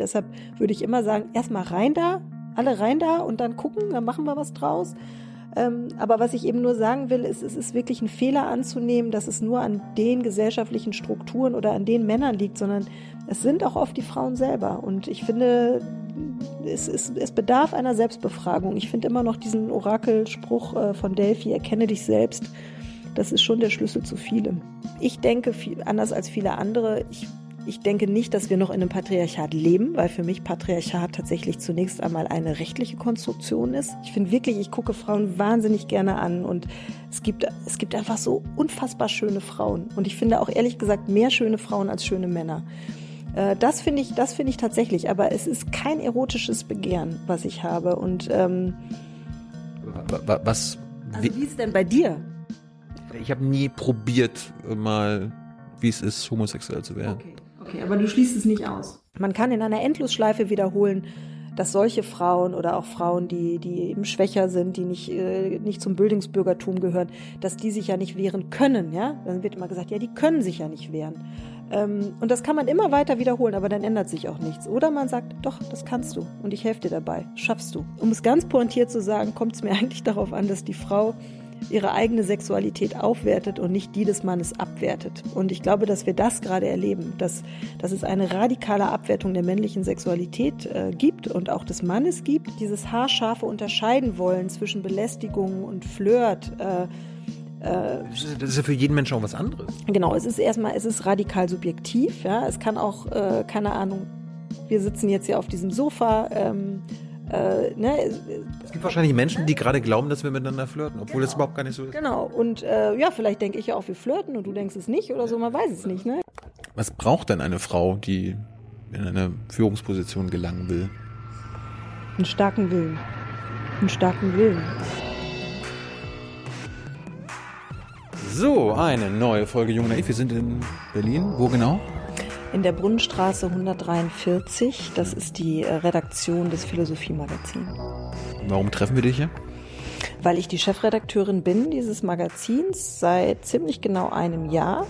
Deshalb würde ich immer sagen, erstmal rein da, alle rein da und dann gucken, dann machen wir was draus. Ähm, aber was ich eben nur sagen will, ist, es ist wirklich ein Fehler anzunehmen, dass es nur an den gesellschaftlichen Strukturen oder an den Männern liegt, sondern es sind auch oft die Frauen selber. Und ich finde, es, es, es bedarf einer Selbstbefragung. Ich finde immer noch diesen Orakelspruch äh, von Delphi, erkenne dich selbst. Das ist schon der Schlüssel zu vielem. Ich denke, viel, anders als viele andere, ich ich denke nicht, dass wir noch in einem Patriarchat leben, weil für mich Patriarchat tatsächlich zunächst einmal eine rechtliche Konstruktion ist. Ich finde wirklich, ich gucke Frauen wahnsinnig gerne an und es gibt, es gibt einfach so unfassbar schöne Frauen. Und ich finde auch ehrlich gesagt mehr schöne Frauen als schöne Männer. Äh, das finde ich, das finde ich tatsächlich, aber es ist kein erotisches Begehren, was ich habe. Und ähm, was? Also wie ist es denn bei dir? Ich habe nie probiert, mal, wie es ist, homosexuell zu werden. Okay. Okay, aber du schließt es nicht aus. Man kann in einer Endlosschleife wiederholen, dass solche Frauen oder auch Frauen, die, die eben schwächer sind, die nicht, äh, nicht zum Bildungsbürgertum gehören, dass die sich ja nicht wehren können, ja? Dann wird immer gesagt, ja, die können sich ja nicht wehren. Ähm, und das kann man immer weiter wiederholen, aber dann ändert sich auch nichts. Oder man sagt, doch, das kannst du und ich helfe dir dabei, schaffst du. Um es ganz pointiert zu sagen, kommt es mir eigentlich darauf an, dass die Frau ihre eigene Sexualität aufwertet und nicht die des Mannes abwertet. Und ich glaube, dass wir das gerade erleben, dass, dass es eine radikale Abwertung der männlichen Sexualität äh, gibt und auch des Mannes gibt. Dieses haarscharfe Unterscheiden wollen zwischen Belästigung und Flirt. Äh, äh das ist ja für jeden Menschen auch was anderes. Genau, es ist erstmal, es ist radikal subjektiv. Ja, es kann auch, äh, keine Ahnung, wir sitzen jetzt hier auf diesem Sofa. Ähm, äh, ne, es gibt wahrscheinlich Menschen, die gerade glauben, dass wir miteinander flirten, obwohl genau. das überhaupt gar nicht so ist. Genau. Und äh, ja, vielleicht denke ich ja auch, wir flirten und du denkst es nicht oder so, man weiß es nicht. Ne? Was braucht denn eine Frau, die in eine Führungsposition gelangen will? Einen starken Willen. Einen starken Willen. So, eine neue Folge Jung Naiv. Wir sind in Berlin. Wo genau? In der Brunnenstraße 143. Das ist die äh, Redaktion des Philosophiemagazins. Warum treffen wir dich hier? Weil ich die Chefredakteurin bin dieses Magazins seit ziemlich genau einem Jahr.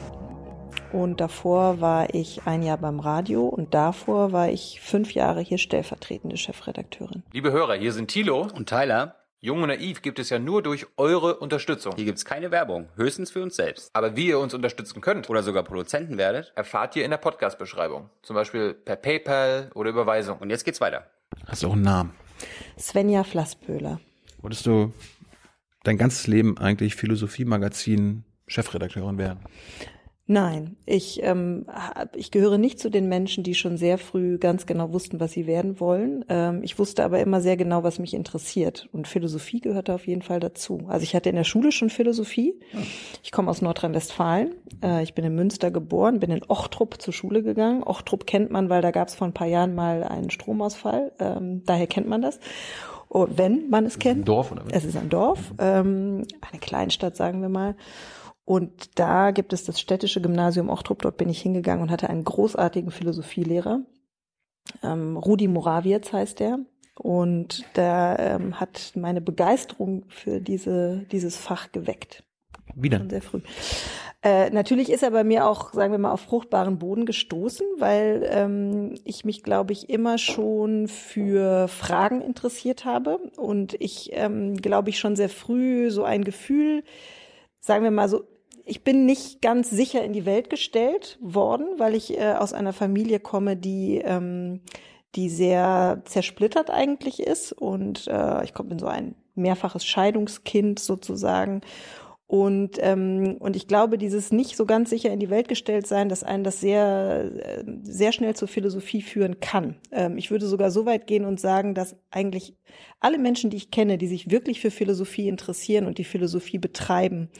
Und davor war ich ein Jahr beim Radio und davor war ich fünf Jahre hier stellvertretende Chefredakteurin. Liebe Hörer, hier sind Thilo und Tyler. Jung und Naiv gibt es ja nur durch eure Unterstützung. Hier gibt's keine Werbung, höchstens für uns selbst. Aber wie ihr uns unterstützen könnt oder sogar Produzenten werdet, erfahrt ihr in der Podcast-Beschreibung. Zum Beispiel per PayPal oder Überweisung. Und jetzt geht's weiter. Hast du auch einen Namen? Svenja Flassböhler. Wolltest du dein ganzes Leben eigentlich Philosophie-Magazin Chefredakteurin werden? Nein, ich, ähm, ich gehöre nicht zu den Menschen, die schon sehr früh ganz genau wussten, was sie werden wollen. Ähm, ich wusste aber immer sehr genau, was mich interessiert. Und Philosophie gehörte auf jeden Fall dazu. Also ich hatte in der Schule schon Philosophie. Ich komme aus Nordrhein-Westfalen. Äh, ich bin in Münster geboren, bin in Ochtrup zur Schule gegangen. Ochtrup kennt man, weil da gab es vor ein paar Jahren mal einen Stromausfall. Ähm, daher kennt man das. Und wenn man es kennt. Ein Dorf oder was? Es ist ein Dorf, ähm, eine Kleinstadt, sagen wir mal. Und da gibt es das städtische Gymnasium Ochtrup. Dort bin ich hingegangen und hatte einen großartigen Philosophielehrer. Ähm, Rudi Morawietz heißt der. Und der ähm, hat meine Begeisterung für diese, dieses Fach geweckt. Wie denn? Schon sehr früh. Äh, natürlich ist er bei mir auch, sagen wir mal, auf fruchtbaren Boden gestoßen, weil ähm, ich mich, glaube ich, immer schon für Fragen interessiert habe und ich, ähm, glaube ich, schon sehr früh so ein Gefühl, sagen wir mal so, ich bin nicht ganz sicher in die Welt gestellt worden, weil ich äh, aus einer Familie komme, die ähm, die sehr zersplittert eigentlich ist und äh, ich komme in so ein mehrfaches Scheidungskind sozusagen und ähm, und ich glaube, dieses nicht so ganz sicher in die Welt gestellt sein, dass einen das sehr äh, sehr schnell zur Philosophie führen kann. Ähm, ich würde sogar so weit gehen und sagen, dass eigentlich alle Menschen, die ich kenne, die sich wirklich für Philosophie interessieren und die Philosophie betreiben,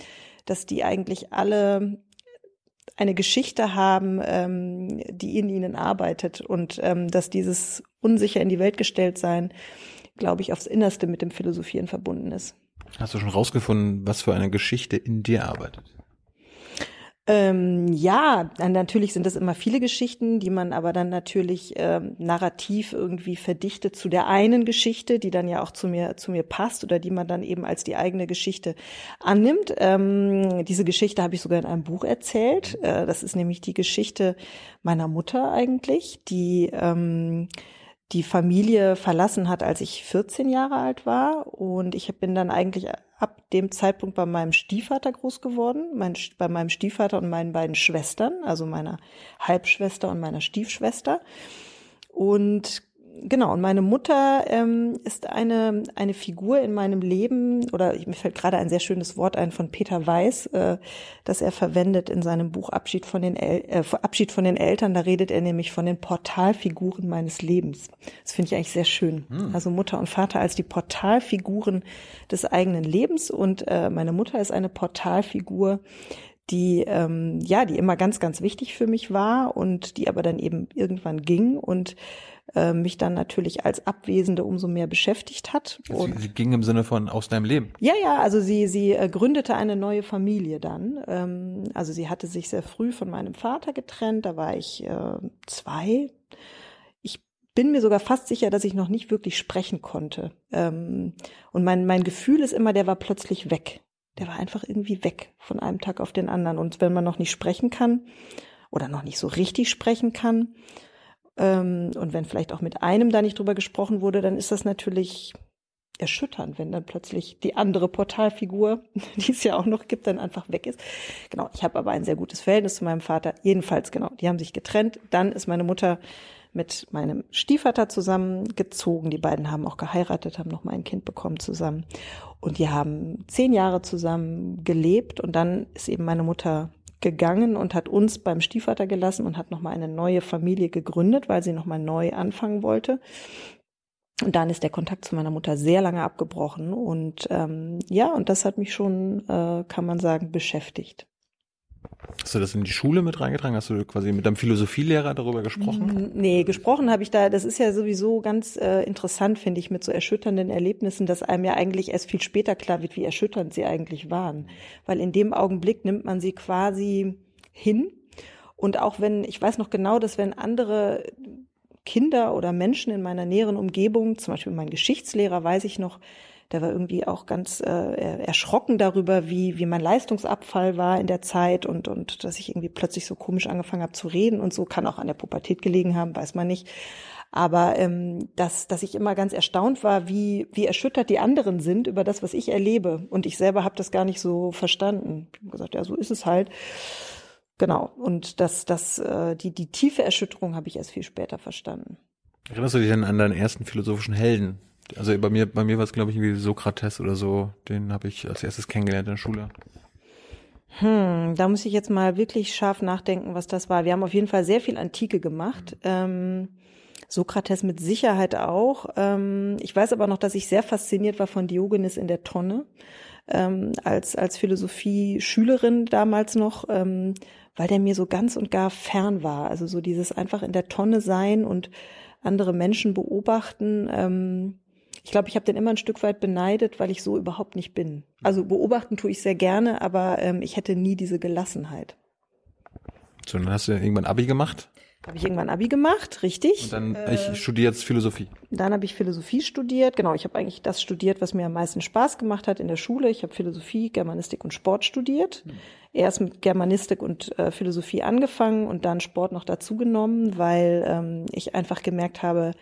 dass die eigentlich alle eine Geschichte haben, ähm, die in ihnen arbeitet und ähm, dass dieses unsicher in die Welt gestellt sein, glaube ich, aufs Innerste mit dem Philosophieren verbunden ist. Hast du schon rausgefunden, was für eine Geschichte in dir arbeitet? Ähm, ja, natürlich sind das immer viele Geschichten, die man aber dann natürlich ähm, narrativ irgendwie verdichtet zu der einen Geschichte, die dann ja auch zu mir zu mir passt oder die man dann eben als die eigene Geschichte annimmt. Ähm, diese Geschichte habe ich sogar in einem Buch erzählt. Äh, das ist nämlich die Geschichte meiner Mutter eigentlich, die ähm, die Familie verlassen hat, als ich 14 Jahre alt war. Und ich bin dann eigentlich ab dem Zeitpunkt bei meinem Stiefvater groß geworden, mein, bei meinem Stiefvater und meinen beiden Schwestern, also meiner Halbschwester und meiner Stiefschwester. Und genau, und meine Mutter ähm, ist eine, eine Figur in meinem Leben, oder mir fällt gerade ein sehr schönes Wort ein von Peter Weiß, äh, das er verwendet in seinem Buch Abschied von, den El äh, Abschied von den Eltern. Da redet er nämlich von den Portalfiguren meines Lebens. Das finde ich eigentlich sehr schön. Hm. Also Mutter und Vater als die Portalfiguren des eigenen Lebens. Und äh, meine Mutter ist eine Portalfigur, die ähm, ja, die immer ganz, ganz wichtig für mich war und die aber dann eben irgendwann ging und äh, mich dann natürlich als Abwesende umso mehr beschäftigt hat. Und sie, sie ging im Sinne von aus deinem Leben. Ja, ja, also sie, sie äh, gründete eine neue Familie dann. Ähm, also sie hatte sich sehr früh von meinem Vater getrennt, da war ich äh, zwei. Ich bin mir sogar fast sicher, dass ich noch nicht wirklich sprechen konnte. Ähm, und mein, mein Gefühl ist immer, der war plötzlich weg. Der war einfach irgendwie weg von einem Tag auf den anderen. Und wenn man noch nicht sprechen kann oder noch nicht so richtig sprechen kann, ähm, und wenn vielleicht auch mit einem da nicht drüber gesprochen wurde, dann ist das natürlich erschütternd, wenn dann plötzlich die andere Portalfigur, die es ja auch noch gibt, dann einfach weg ist. Genau, ich habe aber ein sehr gutes Verhältnis zu meinem Vater. Jedenfalls, genau, die haben sich getrennt. Dann ist meine Mutter mit meinem Stiefvater zusammengezogen. Die beiden haben auch geheiratet, haben noch mal ein Kind bekommen zusammen. Und die haben zehn Jahre zusammen gelebt. Und dann ist eben meine Mutter gegangen und hat uns beim Stiefvater gelassen und hat nochmal eine neue Familie gegründet, weil sie nochmal neu anfangen wollte. Und dann ist der Kontakt zu meiner Mutter sehr lange abgebrochen. Und ähm, ja, und das hat mich schon, äh, kann man sagen, beschäftigt. Hast du das in die Schule mit reingetragen? Hast du quasi mit deinem Philosophielehrer darüber gesprochen? Nee, gesprochen habe ich da, das ist ja sowieso ganz äh, interessant, finde ich, mit so erschütternden Erlebnissen, dass einem ja eigentlich erst viel später klar wird, wie erschütternd sie eigentlich waren. Weil in dem Augenblick nimmt man sie quasi hin. Und auch wenn, ich weiß noch genau, dass wenn andere Kinder oder Menschen in meiner näheren Umgebung, zum Beispiel mein Geschichtslehrer, weiß ich noch, der war irgendwie auch ganz äh, erschrocken darüber, wie, wie mein Leistungsabfall war in der Zeit und, und dass ich irgendwie plötzlich so komisch angefangen habe zu reden und so kann auch an der Pubertät gelegen haben, weiß man nicht. Aber ähm, dass, dass ich immer ganz erstaunt war, wie, wie erschüttert die anderen sind über das, was ich erlebe. Und ich selber habe das gar nicht so verstanden. Ich habe gesagt, ja, so ist es halt. Genau. Und das, das, äh, die, die tiefe Erschütterung habe ich erst viel später verstanden. Erinnerst du dich denn an deinen ersten philosophischen Helden? Also bei mir, bei mir war es, glaube ich, irgendwie Sokrates oder so. Den habe ich als erstes kennengelernt in der Schule. Hm, da muss ich jetzt mal wirklich scharf nachdenken, was das war. Wir haben auf jeden Fall sehr viel Antike gemacht. Ähm, Sokrates mit Sicherheit auch. Ähm, ich weiß aber noch, dass ich sehr fasziniert war von Diogenes in der Tonne. Ähm, als, als Philosophie-Schülerin damals noch, ähm, weil der mir so ganz und gar fern war. Also so dieses einfach in der Tonne sein und andere Menschen beobachten. Ähm, ich glaube, ich habe den immer ein Stück weit beneidet, weil ich so überhaupt nicht bin. Also beobachten tue ich sehr gerne, aber ähm, ich hätte nie diese Gelassenheit. So, dann hast du irgendwann Abi gemacht? Habe ich irgendwann Abi gemacht, richtig. Und dann, äh, ich studiere jetzt Philosophie. Dann habe ich Philosophie studiert. Genau, ich habe eigentlich das studiert, was mir am meisten Spaß gemacht hat in der Schule. Ich habe Philosophie, Germanistik und Sport studiert. Hm. Erst mit Germanistik und äh, Philosophie angefangen und dann Sport noch dazu genommen, weil ähm, ich einfach gemerkt habe,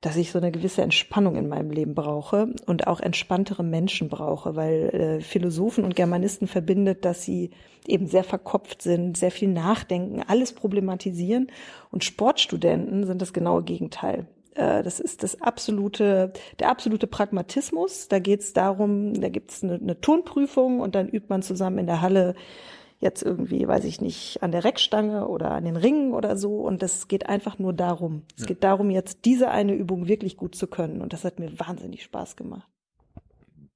dass ich so eine gewisse Entspannung in meinem Leben brauche und auch entspanntere Menschen brauche, weil äh, Philosophen und Germanisten verbindet, dass sie eben sehr verkopft sind, sehr viel nachdenken, alles problematisieren und Sportstudenten sind das genaue Gegenteil. Äh, das ist das absolute, der absolute Pragmatismus. Da geht es darum, da gibt es eine, eine Turnprüfung und dann übt man zusammen in der Halle jetzt irgendwie, weiß ich nicht, an der Reckstange oder an den Ringen oder so. Und das geht einfach nur darum. Es ja. geht darum, jetzt diese eine Übung wirklich gut zu können. Und das hat mir wahnsinnig Spaß gemacht.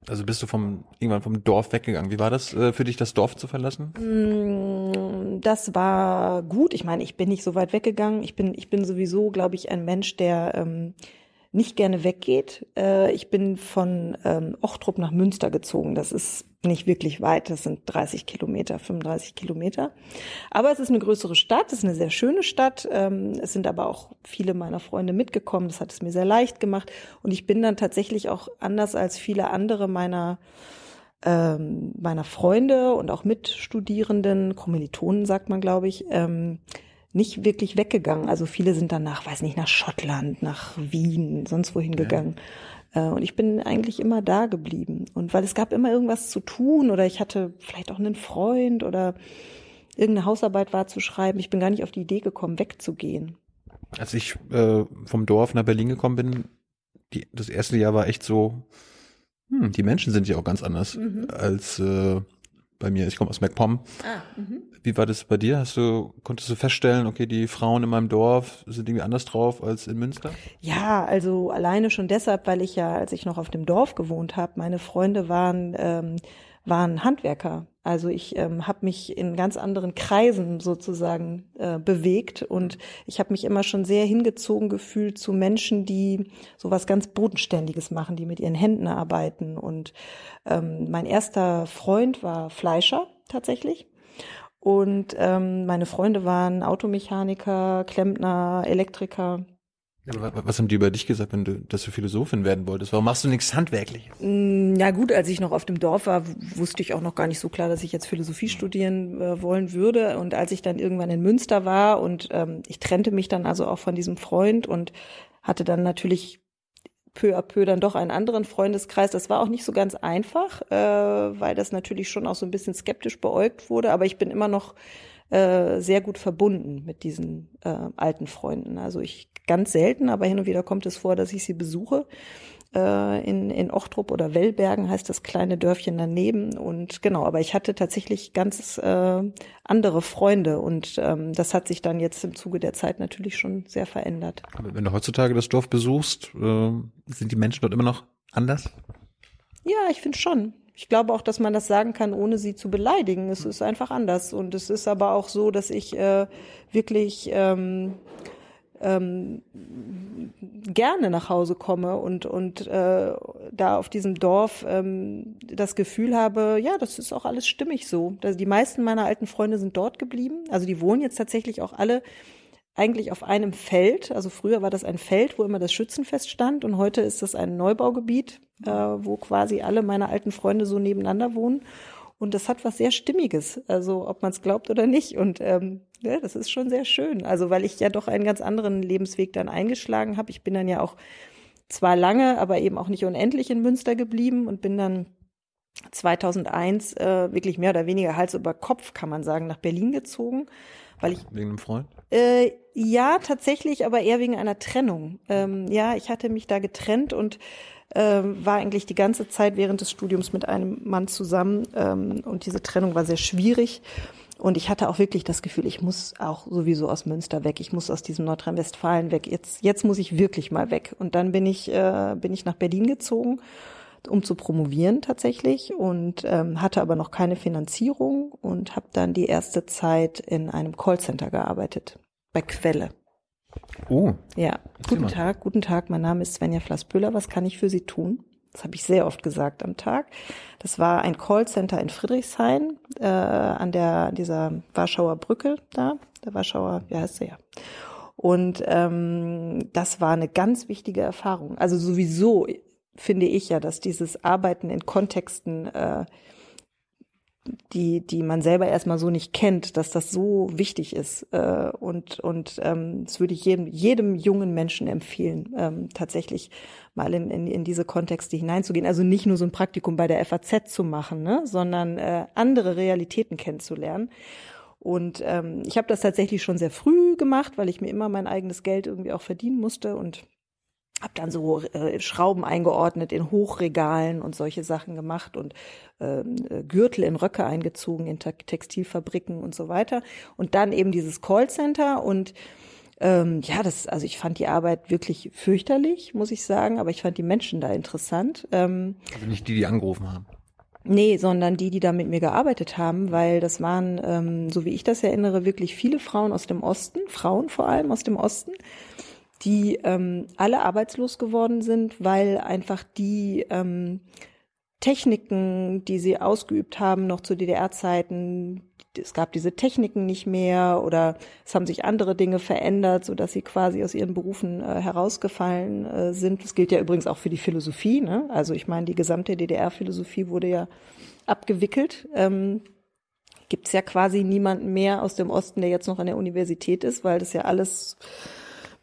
Also bist du vom irgendwann vom Dorf weggegangen. Wie war das äh, für dich, das Dorf zu verlassen? Mm, das war gut. Ich meine, ich bin nicht so weit weggegangen. Ich bin, ich bin sowieso, glaube ich, ein Mensch, der ähm, nicht gerne weggeht. Äh, ich bin von ähm, Ochtrup nach Münster gezogen. Das ist nicht wirklich weit. Das sind 30 Kilometer, 35 Kilometer. Aber es ist eine größere Stadt. Es ist eine sehr schöne Stadt. Ähm, es sind aber auch viele meiner Freunde mitgekommen. Das hat es mir sehr leicht gemacht. Und ich bin dann tatsächlich auch anders als viele andere meiner ähm, meiner Freunde und auch Mitstudierenden, Kommilitonen sagt man, glaube ich, ähm, nicht wirklich weggegangen. Also viele sind danach, weiß nicht, nach Schottland, nach Wien, sonst wohin gegangen. Äh, und ich bin eigentlich immer da geblieben. Und weil es gab immer irgendwas zu tun oder ich hatte vielleicht auch einen Freund oder irgendeine Hausarbeit war zu schreiben. Ich bin gar nicht auf die Idee gekommen, wegzugehen. Als ich äh, vom Dorf nach Berlin gekommen bin, die, das erste Jahr war echt so, hm, die Menschen sind ja auch ganz anders mhm. als äh, bei mir. Ich komme aus MacPom. Ah, mhm. Wie war das bei dir? Hast du, konntest du feststellen, okay, die Frauen in meinem Dorf sind irgendwie anders drauf als in Münster? Ja, also alleine schon deshalb, weil ich ja, als ich noch auf dem Dorf gewohnt habe, meine Freunde waren ähm, waren Handwerker. Also ich ähm, habe mich in ganz anderen Kreisen sozusagen äh, bewegt und ich habe mich immer schon sehr hingezogen gefühlt zu Menschen, die sowas ganz Bodenständiges machen, die mit ihren Händen arbeiten. Und ähm, mein erster Freund war Fleischer tatsächlich. Und ähm, meine Freunde waren Automechaniker, Klempner, Elektriker. Was haben die über dich gesagt, wenn du, dass du Philosophin werden wolltest? Warum machst du nichts Handwerkliches? Mm, ja gut, als ich noch auf dem Dorf war, wusste ich auch noch gar nicht so klar, dass ich jetzt Philosophie studieren äh, wollen würde. Und als ich dann irgendwann in Münster war und ähm, ich trennte mich dann also auch von diesem Freund und hatte dann natürlich peu à peu dann doch einen anderen Freundeskreis. Das war auch nicht so ganz einfach, äh, weil das natürlich schon auch so ein bisschen skeptisch beäugt wurde. Aber ich bin immer noch äh, sehr gut verbunden mit diesen äh, alten Freunden. Also ich ganz selten, aber hin und wieder kommt es vor, dass ich sie besuche. Äh, in, in Ochtrup oder Wellbergen heißt das kleine Dörfchen daneben. Und genau, aber ich hatte tatsächlich ganz äh, andere Freunde und ähm, das hat sich dann jetzt im Zuge der Zeit natürlich schon sehr verändert. Aber wenn du heutzutage das Dorf besuchst, äh, sind die Menschen dort immer noch anders? Ja, ich finde schon. Ich glaube auch, dass man das sagen kann, ohne sie zu beleidigen. Es ist einfach anders. Und es ist aber auch so, dass ich äh, wirklich ähm, ähm, gerne nach Hause komme und, und äh, da auf diesem Dorf ähm, das Gefühl habe, ja, das ist auch alles stimmig so. Also die meisten meiner alten Freunde sind dort geblieben. Also die wohnen jetzt tatsächlich auch alle eigentlich auf einem Feld. Also früher war das ein Feld, wo immer das Schützenfest stand und heute ist das ein Neubaugebiet, äh, wo quasi alle meine alten Freunde so nebeneinander wohnen. Und das hat was sehr Stimmiges, also ob man es glaubt oder nicht. Und ähm, ja, das ist schon sehr schön. Also weil ich ja doch einen ganz anderen Lebensweg dann eingeschlagen habe. Ich bin dann ja auch zwar lange, aber eben auch nicht unendlich in Münster geblieben und bin dann 2001 äh, wirklich mehr oder weniger Hals über Kopf, kann man sagen, nach Berlin gezogen. Weil ich, wegen einem Freund? Äh, ja, tatsächlich, aber eher wegen einer Trennung. Ähm, ja, ich hatte mich da getrennt und ähm, war eigentlich die ganze Zeit während des Studiums mit einem Mann zusammen ähm, und diese Trennung war sehr schwierig. Und ich hatte auch wirklich das Gefühl, ich muss auch sowieso aus Münster weg. Ich muss aus diesem Nordrhein-Westfalen weg. Jetzt, jetzt muss ich wirklich mal weg. Und dann bin ich, äh, bin ich nach Berlin gezogen, um zu promovieren tatsächlich und ähm, hatte aber noch keine Finanzierung und habe dann die erste Zeit in einem Callcenter gearbeitet bei Quelle. Oh. Ja. Guten Tag, guten Tag. Mein Name ist Svenja Flassbüller. Was kann ich für Sie tun? Das habe ich sehr oft gesagt am Tag. Das war ein Callcenter in Friedrichshain äh, an der dieser Warschauer Brücke da, der Warschauer, wie heißt sie ja. Und ähm, das war eine ganz wichtige Erfahrung. Also sowieso finde ich ja, dass dieses Arbeiten in Kontexten äh, die, die man selber erstmal so nicht kennt, dass das so wichtig ist. Äh, und und ähm, das würde ich jedem, jedem jungen Menschen empfehlen, ähm, tatsächlich mal in, in, in diese Kontexte hineinzugehen. Also nicht nur so ein Praktikum bei der FAZ zu machen, ne, sondern äh, andere Realitäten kennenzulernen. Und ähm, ich habe das tatsächlich schon sehr früh gemacht, weil ich mir immer mein eigenes Geld irgendwie auch verdienen musste und habe dann so äh, Schrauben eingeordnet in Hochregalen und solche Sachen gemacht und ähm, äh, Gürtel in Röcke eingezogen in Textilfabriken und so weiter. Und dann eben dieses Callcenter und ähm, ja, das, also ich fand die Arbeit wirklich fürchterlich, muss ich sagen, aber ich fand die Menschen da interessant. Ähm, also nicht die, die angerufen haben. Nee, sondern die, die da mit mir gearbeitet haben, weil das waren, ähm, so wie ich das erinnere, wirklich viele Frauen aus dem Osten, Frauen vor allem aus dem Osten, die ähm, alle arbeitslos geworden sind, weil einfach die ähm, Techniken, die sie ausgeübt haben, noch zu DDR-Zeiten, es gab diese Techniken nicht mehr oder es haben sich andere Dinge verändert, so dass sie quasi aus ihren Berufen äh, herausgefallen äh, sind. Das gilt ja übrigens auch für die Philosophie. Ne? Also ich meine, die gesamte DDR-Philosophie wurde ja abgewickelt. Ähm, Gibt es ja quasi niemanden mehr aus dem Osten, der jetzt noch an der Universität ist, weil das ja alles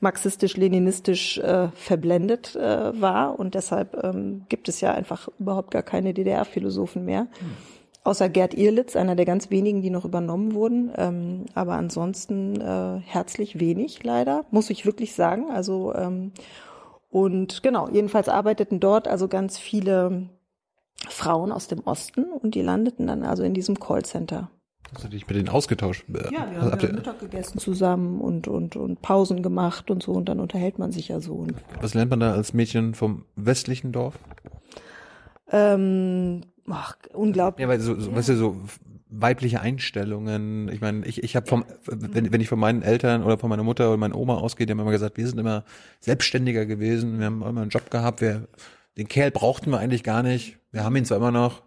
marxistisch-leninistisch äh, verblendet äh, war und deshalb ähm, gibt es ja einfach überhaupt gar keine DDR-Philosophen mehr. Hm. Außer Gerd Irlitz, einer der ganz wenigen, die noch übernommen wurden. Ähm, aber ansonsten äh, herzlich wenig, leider, muss ich wirklich sagen. Also ähm, und genau, jedenfalls arbeiteten dort also ganz viele Frauen aus dem Osten und die landeten dann also in diesem Callcenter. Hast du dich mit denen ausgetauscht? Ja, wir haben ja Mittag gegessen zusammen und, und, und Pausen gemacht und so und dann unterhält man sich ja so. Was lernt man da als Mädchen vom westlichen Dorf? Ähm, ach, unglaublich. Ja, weil so, so ja. weißt du, so weibliche Einstellungen. Ich meine, ich, ich habe vom, wenn, wenn ich von meinen Eltern oder von meiner Mutter oder meiner Oma ausgehe, die haben immer gesagt, wir sind immer selbstständiger gewesen, wir haben immer einen Job gehabt, wir, den Kerl brauchten wir eigentlich gar nicht. Wir haben ihn zwar immer noch,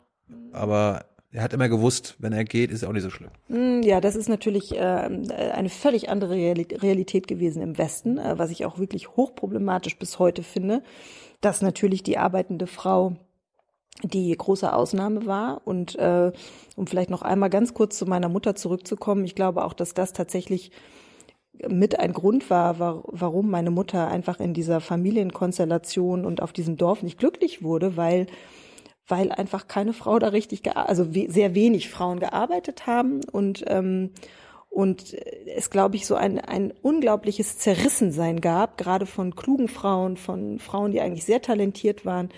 aber er hat immer gewusst, wenn er geht, ist er auch nicht so schlimm. Mm, ja, das ist natürlich äh, eine völlig andere Realität gewesen im Westen, äh, was ich auch wirklich hochproblematisch bis heute finde, dass natürlich die arbeitende Frau die große Ausnahme war. Und äh, um vielleicht noch einmal ganz kurz zu meiner Mutter zurückzukommen, ich glaube auch, dass das tatsächlich mit ein Grund war, warum meine Mutter einfach in dieser Familienkonstellation und auf diesem Dorf nicht glücklich wurde, weil weil einfach keine Frau da richtig, also we sehr wenig Frauen gearbeitet haben und ähm, und es, glaube ich, so ein, ein unglaubliches Zerrissensein gab, gerade von klugen Frauen, von Frauen, die eigentlich sehr talentiert waren,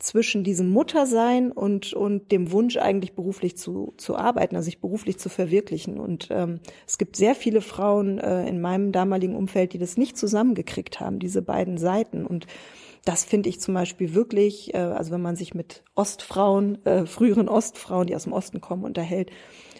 zwischen diesem Muttersein und, und dem Wunsch, eigentlich beruflich zu, zu arbeiten, also sich beruflich zu verwirklichen. Und ähm, es gibt sehr viele Frauen äh, in meinem damaligen Umfeld, die das nicht zusammengekriegt haben, diese beiden Seiten. Und das finde ich zum Beispiel wirklich, äh, also wenn man sich mit Ostfrauen, äh, früheren Ostfrauen, die aus dem Osten kommen, unterhält,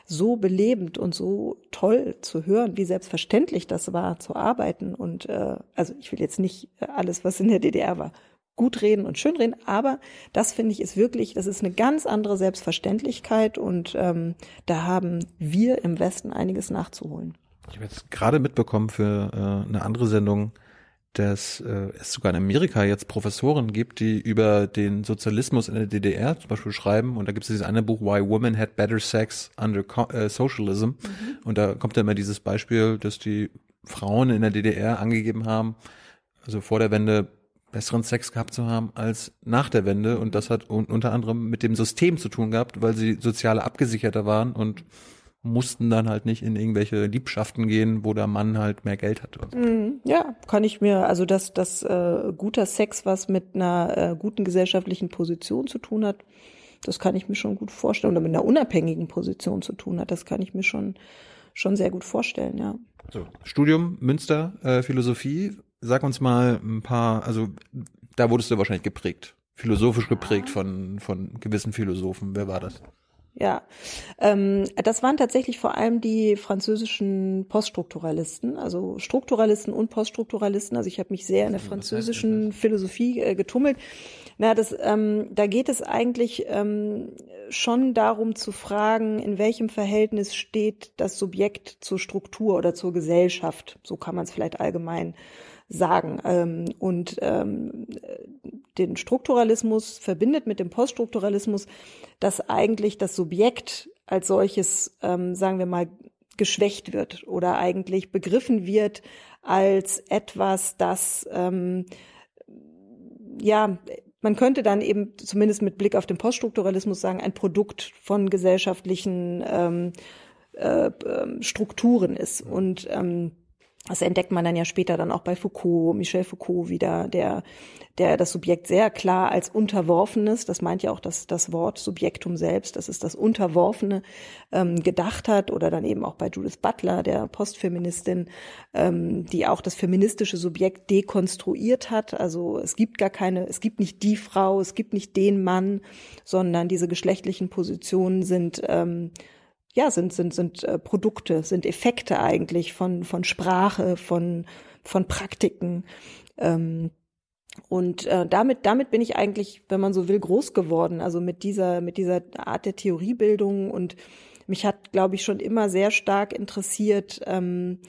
so belebend und so toll zu hören, wie selbstverständlich das war, zu arbeiten. Und äh, also ich will jetzt nicht äh, alles, was in der DDR war, gut reden und schön reden, aber das finde ich ist wirklich, das ist eine ganz andere Selbstverständlichkeit und ähm, da haben wir im Westen einiges nachzuholen. Ich habe jetzt gerade mitbekommen für äh, eine andere Sendung, dass äh, es sogar in Amerika jetzt Professoren gibt, die über den Sozialismus in der DDR zum Beispiel schreiben. Und da gibt es dieses eine Buch, Why Women Had Better Sex Under äh, Socialism. Mhm. Und da kommt dann immer dieses Beispiel, dass die Frauen in der DDR angegeben haben, also vor der Wende besseren Sex gehabt zu haben als nach der Wende. Und das hat unter anderem mit dem System zu tun gehabt, weil sie soziale abgesicherter waren und mussten dann halt nicht in irgendwelche Liebschaften gehen, wo der Mann halt mehr Geld hat. So. Mhm. Ja, kann ich mir, also dass das äh, guter Sex was mit einer äh, guten gesellschaftlichen Position zu tun hat, das kann ich mir schon gut vorstellen. Oder mit einer unabhängigen Position zu tun hat, das kann ich mir schon, schon sehr gut vorstellen, ja. So, Studium Münster, äh, Philosophie. Sag uns mal ein paar, also da wurdest du wahrscheinlich geprägt, philosophisch geprägt von, von gewissen Philosophen. Wer war das? Ja, ähm, das waren tatsächlich vor allem die französischen Poststrukturalisten, also Strukturalisten und Poststrukturalisten. Also ich habe mich sehr in der französischen Philosophie äh, getummelt. Na, das, ähm, da geht es eigentlich ähm, schon darum zu fragen, in welchem Verhältnis steht das Subjekt zur Struktur oder zur Gesellschaft. So kann man es vielleicht allgemein sagen. Ähm, und ähm, den Strukturalismus verbindet mit dem Poststrukturalismus, dass eigentlich das Subjekt als solches, ähm, sagen wir mal, geschwächt wird oder eigentlich begriffen wird als etwas, das ähm, ja, man könnte dann eben zumindest mit Blick auf den Poststrukturalismus sagen, ein Produkt von gesellschaftlichen ähm, äh, ähm, Strukturen ist. Und ähm, das entdeckt man dann ja später dann auch bei Foucault, Michel Foucault wieder, der, der das Subjekt sehr klar als Unterworfenes, das meint ja auch das, das Wort Subjektum selbst, das ist das Unterworfene, ähm, gedacht hat oder dann eben auch bei Judith Butler, der Postfeministin, ähm, die auch das feministische Subjekt dekonstruiert hat. Also es gibt gar keine, es gibt nicht die Frau, es gibt nicht den Mann, sondern diese geschlechtlichen Positionen sind ähm, ja, sind, sind, sind äh, Produkte, sind Effekte eigentlich von, von Sprache, von von Praktiken. Ähm, und äh, damit, damit bin ich eigentlich, wenn man so will, groß geworden. Also mit dieser, mit dieser Art der Theoriebildung und mich hat, glaube ich, schon immer sehr stark interessiert, ähm, äh,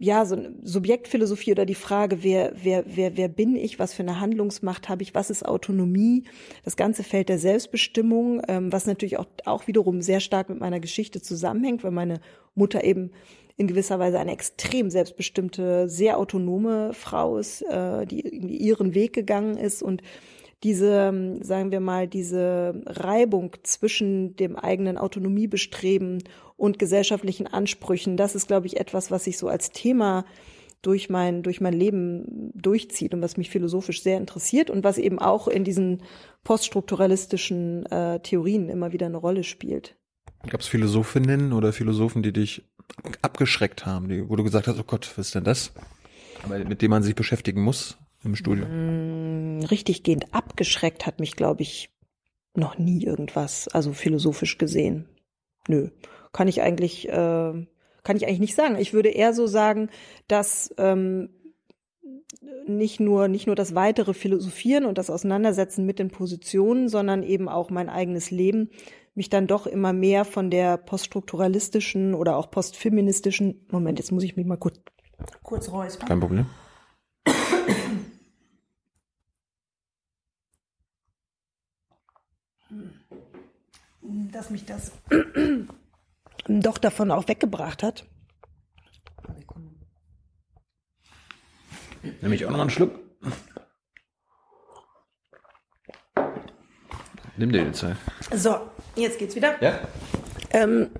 ja, so eine Subjektphilosophie oder die Frage, wer, wer, wer, wer bin ich, was für eine Handlungsmacht habe ich, was ist Autonomie, das ganze Feld der Selbstbestimmung, ähm, was natürlich auch, auch wiederum sehr stark mit meiner Geschichte zusammenhängt, weil meine Mutter eben in gewisser Weise eine extrem selbstbestimmte, sehr autonome Frau ist, äh, die irgendwie ihren Weg gegangen ist. Und diese, ähm, sagen wir mal, diese Reibung zwischen dem eigenen Autonomiebestreben und gesellschaftlichen Ansprüchen, das ist, glaube ich, etwas, was sich so als Thema durch mein, durch mein Leben durchzieht und was mich philosophisch sehr interessiert und was eben auch in diesen poststrukturalistischen äh, Theorien immer wieder eine Rolle spielt. Gab es Philosophinnen oder Philosophen, die dich abgeschreckt haben, die, wo du gesagt hast, oh Gott, was ist denn das? Aber mit dem man sich beschäftigen muss im Studium. Mm, richtig gehend abgeschreckt hat mich, glaube ich, noch nie irgendwas, also philosophisch gesehen. Nö, kann ich eigentlich, äh, kann ich eigentlich nicht sagen. Ich würde eher so sagen, dass ähm, nicht nur nicht nur das weitere Philosophieren und das Auseinandersetzen mit den Positionen, sondern eben auch mein eigenes Leben mich dann doch immer mehr von der poststrukturalistischen oder auch postfeministischen Moment, jetzt muss ich mich mal kurz kurz räuspern. Kein Problem. dass mich das doch davon auch weggebracht hat. Nehme ich auch noch einen Schluck. Nimm dir die Zeit. So, jetzt geht's wieder. Ja. Ähm,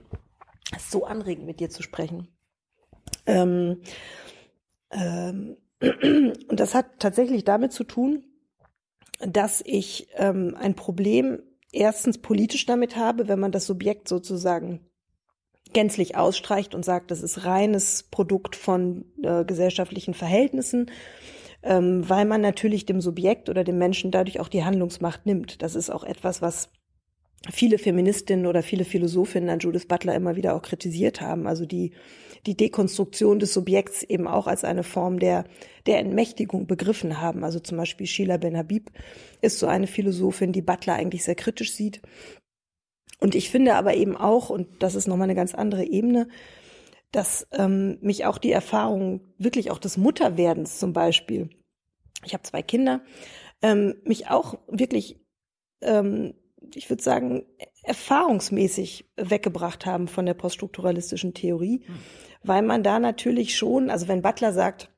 so anregend mit dir zu sprechen. Ähm, ähm, und das hat tatsächlich damit zu tun, dass ich ähm, ein Problem erstens politisch damit habe, wenn man das Subjekt sozusagen gänzlich ausstreicht und sagt, das ist reines Produkt von äh, gesellschaftlichen Verhältnissen, ähm, weil man natürlich dem Subjekt oder dem Menschen dadurch auch die Handlungsmacht nimmt. Das ist auch etwas, was viele Feministinnen oder viele Philosophinnen an Judith Butler immer wieder auch kritisiert haben. Also die, die Dekonstruktion des Subjekts eben auch als eine Form der, der Entmächtigung begriffen haben. Also zum Beispiel Sheila Ben Habib ist so eine Philosophin, die Butler eigentlich sehr kritisch sieht. Und ich finde aber eben auch, und das ist nochmal eine ganz andere Ebene, dass ähm, mich auch die Erfahrung wirklich auch des Mutterwerdens zum Beispiel, ich habe zwei Kinder, ähm, mich auch wirklich ähm, ich würde sagen, erfahrungsmäßig weggebracht haben von der poststrukturalistischen Theorie, hm. weil man da natürlich schon, also wenn Butler sagt,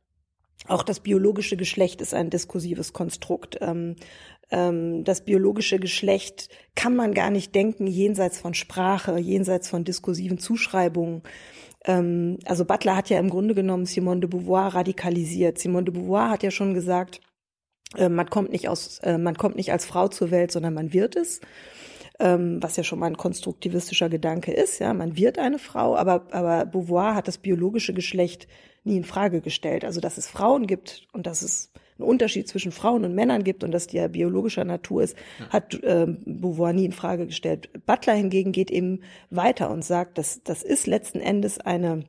auch das biologische Geschlecht ist ein diskursives Konstrukt. Ähm, ähm, das biologische Geschlecht kann man gar nicht denken jenseits von Sprache, jenseits von diskursiven Zuschreibungen. Ähm, also Butler hat ja im Grunde genommen Simone de Beauvoir radikalisiert. Simone de Beauvoir hat ja schon gesagt, äh, man kommt nicht aus, äh, man kommt nicht als Frau zur Welt, sondern man wird es. Ähm, was ja schon mal ein konstruktivistischer Gedanke ist, ja, man wird eine Frau, aber, aber Beauvoir hat das biologische Geschlecht nie in Frage gestellt. Also, dass es Frauen gibt und dass es einen Unterschied zwischen Frauen und Männern gibt und dass die ja biologischer Natur ist, ja. hat äh, Beauvoir nie in Frage gestellt. Butler hingegen geht eben weiter und sagt, dass das ist letzten Endes eine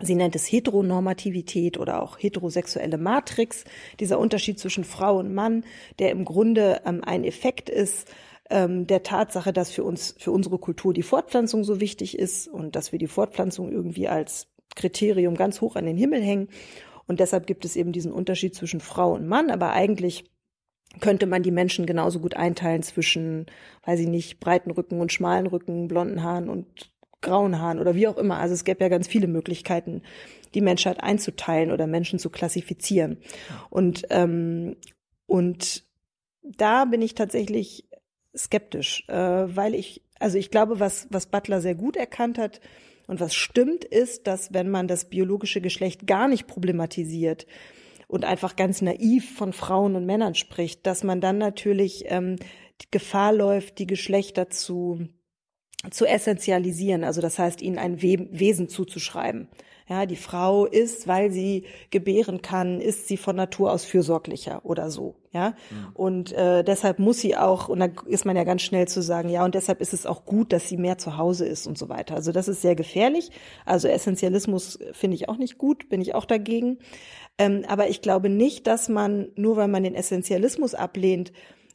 Sie nennt es Heteronormativität oder auch heterosexuelle Matrix, dieser Unterschied zwischen Frau und Mann, der im Grunde ähm, ein Effekt ist ähm, der Tatsache, dass für uns, für unsere Kultur die Fortpflanzung so wichtig ist und dass wir die Fortpflanzung irgendwie als Kriterium ganz hoch an den Himmel hängen. Und deshalb gibt es eben diesen Unterschied zwischen Frau und Mann, aber eigentlich könnte man die Menschen genauso gut einteilen zwischen, weiß ich nicht, breiten Rücken und schmalen Rücken, blonden Haaren und grauen Haaren oder wie auch immer. Also es gäbe ja ganz viele Möglichkeiten, die Menschheit einzuteilen oder Menschen zu klassifizieren. Und, ähm, und da bin ich tatsächlich skeptisch, äh, weil ich, also ich glaube, was, was Butler sehr gut erkannt hat und was stimmt, ist, dass wenn man das biologische Geschlecht gar nicht problematisiert, und einfach ganz naiv von Frauen und Männern spricht, dass man dann natürlich ähm, Gefahr läuft, die Geschlechter zu zu essentialisieren, also das heißt, ihnen ein We Wesen zuzuschreiben. Ja, die Frau ist, weil sie gebären kann, ist sie von Natur aus fürsorglicher oder so. Ja, mhm. und äh, deshalb muss sie auch, und da ist man ja ganz schnell zu sagen, ja, und deshalb ist es auch gut, dass sie mehr zu Hause ist und so weiter. Also das ist sehr gefährlich. Also Essentialismus finde ich auch nicht gut, bin ich auch dagegen. Ähm, aber ich glaube nicht, dass man, nur weil man den Essentialismus ablehnt,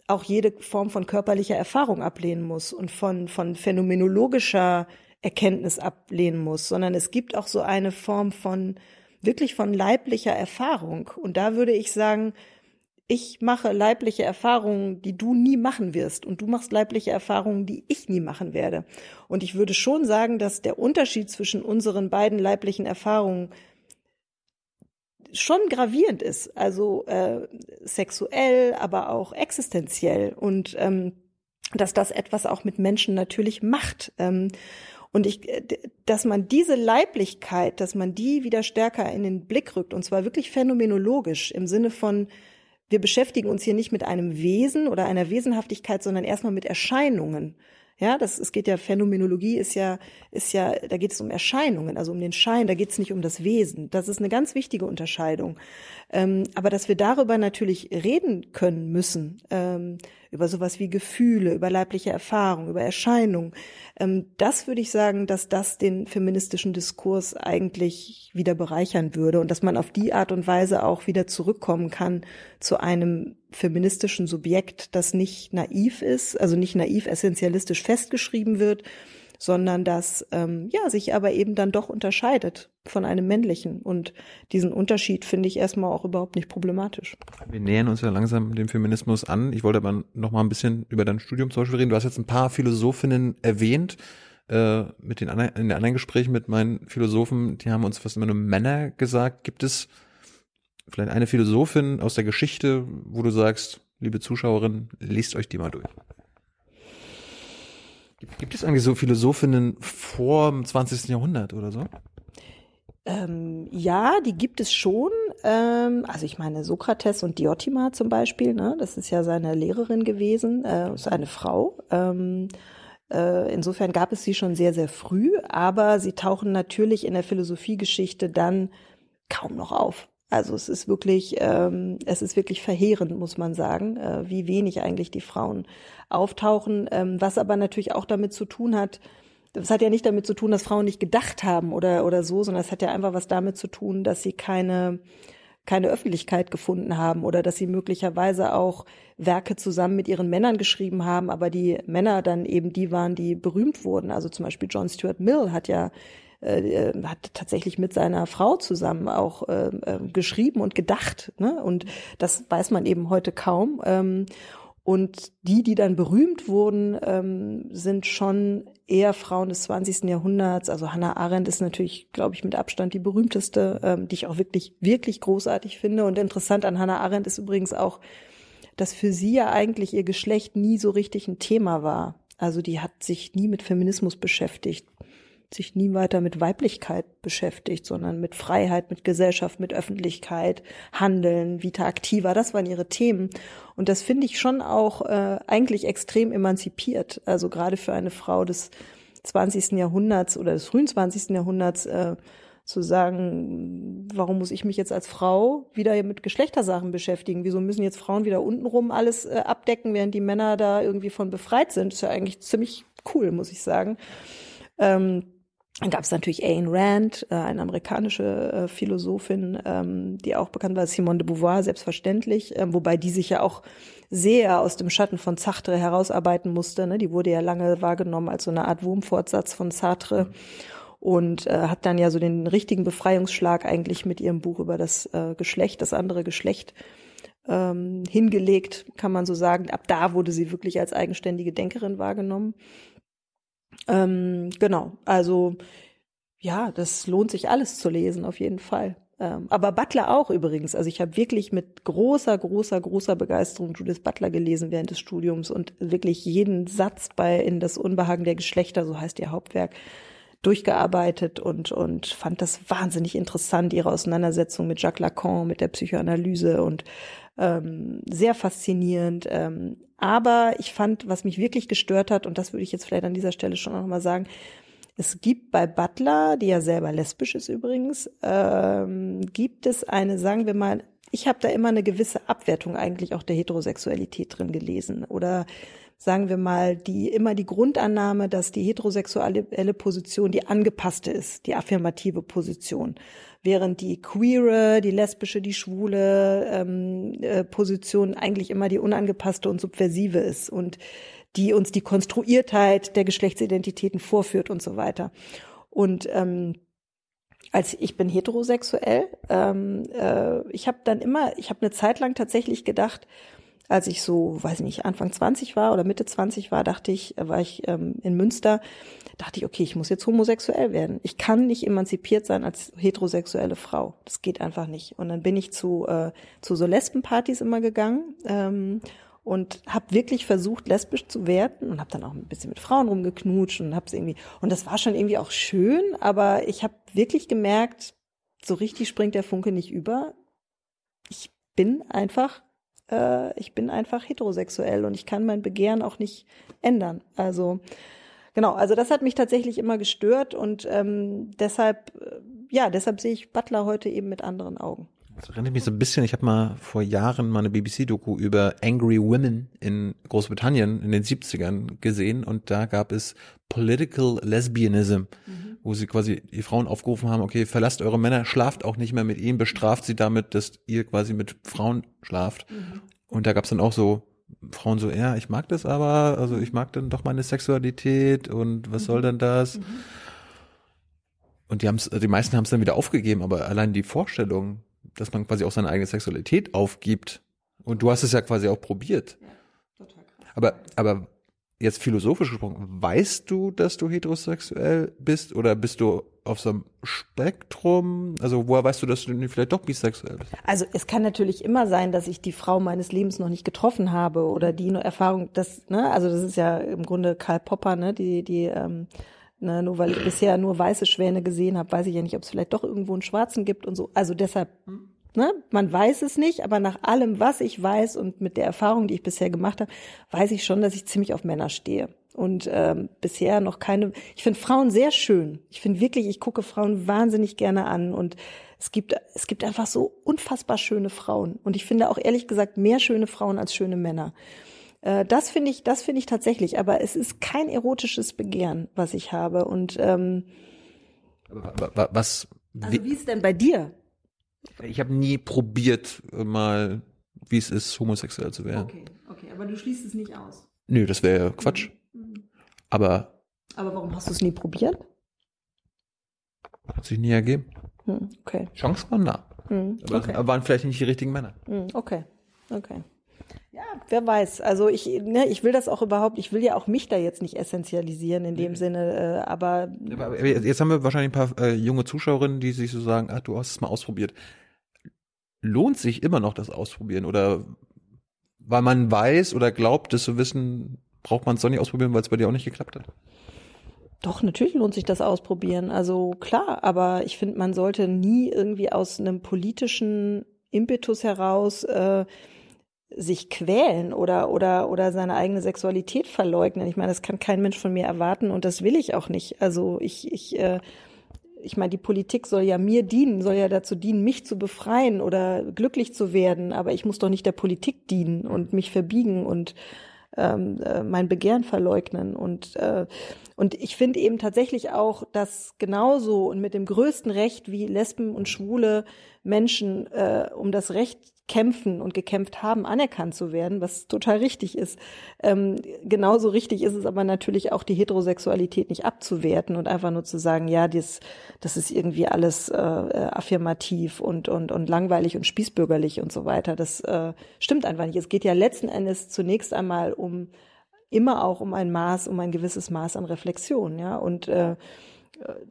auch jede Form von körperlicher Erfahrung ablehnen muss und von, von phänomenologischer Erkenntnis ablehnen muss, sondern es gibt auch so eine Form von wirklich von leiblicher Erfahrung. Und da würde ich sagen, ich mache leibliche Erfahrungen, die du nie machen wirst. Und du machst leibliche Erfahrungen, die ich nie machen werde. Und ich würde schon sagen, dass der Unterschied zwischen unseren beiden leiblichen Erfahrungen schon gravierend ist. Also äh, sexuell, aber auch existenziell. Und ähm, dass das etwas auch mit Menschen natürlich macht. Ähm, und ich, äh, dass man diese Leiblichkeit, dass man die wieder stärker in den Blick rückt, und zwar wirklich phänomenologisch im Sinne von, wir beschäftigen uns hier nicht mit einem Wesen oder einer Wesenhaftigkeit, sondern erstmal mit Erscheinungen. Ja, das, es geht ja, Phänomenologie ist ja, ist ja, da geht es um Erscheinungen, also um den Schein, da geht es nicht um das Wesen. Das ist eine ganz wichtige Unterscheidung. Ähm, aber dass wir darüber natürlich reden können müssen, ähm, über sowas wie Gefühle, über leibliche Erfahrung, über Erscheinung, ähm, das würde ich sagen, dass das den feministischen Diskurs eigentlich wieder bereichern würde und dass man auf die Art und Weise auch wieder zurückkommen kann zu einem feministischen Subjekt, das nicht naiv ist, also nicht naiv essentialistisch festgeschrieben wird, sondern das ähm, ja sich aber eben dann doch unterscheidet von einem männlichen. Und diesen Unterschied finde ich erstmal auch überhaupt nicht problematisch. Wir nähern uns ja langsam dem Feminismus an. Ich wollte aber noch mal ein bisschen über dein Studium zum Beispiel reden. Du hast jetzt ein paar Philosophinnen erwähnt. Äh, mit den anderen, in den anderen Gesprächen mit meinen Philosophen, die haben uns fast immer nur Männer gesagt. Gibt es vielleicht eine Philosophin aus der Geschichte, wo du sagst, liebe Zuschauerin, lest euch die mal durch? Gibt es eigentlich so Philosophinnen vor dem 20. Jahrhundert oder so? Ähm, ja, die gibt es schon. Ähm, also ich meine Sokrates und Diotima zum Beispiel, ne? das ist ja seine Lehrerin gewesen, äh, ist eine Frau. Ähm, äh, insofern gab es sie schon sehr, sehr früh, aber sie tauchen natürlich in der Philosophiegeschichte dann kaum noch auf. Also es ist wirklich, ähm, es ist wirklich verheerend, muss man sagen, äh, wie wenig eigentlich die Frauen auftauchen. Ähm, was aber natürlich auch damit zu tun hat, das hat ja nicht damit zu tun, dass Frauen nicht gedacht haben oder oder so, sondern es hat ja einfach was damit zu tun, dass sie keine keine Öffentlichkeit gefunden haben oder dass sie möglicherweise auch Werke zusammen mit ihren Männern geschrieben haben, aber die Männer dann eben die waren, die berühmt wurden. Also zum Beispiel John Stuart Mill hat ja äh, hat tatsächlich mit seiner Frau zusammen auch äh, äh, geschrieben und gedacht. Ne? Und das weiß man eben heute kaum. Ähm, und die, die dann berühmt wurden, ähm, sind schon eher Frauen des 20. Jahrhunderts. Also Hannah Arendt ist natürlich, glaube ich, mit Abstand die berühmteste, ähm, die ich auch wirklich, wirklich großartig finde. Und interessant an Hannah Arendt ist übrigens auch, dass für sie ja eigentlich ihr Geschlecht nie so richtig ein Thema war. Also die hat sich nie mit Feminismus beschäftigt sich nie weiter mit Weiblichkeit beschäftigt, sondern mit Freiheit, mit Gesellschaft, mit Öffentlichkeit, Handeln, Vita Activa, das waren ihre Themen. Und das finde ich schon auch äh, eigentlich extrem emanzipiert. Also gerade für eine Frau des 20. Jahrhunderts oder des frühen 20. Jahrhunderts äh, zu sagen, warum muss ich mich jetzt als Frau wieder mit Geschlechtersachen beschäftigen? Wieso müssen jetzt Frauen wieder untenrum alles äh, abdecken, während die Männer da irgendwie von befreit sind? Ist ja eigentlich ziemlich cool, muss ich sagen. Ähm, dann gab es natürlich Ayn Rand, äh, eine amerikanische äh, Philosophin, ähm, die auch bekannt war, Simone de Beauvoir, selbstverständlich, äh, wobei die sich ja auch sehr aus dem Schatten von Sartre herausarbeiten musste. Ne? Die wurde ja lange wahrgenommen als so eine Art Wurmfortsatz von Sartre und äh, hat dann ja so den richtigen Befreiungsschlag eigentlich mit ihrem Buch über das äh, Geschlecht, das andere Geschlecht ähm, hingelegt, kann man so sagen. Ab da wurde sie wirklich als eigenständige Denkerin wahrgenommen. Ähm, genau, also ja, das lohnt sich alles zu lesen, auf jeden Fall. Ähm, aber Butler auch übrigens. Also ich habe wirklich mit großer, großer, großer Begeisterung Judith Butler gelesen während des Studiums und wirklich jeden Satz bei In das Unbehagen der Geschlechter, so heißt ihr Hauptwerk, durchgearbeitet und, und fand das wahnsinnig interessant, ihre Auseinandersetzung mit Jacques Lacan, mit der Psychoanalyse und ähm, sehr faszinierend. Ähm, aber ich fand, was mich wirklich gestört hat, und das würde ich jetzt vielleicht an dieser Stelle schon noch mal sagen, Es gibt bei Butler, die ja selber lesbisch ist übrigens, ähm, gibt es eine, sagen wir mal, ich habe da immer eine gewisse Abwertung eigentlich auch der Heterosexualität drin gelesen oder sagen wir mal, die immer die Grundannahme, dass die heterosexuelle Position die angepasste ist, die affirmative Position, während die queere, die lesbische, die schwule ähm, äh, Position eigentlich immer die unangepasste und subversive ist und die uns die Konstruiertheit der Geschlechtsidentitäten vorführt und so weiter. Und ähm, als ich bin heterosexuell, ähm, äh, ich habe dann immer, ich habe eine Zeit lang tatsächlich gedacht, als ich so, weiß ich nicht, Anfang 20 war oder Mitte 20 war, dachte ich, war ich ähm, in Münster, dachte ich, okay, ich muss jetzt homosexuell werden. Ich kann nicht emanzipiert sein als heterosexuelle Frau. Das geht einfach nicht. Und dann bin ich zu, äh, zu so Lesbenpartys immer gegangen ähm, und habe wirklich versucht, lesbisch zu werden und habe dann auch ein bisschen mit Frauen rumgeknutscht und hab's irgendwie und das war schon irgendwie auch schön, aber ich habe wirklich gemerkt, so richtig springt der Funke nicht über. Ich bin einfach äh, ich bin einfach heterosexuell und ich kann mein Begehren auch nicht ändern. Also genau, also das hat mich tatsächlich immer gestört und ähm, deshalb, äh, ja, deshalb sehe ich Butler heute eben mit anderen Augen. Das erinnert mich so ein bisschen, ich habe mal vor Jahren mal eine BBC-Doku über Angry Women in Großbritannien in den 70ern gesehen und da gab es Political Lesbianism, mhm. wo sie quasi die Frauen aufgerufen haben, okay, verlasst eure Männer, schlaft auch nicht mehr mit ihnen, bestraft sie damit, dass ihr quasi mit Frauen schlaft. Mhm. Und da gab es dann auch so Frauen so, ja, ich mag das aber, also ich mag dann doch meine Sexualität und was mhm. soll denn das? Mhm. Und die haben es, die meisten haben es dann wieder aufgegeben, aber allein die Vorstellung, dass man quasi auch seine eigene Sexualität aufgibt. Und du hast es ja quasi auch probiert. Ja, total krass. Aber, aber jetzt philosophisch gesprochen, weißt du, dass du heterosexuell bist oder bist du auf so einem Spektrum? Also woher weißt du, dass du vielleicht doch bisexuell bist? Also es kann natürlich immer sein, dass ich die Frau meines Lebens noch nicht getroffen habe oder die nur Erfahrung, das, ne, also das ist ja im Grunde Karl Popper, ne, die, die, ähm, ne, nur weil ich bisher nur weiße Schwäne gesehen habe, weiß ich ja nicht, ob es vielleicht doch irgendwo einen Schwarzen gibt und so. Also deshalb hm. Ne? Man weiß es nicht, aber nach allem, was ich weiß und mit der Erfahrung, die ich bisher gemacht habe, weiß ich schon, dass ich ziemlich auf Männer stehe. Und ähm, bisher noch keine. Ich finde Frauen sehr schön. Ich finde wirklich, ich gucke Frauen wahnsinnig gerne an und es gibt es gibt einfach so unfassbar schöne Frauen. Und ich finde auch ehrlich gesagt mehr schöne Frauen als schöne Männer. Äh, das finde ich, das finde ich tatsächlich. Aber es ist kein erotisches Begehren, was ich habe. Und ähm, aber was? Also wie ist denn bei dir? Ich habe nie probiert, mal, wie es ist, homosexuell zu werden. Okay, okay, aber du schließt es nicht aus. Nö, das wäre Quatsch. Mhm. Aber. Aber warum hast du es nie probiert? Hat sich nie ergeben. Hm, okay. Chance waren da. Hm, aber okay. waren vielleicht nicht die richtigen Männer. Hm, okay, okay. Ja, wer weiß. Also ich, ne, ich will das auch überhaupt, ich will ja auch mich da jetzt nicht essentialisieren in dem mhm. Sinne, äh, aber, aber. Jetzt haben wir wahrscheinlich ein paar äh, junge Zuschauerinnen, die sich so sagen, ach, du hast es mal ausprobiert. Lohnt sich immer noch das Ausprobieren? Oder weil man weiß oder glaubt, das zu wissen, braucht man es doch nicht ausprobieren, weil es bei dir auch nicht geklappt hat? Doch, natürlich lohnt sich das ausprobieren. Also klar, aber ich finde, man sollte nie irgendwie aus einem politischen Impetus heraus äh, sich quälen oder oder oder seine eigene Sexualität verleugnen. Ich meine, das kann kein Mensch von mir erwarten und das will ich auch nicht. Also ich ich äh, ich meine, die Politik soll ja mir dienen, soll ja dazu dienen, mich zu befreien oder glücklich zu werden, aber ich muss doch nicht der Politik dienen und mich verbiegen und ähm, äh, mein Begehren verleugnen. Und, äh, und ich finde eben tatsächlich auch, dass genauso und mit dem größten Recht wie Lesben und schwule Menschen äh, um das Recht kämpfen und gekämpft haben, anerkannt zu werden, was total richtig ist. Ähm, genauso richtig ist es aber natürlich auch, die Heterosexualität nicht abzuwerten und einfach nur zu sagen, ja, das, das ist irgendwie alles äh, affirmativ und, und, und langweilig und spießbürgerlich und so weiter. Das äh, stimmt einfach nicht. Es geht ja letzten Endes zunächst einmal um immer auch um ein Maß, um ein gewisses Maß an Reflexion, ja. Und äh, äh,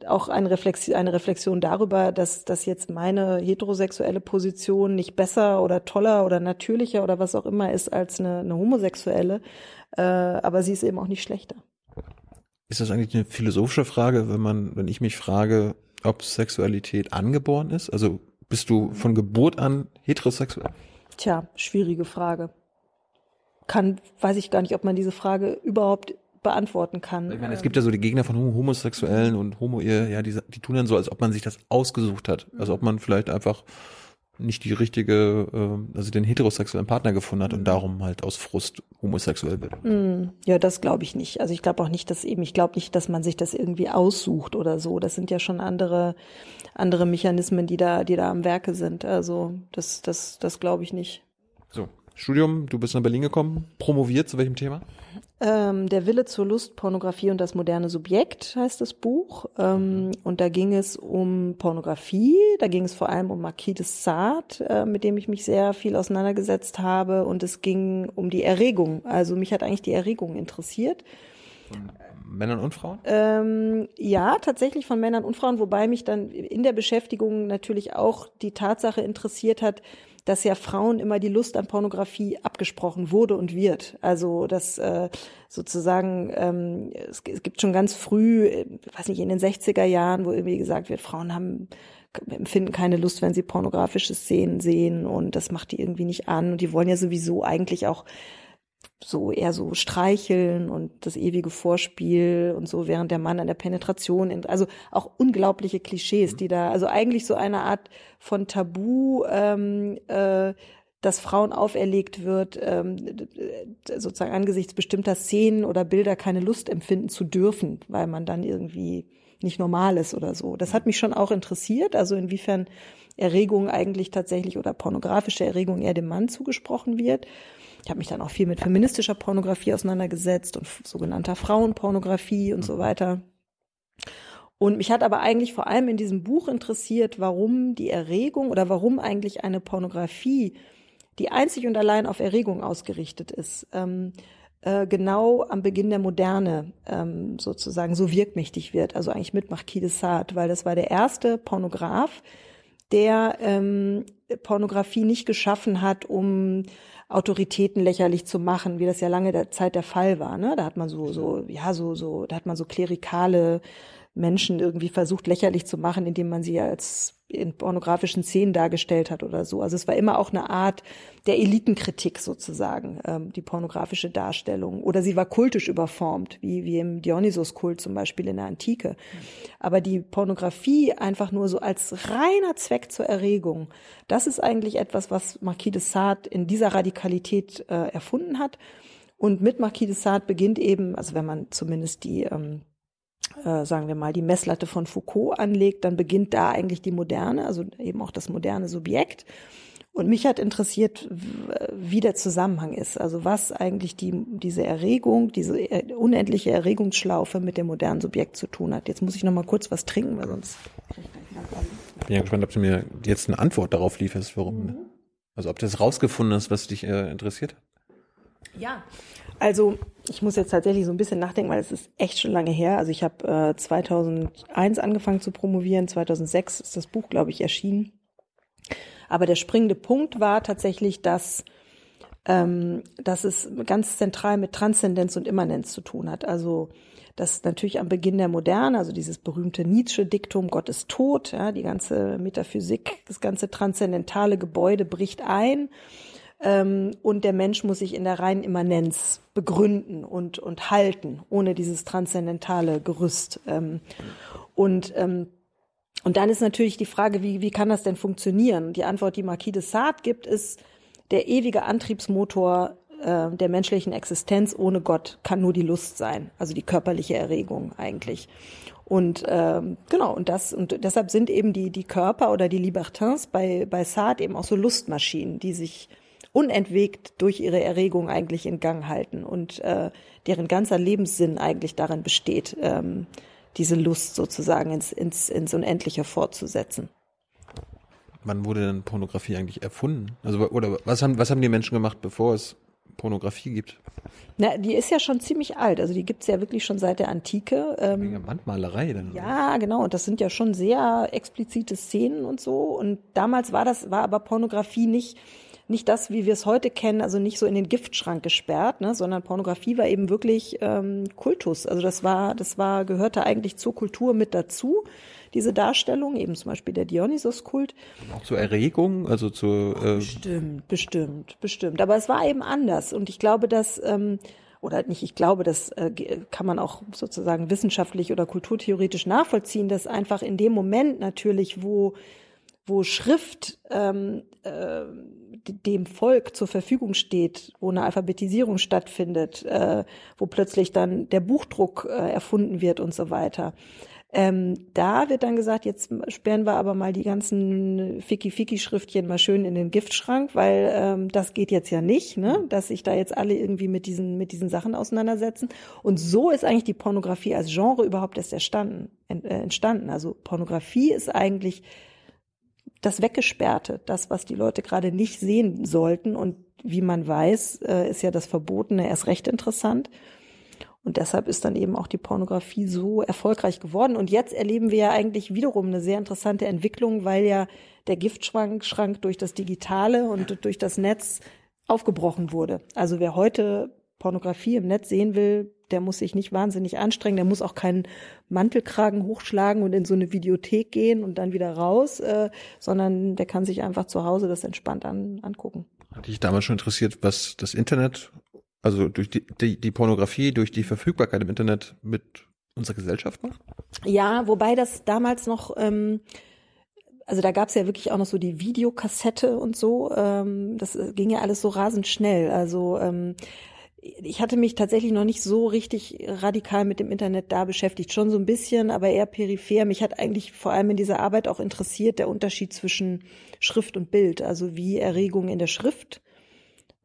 auch eine Reflexion, eine Reflexion darüber, dass, dass jetzt meine heterosexuelle Position nicht besser oder toller oder natürlicher oder was auch immer ist als eine, eine homosexuelle, äh, aber sie ist eben auch nicht schlechter. Ist das eigentlich eine philosophische Frage, wenn man, wenn ich mich frage, ob Sexualität angeboren ist? Also bist du von Geburt an heterosexuell? Tja, schwierige Frage. Kann, weiß ich gar nicht, ob man diese Frage überhaupt beantworten kann. Ich meine, es gibt ja so die Gegner von Homosexuellen und Homo, ja, die, die tun dann so, als ob man sich das ausgesucht hat. Als ob man vielleicht einfach nicht die richtige, äh, also den heterosexuellen Partner gefunden hat und darum halt aus Frust homosexuell wird. Mm, ja, das glaube ich nicht. Also ich glaube auch nicht, dass eben, ich glaube nicht, dass man sich das irgendwie aussucht oder so. Das sind ja schon andere, andere Mechanismen, die da, die da am Werke sind. Also das, das, das glaube ich nicht. So, Studium, du bist nach Berlin gekommen, promoviert zu welchem Thema? Ähm, der Wille zur Lust, Pornografie und das moderne Subjekt heißt das Buch. Ähm, und da ging es um Pornografie, da ging es vor allem um Marquis de Sade, äh, mit dem ich mich sehr viel auseinandergesetzt habe. Und es ging um die Erregung. Also mich hat eigentlich die Erregung interessiert. Von Männern und Frauen? Ähm, ja, tatsächlich von Männern und Frauen, wobei mich dann in der Beschäftigung natürlich auch die Tatsache interessiert hat, dass ja Frauen immer die Lust an Pornografie abgesprochen wurde und wird. Also dass äh, sozusagen ähm, es, es gibt schon ganz früh, äh, weiß nicht, in den 60er Jahren, wo irgendwie gesagt wird, Frauen haben empfinden keine Lust, wenn sie pornografische Szenen sehen und das macht die irgendwie nicht an und die wollen ja sowieso eigentlich auch so eher so streicheln und das ewige Vorspiel und so, während der Mann an der Penetration, also auch unglaubliche Klischees, die da, also eigentlich so eine Art von Tabu, ähm, äh, dass Frauen auferlegt wird, ähm, sozusagen angesichts bestimmter Szenen oder Bilder keine Lust empfinden zu dürfen, weil man dann irgendwie nicht normal ist oder so. Das hat mich schon auch interessiert, also inwiefern Erregung eigentlich tatsächlich oder pornografische Erregung eher dem Mann zugesprochen wird. Ich habe mich dann auch viel mit feministischer Pornografie auseinandergesetzt und sogenannter Frauenpornografie und so weiter. Und mich hat aber eigentlich vor allem in diesem Buch interessiert, warum die Erregung oder warum eigentlich eine Pornografie, die einzig und allein auf Erregung ausgerichtet ist, ähm, äh, genau am Beginn der Moderne ähm, sozusagen so wirkmächtig wird. Also eigentlich mit Marquis de Sade, weil das war der erste Pornograf, der ähm, Pornografie nicht geschaffen hat, um Autoritäten lächerlich zu machen, wie das ja lange der Zeit der Fall war. Ne? Da hat man so, so, ja, so, so, da hat man so klerikale Menschen irgendwie versucht lächerlich zu machen, indem man sie als in pornografischen Szenen dargestellt hat oder so. Also es war immer auch eine Art der Elitenkritik sozusagen, ähm, die pornografische Darstellung. Oder sie war kultisch überformt, wie, wie im Dionysos-Kult zum Beispiel in der Antike. Aber die Pornografie einfach nur so als reiner Zweck zur Erregung, das ist eigentlich etwas, was Marquis de Sade in dieser Radikalität äh, erfunden hat. Und mit Marquis de Sade beginnt eben, also wenn man zumindest die ähm, äh, sagen wir mal, die Messlatte von Foucault anlegt, dann beginnt da eigentlich die Moderne, also eben auch das moderne Subjekt. Und mich hat interessiert, wie der Zusammenhang ist. Also was eigentlich die, diese Erregung, diese unendliche Erregungsschlaufe mit dem modernen Subjekt zu tun hat. Jetzt muss ich noch mal kurz was trinken, weil sonst. Ich bin ja gespannt, ob du mir jetzt eine Antwort darauf lieferst, warum. Mhm. Also ob das rausgefunden ist, was dich äh, interessiert? Ja, also ich muss jetzt tatsächlich so ein bisschen nachdenken, weil es ist echt schon lange her. Also ich habe äh, 2001 angefangen zu promovieren, 2006 ist das Buch, glaube ich, erschienen. Aber der springende Punkt war tatsächlich, dass, ähm, dass es ganz zentral mit Transzendenz und Immanenz zu tun hat. Also dass natürlich am Beginn der Moderne, also dieses berühmte Nietzsche-Diktum, Gott ist tot, ja, die ganze Metaphysik, das ganze transzendentale Gebäude bricht ein ähm, und der Mensch muss sich in der reinen Immanenz begründen und, und halten, ohne dieses transzendentale Gerüst. Ähm, und, ähm, und dann ist natürlich die Frage, wie, wie kann das denn funktionieren? Die Antwort, die Marquis de Sade gibt, ist, der ewige Antriebsmotor äh, der menschlichen Existenz ohne Gott kann nur die Lust sein, also die körperliche Erregung eigentlich. Und ähm, genau, und das, und deshalb sind eben die, die Körper oder die Libertins bei, bei Sade eben auch so Lustmaschinen, die sich unentwegt durch ihre Erregung eigentlich in Gang halten und äh, deren ganzer Lebenssinn eigentlich darin besteht, ähm, diese Lust sozusagen ins, ins, ins Unendliche fortzusetzen. Wann wurde denn Pornografie eigentlich erfunden? Also oder was haben was haben die Menschen gemacht, bevor es Pornografie gibt? Na, die ist ja schon ziemlich alt. Also die gibt's ja wirklich schon seit der Antike. Ähm, Wandmalerei dann. Ja, genau. Und das sind ja schon sehr explizite Szenen und so. Und damals war das, war aber Pornografie nicht nicht das, wie wir es heute kennen, also nicht so in den Giftschrank gesperrt, ne, sondern Pornografie war eben wirklich ähm, Kultus. Also das war, das war, gehörte eigentlich zur Kultur mit dazu, diese Darstellung, eben zum Beispiel der Dionysos-Kult. Auch zur Erregung, also zur äh bestimmt, bestimmt, bestimmt. Aber es war eben anders. Und ich glaube, dass ähm, oder nicht, ich glaube, das äh, kann man auch sozusagen wissenschaftlich oder kulturtheoretisch nachvollziehen, dass einfach in dem Moment natürlich, wo, wo Schrift ähm, äh, dem Volk zur Verfügung steht, wo eine Alphabetisierung stattfindet, äh, wo plötzlich dann der Buchdruck äh, erfunden wird und so weiter. Ähm, da wird dann gesagt, jetzt sperren wir aber mal die ganzen Fiki-Fiki-Schriftchen mal schön in den Giftschrank, weil ähm, das geht jetzt ja nicht, ne? dass sich da jetzt alle irgendwie mit diesen, mit diesen Sachen auseinandersetzen. Und so ist eigentlich die Pornografie als Genre überhaupt erst erstanden, äh, entstanden. Also Pornografie ist eigentlich das Weggesperrte, das, was die Leute gerade nicht sehen sollten. Und wie man weiß, äh, ist ja das Verbotene erst recht interessant. Und deshalb ist dann eben auch die Pornografie so erfolgreich geworden. Und jetzt erleben wir ja eigentlich wiederum eine sehr interessante Entwicklung, weil ja der Giftschrank Schrank durch das Digitale und durch das Netz aufgebrochen wurde. Also wer heute Pornografie im Netz sehen will, der muss sich nicht wahnsinnig anstrengen, der muss auch keinen Mantelkragen hochschlagen und in so eine Videothek gehen und dann wieder raus, äh, sondern der kann sich einfach zu Hause das entspannt an, angucken. Hat dich damals schon interessiert, was das Internet, also durch die, die, die Pornografie, durch die Verfügbarkeit im Internet mit unserer Gesellschaft macht? Ja, wobei das damals noch ähm, also da gab es ja wirklich auch noch so die Videokassette und so. Ähm, das ging ja alles so rasend schnell. Also ähm, ich hatte mich tatsächlich noch nicht so richtig radikal mit dem Internet da beschäftigt, schon so ein bisschen, aber eher peripher. Mich hat eigentlich vor allem in dieser Arbeit auch interessiert der Unterschied zwischen Schrift und Bild, also wie Erregung in der Schrift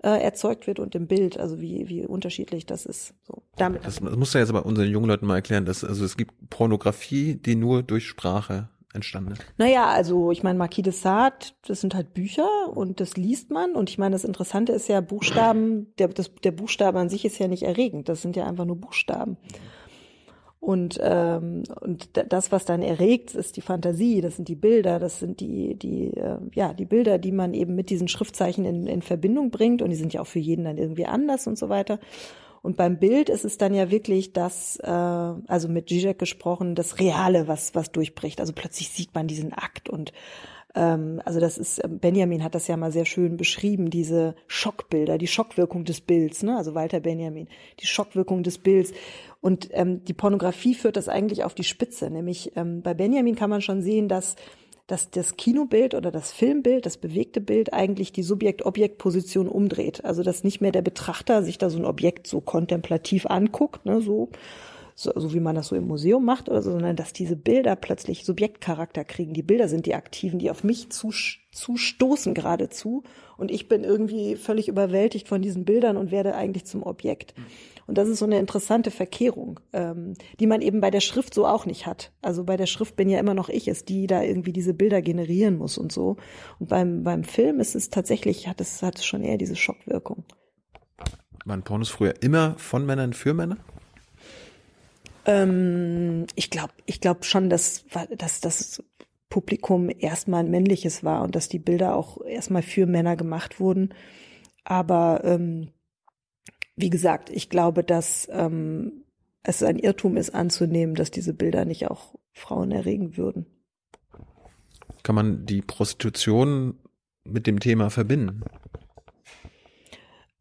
äh, erzeugt wird und im Bild, also wie wie unterschiedlich das ist. So damit. Das, das muss ja jetzt aber unseren jungen Leuten mal erklären, dass also es gibt Pornografie, die nur durch Sprache entstanden ist? Naja, also ich meine, Marquis de Sade, das sind halt Bücher und das liest man. Und ich meine, das Interessante ist ja, Buchstaben, der, das, der Buchstabe an sich ist ja nicht erregend. Das sind ja einfach nur Buchstaben. Und, ähm, und das, was dann erregt, ist die Fantasie, das sind die Bilder, das sind die, die, äh, ja, die Bilder, die man eben mit diesen Schriftzeichen in, in Verbindung bringt. Und die sind ja auch für jeden dann irgendwie anders und so weiter. Und beim Bild ist es dann ja wirklich das, äh, also mit Zizek gesprochen, das Reale, was, was durchbricht. Also plötzlich sieht man diesen Akt und ähm, also das ist, ähm, Benjamin hat das ja mal sehr schön beschrieben, diese Schockbilder, die Schockwirkung des Bilds, ne? also Walter Benjamin, die Schockwirkung des Bilds. Und ähm, die Pornografie führt das eigentlich auf die Spitze. Nämlich ähm, bei Benjamin kann man schon sehen, dass dass das Kinobild oder das Filmbild, das bewegte Bild eigentlich die Subjekt-Objekt-Position umdreht. Also dass nicht mehr der Betrachter sich da so ein Objekt so kontemplativ anguckt, ne, so, so, so wie man das so im Museum macht oder so, sondern dass diese Bilder plötzlich Subjektcharakter kriegen. Die Bilder sind die Aktiven, die auf mich zustoßen geradezu und ich bin irgendwie völlig überwältigt von diesen Bildern und werde eigentlich zum Objekt. Und das ist so eine interessante Verkehrung, ähm, die man eben bei der Schrift so auch nicht hat. Also bei der Schrift bin ja immer noch ich es, die da irgendwie diese Bilder generieren muss und so. Und beim, beim Film ist es tatsächlich, hat es, hat es schon eher diese Schockwirkung. Waren Pornos früher immer von Männern für Männer? Ähm, ich glaube, ich glaube schon, dass, dass das Publikum erstmal ein männliches war und dass die Bilder auch erstmal für Männer gemacht wurden. Aber ähm, wie gesagt, ich glaube, dass ähm, es ein Irrtum ist anzunehmen, dass diese Bilder nicht auch Frauen erregen würden. Kann man die Prostitution mit dem Thema verbinden?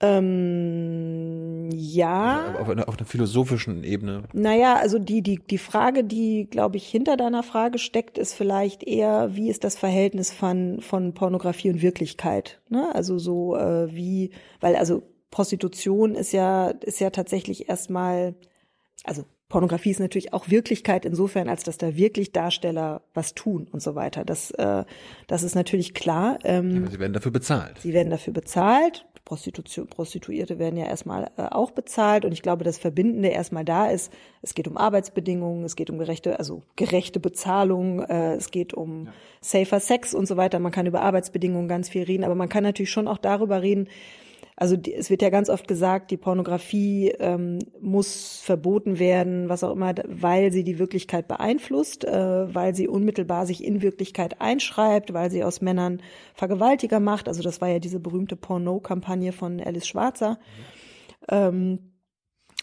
Ähm, ja. Auf einer, auf einer philosophischen Ebene. Naja, also die, die, die Frage, die, glaube ich, hinter deiner Frage steckt, ist vielleicht eher, wie ist das Verhältnis von, von Pornografie und Wirklichkeit? Ne? Also so äh, wie, weil also Prostitution ist ja, ist ja tatsächlich erstmal, also Pornografie ist natürlich auch Wirklichkeit insofern, als dass da wirklich Darsteller was tun und so weiter. Das, äh, das ist natürlich klar. Ähm, ja, sie werden dafür bezahlt. Sie werden dafür bezahlt. Prostitution, Prostituierte werden ja erstmal äh, auch bezahlt. Und ich glaube, das Verbindende erstmal da ist, es geht um Arbeitsbedingungen, es geht um gerechte, also gerechte Bezahlung, äh, es geht um ja. safer Sex und so weiter. Man kann über Arbeitsbedingungen ganz viel reden, aber man kann natürlich schon auch darüber reden, also die, es wird ja ganz oft gesagt, die Pornografie ähm, muss verboten werden, was auch immer, weil sie die Wirklichkeit beeinflusst, äh, weil sie unmittelbar sich in Wirklichkeit einschreibt, weil sie aus Männern Vergewaltiger macht. Also das war ja diese berühmte Porno-Kampagne von Alice Schwarzer. Mhm. Ähm,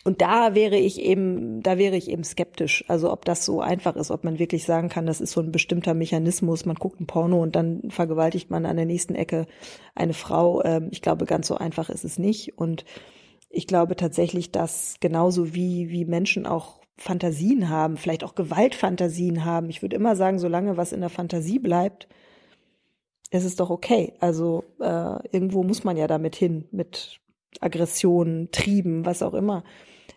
und da wäre ich eben, da wäre ich eben skeptisch. Also ob das so einfach ist, ob man wirklich sagen kann, das ist so ein bestimmter Mechanismus. Man guckt ein Porno und dann vergewaltigt man an der nächsten Ecke eine Frau. Ähm, ich glaube, ganz so einfach ist es nicht. Und ich glaube tatsächlich, dass genauso wie, wie Menschen auch Fantasien haben, vielleicht auch Gewaltfantasien haben. Ich würde immer sagen, solange was in der Fantasie bleibt, ist es doch okay. Also äh, irgendwo muss man ja damit hin, mit Aggressionen, Trieben, was auch immer.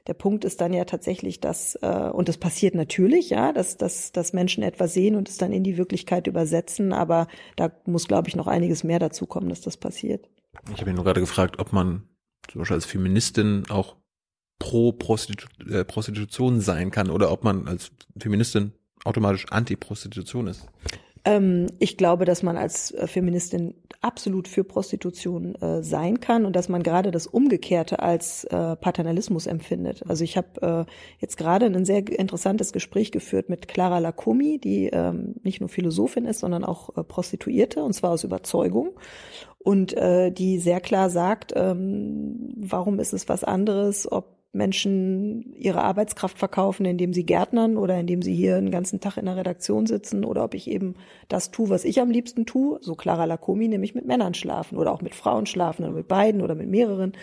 Der Punkt ist dann ja tatsächlich, dass, äh, und das passiert natürlich, ja, dass, dass, dass Menschen etwas sehen und es dann in die Wirklichkeit übersetzen, aber da muss, glaube ich, noch einiges mehr dazu kommen, dass das passiert. Ich habe ihn nur gerade gefragt, ob man zum Beispiel als Feministin auch pro Prostitu äh, Prostitution sein kann oder ob man als Feministin automatisch anti-Prostitution ist. Ähm, ich glaube, dass man als äh, Feministin absolut für Prostitution äh, sein kann und dass man gerade das Umgekehrte als äh, Paternalismus empfindet. Also ich habe äh, jetzt gerade ein sehr interessantes Gespräch geführt mit Clara Lacomi, die ähm, nicht nur Philosophin ist, sondern auch äh, Prostituierte, und zwar aus Überzeugung. Und äh, die sehr klar sagt, ähm, warum ist es was anderes, ob Menschen ihre Arbeitskraft verkaufen, indem sie Gärtnern oder indem sie hier einen ganzen Tag in der Redaktion sitzen oder ob ich eben das tue, was ich am liebsten tue, so Clara Lacomi, nämlich mit Männern schlafen oder auch mit Frauen schlafen oder mit beiden oder mit mehreren.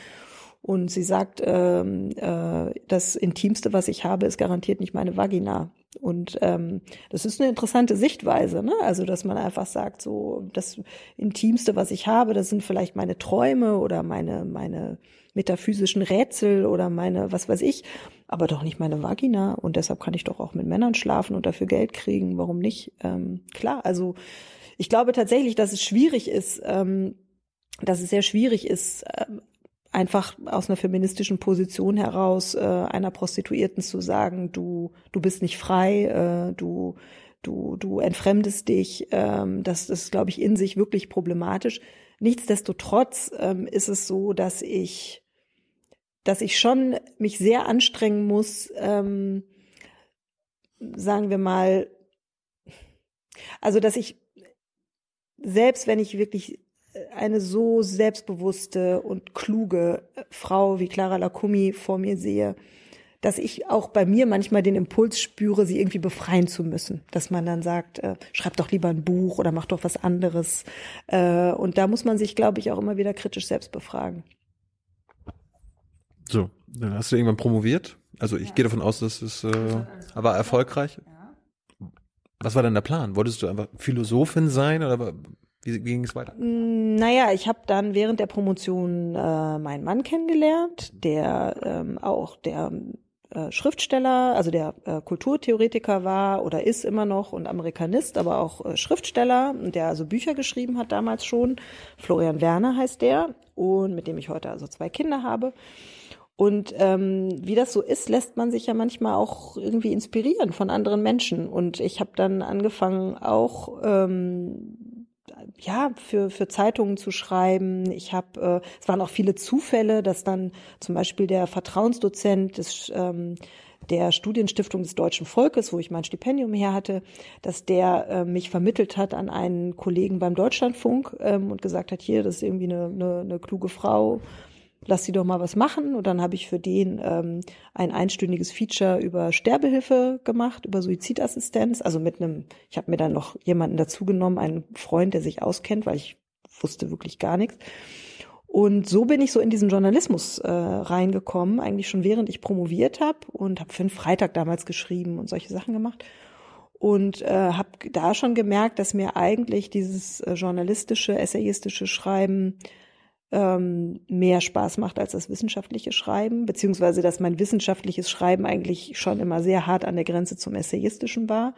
Und sie sagt, ähm, äh, das Intimste, was ich habe, ist garantiert nicht meine Vagina. Und ähm, das ist eine interessante Sichtweise, ne? Also, dass man einfach sagt, so das Intimste, was ich habe, das sind vielleicht meine Träume oder meine, meine metaphysischen Rätsel oder meine, was weiß ich, aber doch nicht meine Vagina. Und deshalb kann ich doch auch mit Männern schlafen und dafür Geld kriegen. Warum nicht? Ähm, klar, also ich glaube tatsächlich, dass es schwierig ist, ähm, dass es sehr schwierig ist, äh, einfach aus einer feministischen Position heraus äh, einer Prostituierten zu sagen, du, du bist nicht frei, äh, du, du, du entfremdest dich. Ähm, das, ist, glaube ich, in sich wirklich problematisch. Nichtsdestotrotz ähm, ist es so, dass ich dass ich schon mich sehr anstrengen muss, ähm, sagen wir mal, also dass ich selbst wenn ich wirklich eine so selbstbewusste und kluge Frau wie Clara Lacumi vor mir sehe, dass ich auch bei mir manchmal den Impuls spüre, sie irgendwie befreien zu müssen. Dass man dann sagt, äh, schreib doch lieber ein Buch oder mach doch was anderes. Äh, und da muss man sich, glaube ich, auch immer wieder kritisch selbst befragen. So, dann hast du irgendwann promoviert. Also ich ja. gehe davon aus, dass es äh, war erfolgreich. Ja. Was war denn der Plan? Wolltest du einfach Philosophin sein oder wie, wie ging es weiter? Mm, naja, ich habe dann während der Promotion äh, meinen Mann kennengelernt, der ähm, auch der äh, Schriftsteller, also der äh, Kulturtheoretiker war oder ist immer noch und Amerikanist, aber auch äh, Schriftsteller, der also Bücher geschrieben hat damals schon. Florian Werner heißt der und mit dem ich heute also zwei Kinder habe. Und ähm, wie das so ist, lässt man sich ja manchmal auch irgendwie inspirieren von anderen Menschen. Und ich habe dann angefangen auch ähm, ja für für Zeitungen zu schreiben. Ich habe äh, es waren auch viele Zufälle, dass dann zum Beispiel der Vertrauensdozent des ähm, der Studienstiftung des deutschen Volkes, wo ich mein Stipendium her hatte, dass der äh, mich vermittelt hat an einen Kollegen beim Deutschlandfunk ähm, und gesagt hat, hier, das ist irgendwie eine, eine, eine kluge Frau, lass sie doch mal was machen. Und dann habe ich für den ähm, ein einstündiges Feature über Sterbehilfe gemacht, über Suizidassistenz. Also mit einem, ich habe mir dann noch jemanden dazugenommen, einen Freund, der sich auskennt, weil ich wusste wirklich gar nichts. Und so bin ich so in diesen Journalismus äh, reingekommen, eigentlich schon während ich promoviert habe und habe für einen Freitag damals geschrieben und solche Sachen gemacht. Und äh, habe da schon gemerkt, dass mir eigentlich dieses äh, journalistische, essayistische Schreiben ähm, mehr Spaß macht als das wissenschaftliche Schreiben, beziehungsweise dass mein wissenschaftliches Schreiben eigentlich schon immer sehr hart an der Grenze zum Essayistischen war.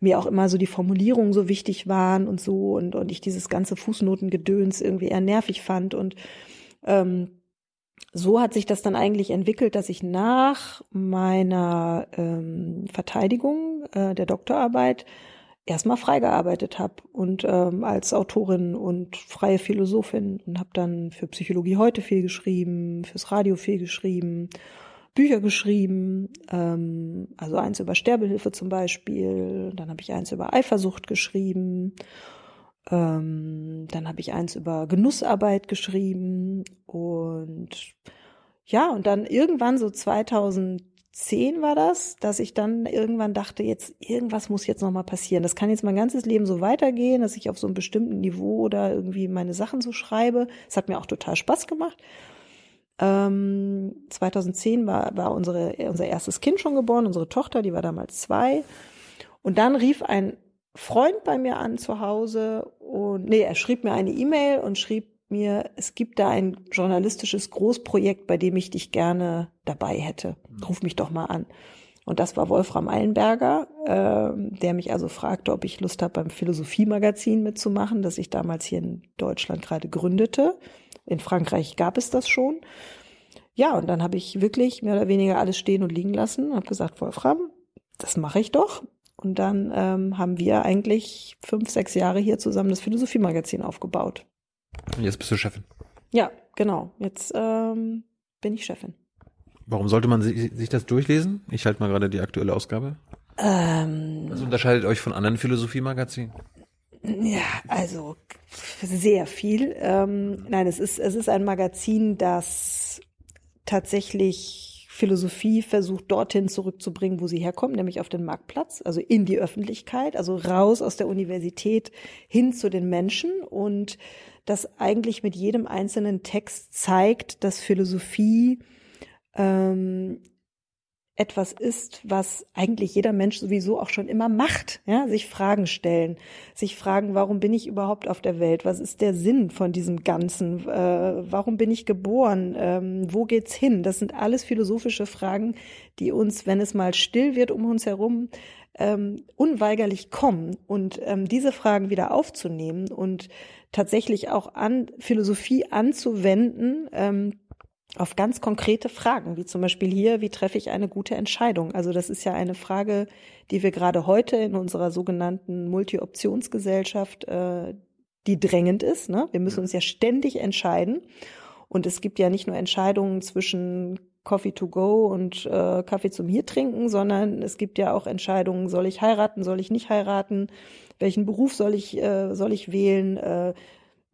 Mir auch immer so die Formulierungen so wichtig waren und so und, und ich dieses ganze Fußnotengedöns irgendwie eher nervig fand und ähm, so hat sich das dann eigentlich entwickelt, dass ich nach meiner ähm, Verteidigung äh, der Doktorarbeit erstmal freigearbeitet habe und ähm, als Autorin und freie Philosophin und habe dann für Psychologie heute viel geschrieben, fürs Radio viel geschrieben, Bücher geschrieben, ähm, also eins über Sterbehilfe zum Beispiel, dann habe ich eins über Eifersucht geschrieben, ähm, dann habe ich eins über Genussarbeit geschrieben und ja, und dann irgendwann so 2000 zehn war das, dass ich dann irgendwann dachte, jetzt irgendwas muss jetzt noch mal passieren. Das kann jetzt mein ganzes Leben so weitergehen, dass ich auf so einem bestimmten Niveau oder irgendwie meine Sachen so schreibe. Es hat mir auch total Spaß gemacht. Ähm, 2010 war, war unsere, unser erstes Kind schon geboren, unsere Tochter, die war damals zwei. Und dann rief ein Freund bei mir an zu Hause und nee, er schrieb mir eine E-Mail und schrieb mir, es gibt da ein journalistisches Großprojekt, bei dem ich dich gerne dabei hätte. Ruf mich doch mal an. Und das war Wolfram Eilenberger, äh, der mich also fragte, ob ich Lust habe, beim Philosophie-Magazin mitzumachen, das ich damals hier in Deutschland gerade gründete. In Frankreich gab es das schon. Ja, und dann habe ich wirklich mehr oder weniger alles stehen und liegen lassen und habe gesagt, Wolfram, das mache ich doch. Und dann ähm, haben wir eigentlich fünf, sechs Jahre hier zusammen das Philosophie-Magazin aufgebaut. Und jetzt bist du Chefin. Ja, genau. Jetzt ähm, bin ich Chefin. Warum sollte man sich, sich das durchlesen? Ich halte mal gerade die aktuelle Ausgabe. Ähm, Was unterscheidet euch von anderen Philosophie-Magazinen? Ja, also sehr viel. Ähm, nein, es ist, es ist ein Magazin, das tatsächlich Philosophie versucht, dorthin zurückzubringen, wo sie herkommt, nämlich auf den Marktplatz, also in die Öffentlichkeit, also raus aus der Universität hin zu den Menschen und das eigentlich mit jedem einzelnen Text zeigt, dass Philosophie ähm, etwas ist, was eigentlich jeder Mensch sowieso auch schon immer macht, ja, sich Fragen stellen, sich fragen, warum bin ich überhaupt auf der Welt? Was ist der Sinn von diesem Ganzen? Äh, warum bin ich geboren? Ähm, wo geht's hin? Das sind alles philosophische Fragen, die uns, wenn es mal still wird um uns herum, ähm, unweigerlich kommen und ähm, diese Fragen wieder aufzunehmen und tatsächlich auch an Philosophie anzuwenden, ähm, auf ganz konkrete Fragen, wie zum Beispiel hier, wie treffe ich eine gute Entscheidung? Also das ist ja eine Frage, die wir gerade heute in unserer sogenannten Multi-Optionsgesellschaft, äh, die drängend ist. Ne? Wir müssen uns ja ständig entscheiden. Und es gibt ja nicht nur Entscheidungen zwischen Coffee to go und äh, Kaffee zum hier trinken, sondern es gibt ja auch Entscheidungen, soll ich heiraten, soll ich nicht heiraten, welchen Beruf soll ich, äh, soll ich wählen, äh,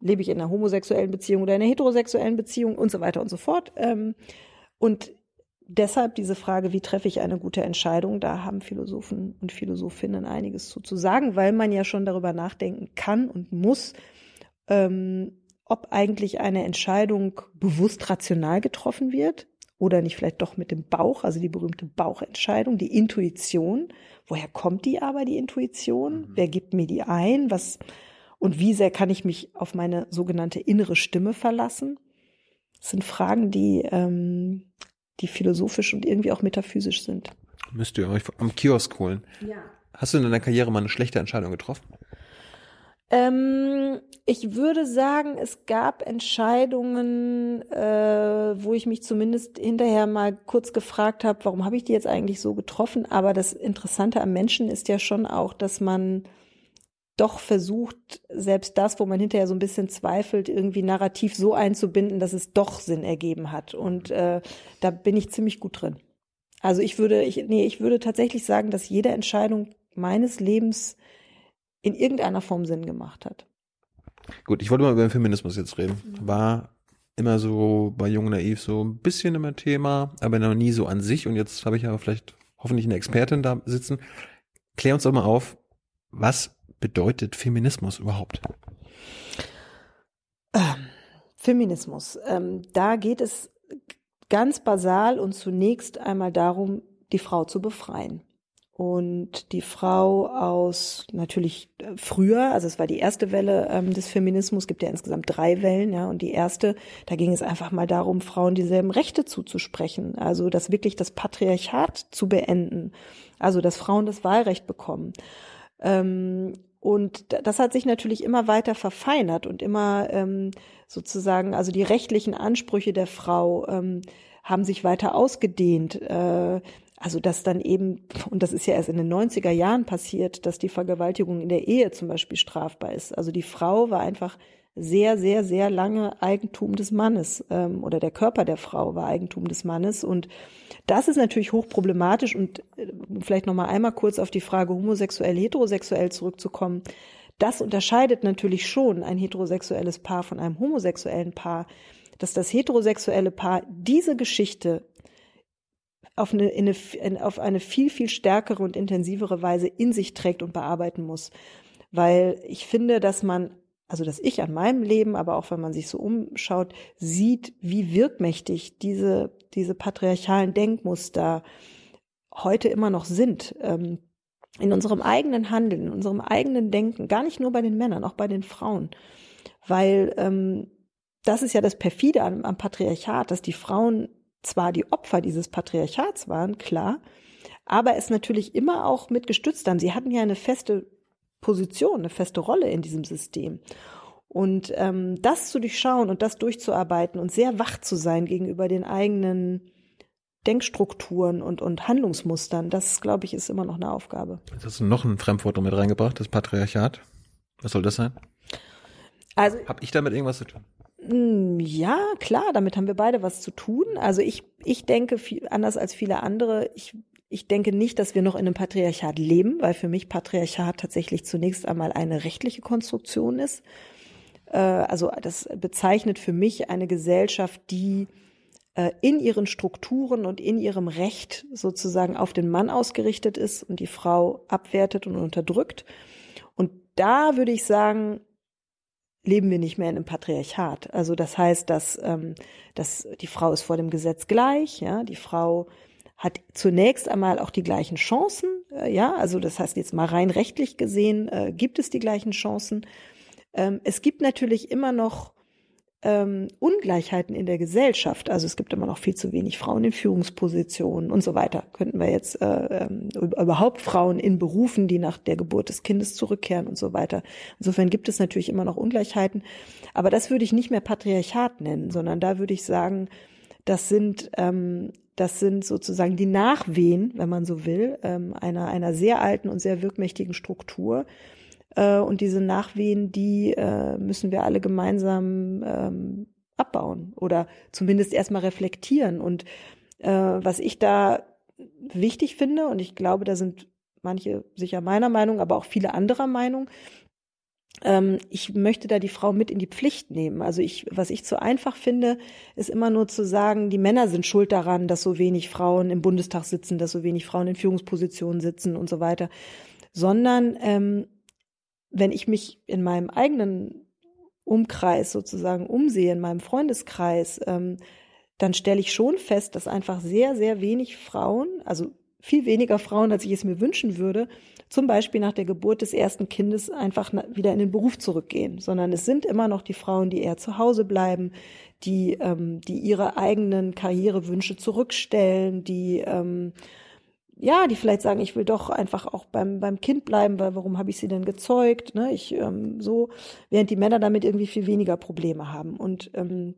lebe ich in einer homosexuellen Beziehung oder in einer heterosexuellen Beziehung? Und so weiter und so fort. Ähm, und deshalb diese Frage, wie treffe ich eine gute Entscheidung, da haben Philosophen und Philosophinnen einiges zu, zu sagen, weil man ja schon darüber nachdenken kann und muss, ähm, ob eigentlich eine Entscheidung bewusst rational getroffen wird oder nicht vielleicht doch mit dem Bauch, also die berühmte Bauchentscheidung, die Intuition. Woher kommt die aber, die Intuition? Mhm. Wer gibt mir die ein? Was, und wie sehr kann ich mich auf meine sogenannte innere Stimme verlassen? Das sind Fragen, die, ähm, die philosophisch und irgendwie auch metaphysisch sind. Müsst ihr euch am Kiosk holen. Ja. Hast du in deiner Karriere mal eine schlechte Entscheidung getroffen? Ähm, ich würde sagen, es gab Entscheidungen, äh, wo ich mich zumindest hinterher mal kurz gefragt habe, warum habe ich die jetzt eigentlich so getroffen? Aber das Interessante am Menschen ist ja schon auch, dass man doch versucht, selbst das, wo man hinterher so ein bisschen zweifelt, irgendwie narrativ so einzubinden, dass es doch Sinn ergeben hat. Und äh, da bin ich ziemlich gut drin. Also ich würde, ich, nee, ich würde tatsächlich sagen, dass jede Entscheidung meines Lebens in irgendeiner Form Sinn gemacht hat. Gut, ich wollte mal über den Feminismus jetzt reden. War immer so bei Jung Naiv so ein bisschen immer Thema, aber noch nie so an sich. Und jetzt habe ich aber vielleicht hoffentlich eine Expertin da sitzen. Klär uns doch mal auf, was bedeutet Feminismus überhaupt? Ähm, Feminismus. Ähm, da geht es ganz basal und zunächst einmal darum, die Frau zu befreien. Und die Frau aus natürlich äh, früher, also es war die erste Welle ähm, des Feminismus, gibt ja insgesamt drei Wellen, ja, und die erste, da ging es einfach mal darum, Frauen dieselben Rechte zuzusprechen, also das wirklich das Patriarchat zu beenden, also dass Frauen das Wahlrecht bekommen. Ähm, und das hat sich natürlich immer weiter verfeinert und immer ähm, sozusagen, also die rechtlichen Ansprüche der Frau ähm, haben sich weiter ausgedehnt. Äh, also dass dann eben, und das ist ja erst in den 90er Jahren passiert, dass die Vergewaltigung in der Ehe zum Beispiel strafbar ist. Also die Frau war einfach sehr, sehr, sehr lange Eigentum des Mannes ähm, oder der Körper der Frau war Eigentum des Mannes. Und das ist natürlich hochproblematisch. Und äh, vielleicht noch mal einmal kurz auf die Frage homosexuell, heterosexuell zurückzukommen. Das unterscheidet natürlich schon ein heterosexuelles Paar von einem homosexuellen Paar, dass das heterosexuelle Paar diese Geschichte auf eine, eine, auf eine viel, viel stärkere und intensivere Weise in sich trägt und bearbeiten muss. Weil ich finde, dass man also das ich an meinem Leben, aber auch wenn man sich so umschaut, sieht, wie wirkmächtig diese, diese patriarchalen Denkmuster heute immer noch sind. Ähm, in unserem eigenen Handeln, in unserem eigenen Denken, gar nicht nur bei den Männern, auch bei den Frauen. Weil ähm, das ist ja das Perfide am, am Patriarchat, dass die Frauen zwar die Opfer dieses Patriarchats waren, klar, aber es natürlich immer auch mit gestützt haben. Sie hatten ja eine feste Position, eine feste Rolle in diesem System. Und ähm, das zu durchschauen und das durchzuarbeiten und sehr wach zu sein gegenüber den eigenen Denkstrukturen und, und Handlungsmustern, das, glaube ich, ist immer noch eine Aufgabe. Jetzt hast du noch ein Fremdwort mit reingebracht, das Patriarchat. Was soll das sein? Also, Hab ich damit irgendwas zu tun? Hm, ja, klar, damit haben wir beide was zu tun. Also ich, ich denke viel, anders als viele andere, ich, ich denke nicht, dass wir noch in einem Patriarchat leben, weil für mich Patriarchat tatsächlich zunächst einmal eine rechtliche Konstruktion ist. Äh, also das bezeichnet für mich eine Gesellschaft, die äh, in ihren Strukturen und in ihrem Recht sozusagen auf den Mann ausgerichtet ist und die Frau abwertet und unterdrückt. Und da würde ich sagen, leben wir nicht mehr in einem Patriarchat. Also das heißt, dass, ähm, dass die Frau ist vor dem Gesetz gleich, ja, die Frau hat zunächst einmal auch die gleichen Chancen, äh, ja, also das heißt jetzt mal rein rechtlich gesehen äh, gibt es die gleichen Chancen. Ähm, es gibt natürlich immer noch ähm, Ungleichheiten in der Gesellschaft. Also es gibt immer noch viel zu wenig Frauen in Führungspositionen und so weiter. Könnten wir jetzt äh, ähm, überhaupt Frauen in Berufen, die nach der Geburt des Kindes zurückkehren und so weiter. Insofern gibt es natürlich immer noch Ungleichheiten. Aber das würde ich nicht mehr Patriarchat nennen, sondern da würde ich sagen, das sind ähm, das sind sozusagen die Nachwehen, wenn man so will, ähm, einer einer sehr alten und sehr wirkmächtigen Struktur äh, und diese Nachwehen, die äh, müssen wir alle gemeinsam ähm, abbauen oder zumindest erstmal reflektieren. Und äh, was ich da wichtig finde, und ich glaube, da sind manche sicher meiner Meinung, aber auch viele anderer Meinung, ähm, ich möchte da die Frau mit in die Pflicht nehmen. Also ich, was ich zu einfach finde, ist immer nur zu sagen, die Männer sind schuld daran, dass so wenig Frauen im Bundestag sitzen, dass so wenig Frauen in Führungspositionen sitzen und so weiter, sondern ähm, wenn ich mich in meinem eigenen Umkreis sozusagen umsehe, in meinem Freundeskreis, ähm, dann stelle ich schon fest, dass einfach sehr, sehr wenig Frauen, also viel weniger Frauen, als ich es mir wünschen würde, zum Beispiel nach der Geburt des ersten Kindes einfach wieder in den Beruf zurückgehen, sondern es sind immer noch die Frauen, die eher zu Hause bleiben, die, ähm, die ihre eigenen Karrierewünsche zurückstellen, die ähm, ja, die vielleicht sagen, ich will doch einfach auch beim, beim Kind bleiben, weil warum habe ich sie denn gezeugt? Ne? Ich ähm, so, während die Männer damit irgendwie viel weniger Probleme haben. Und ähm,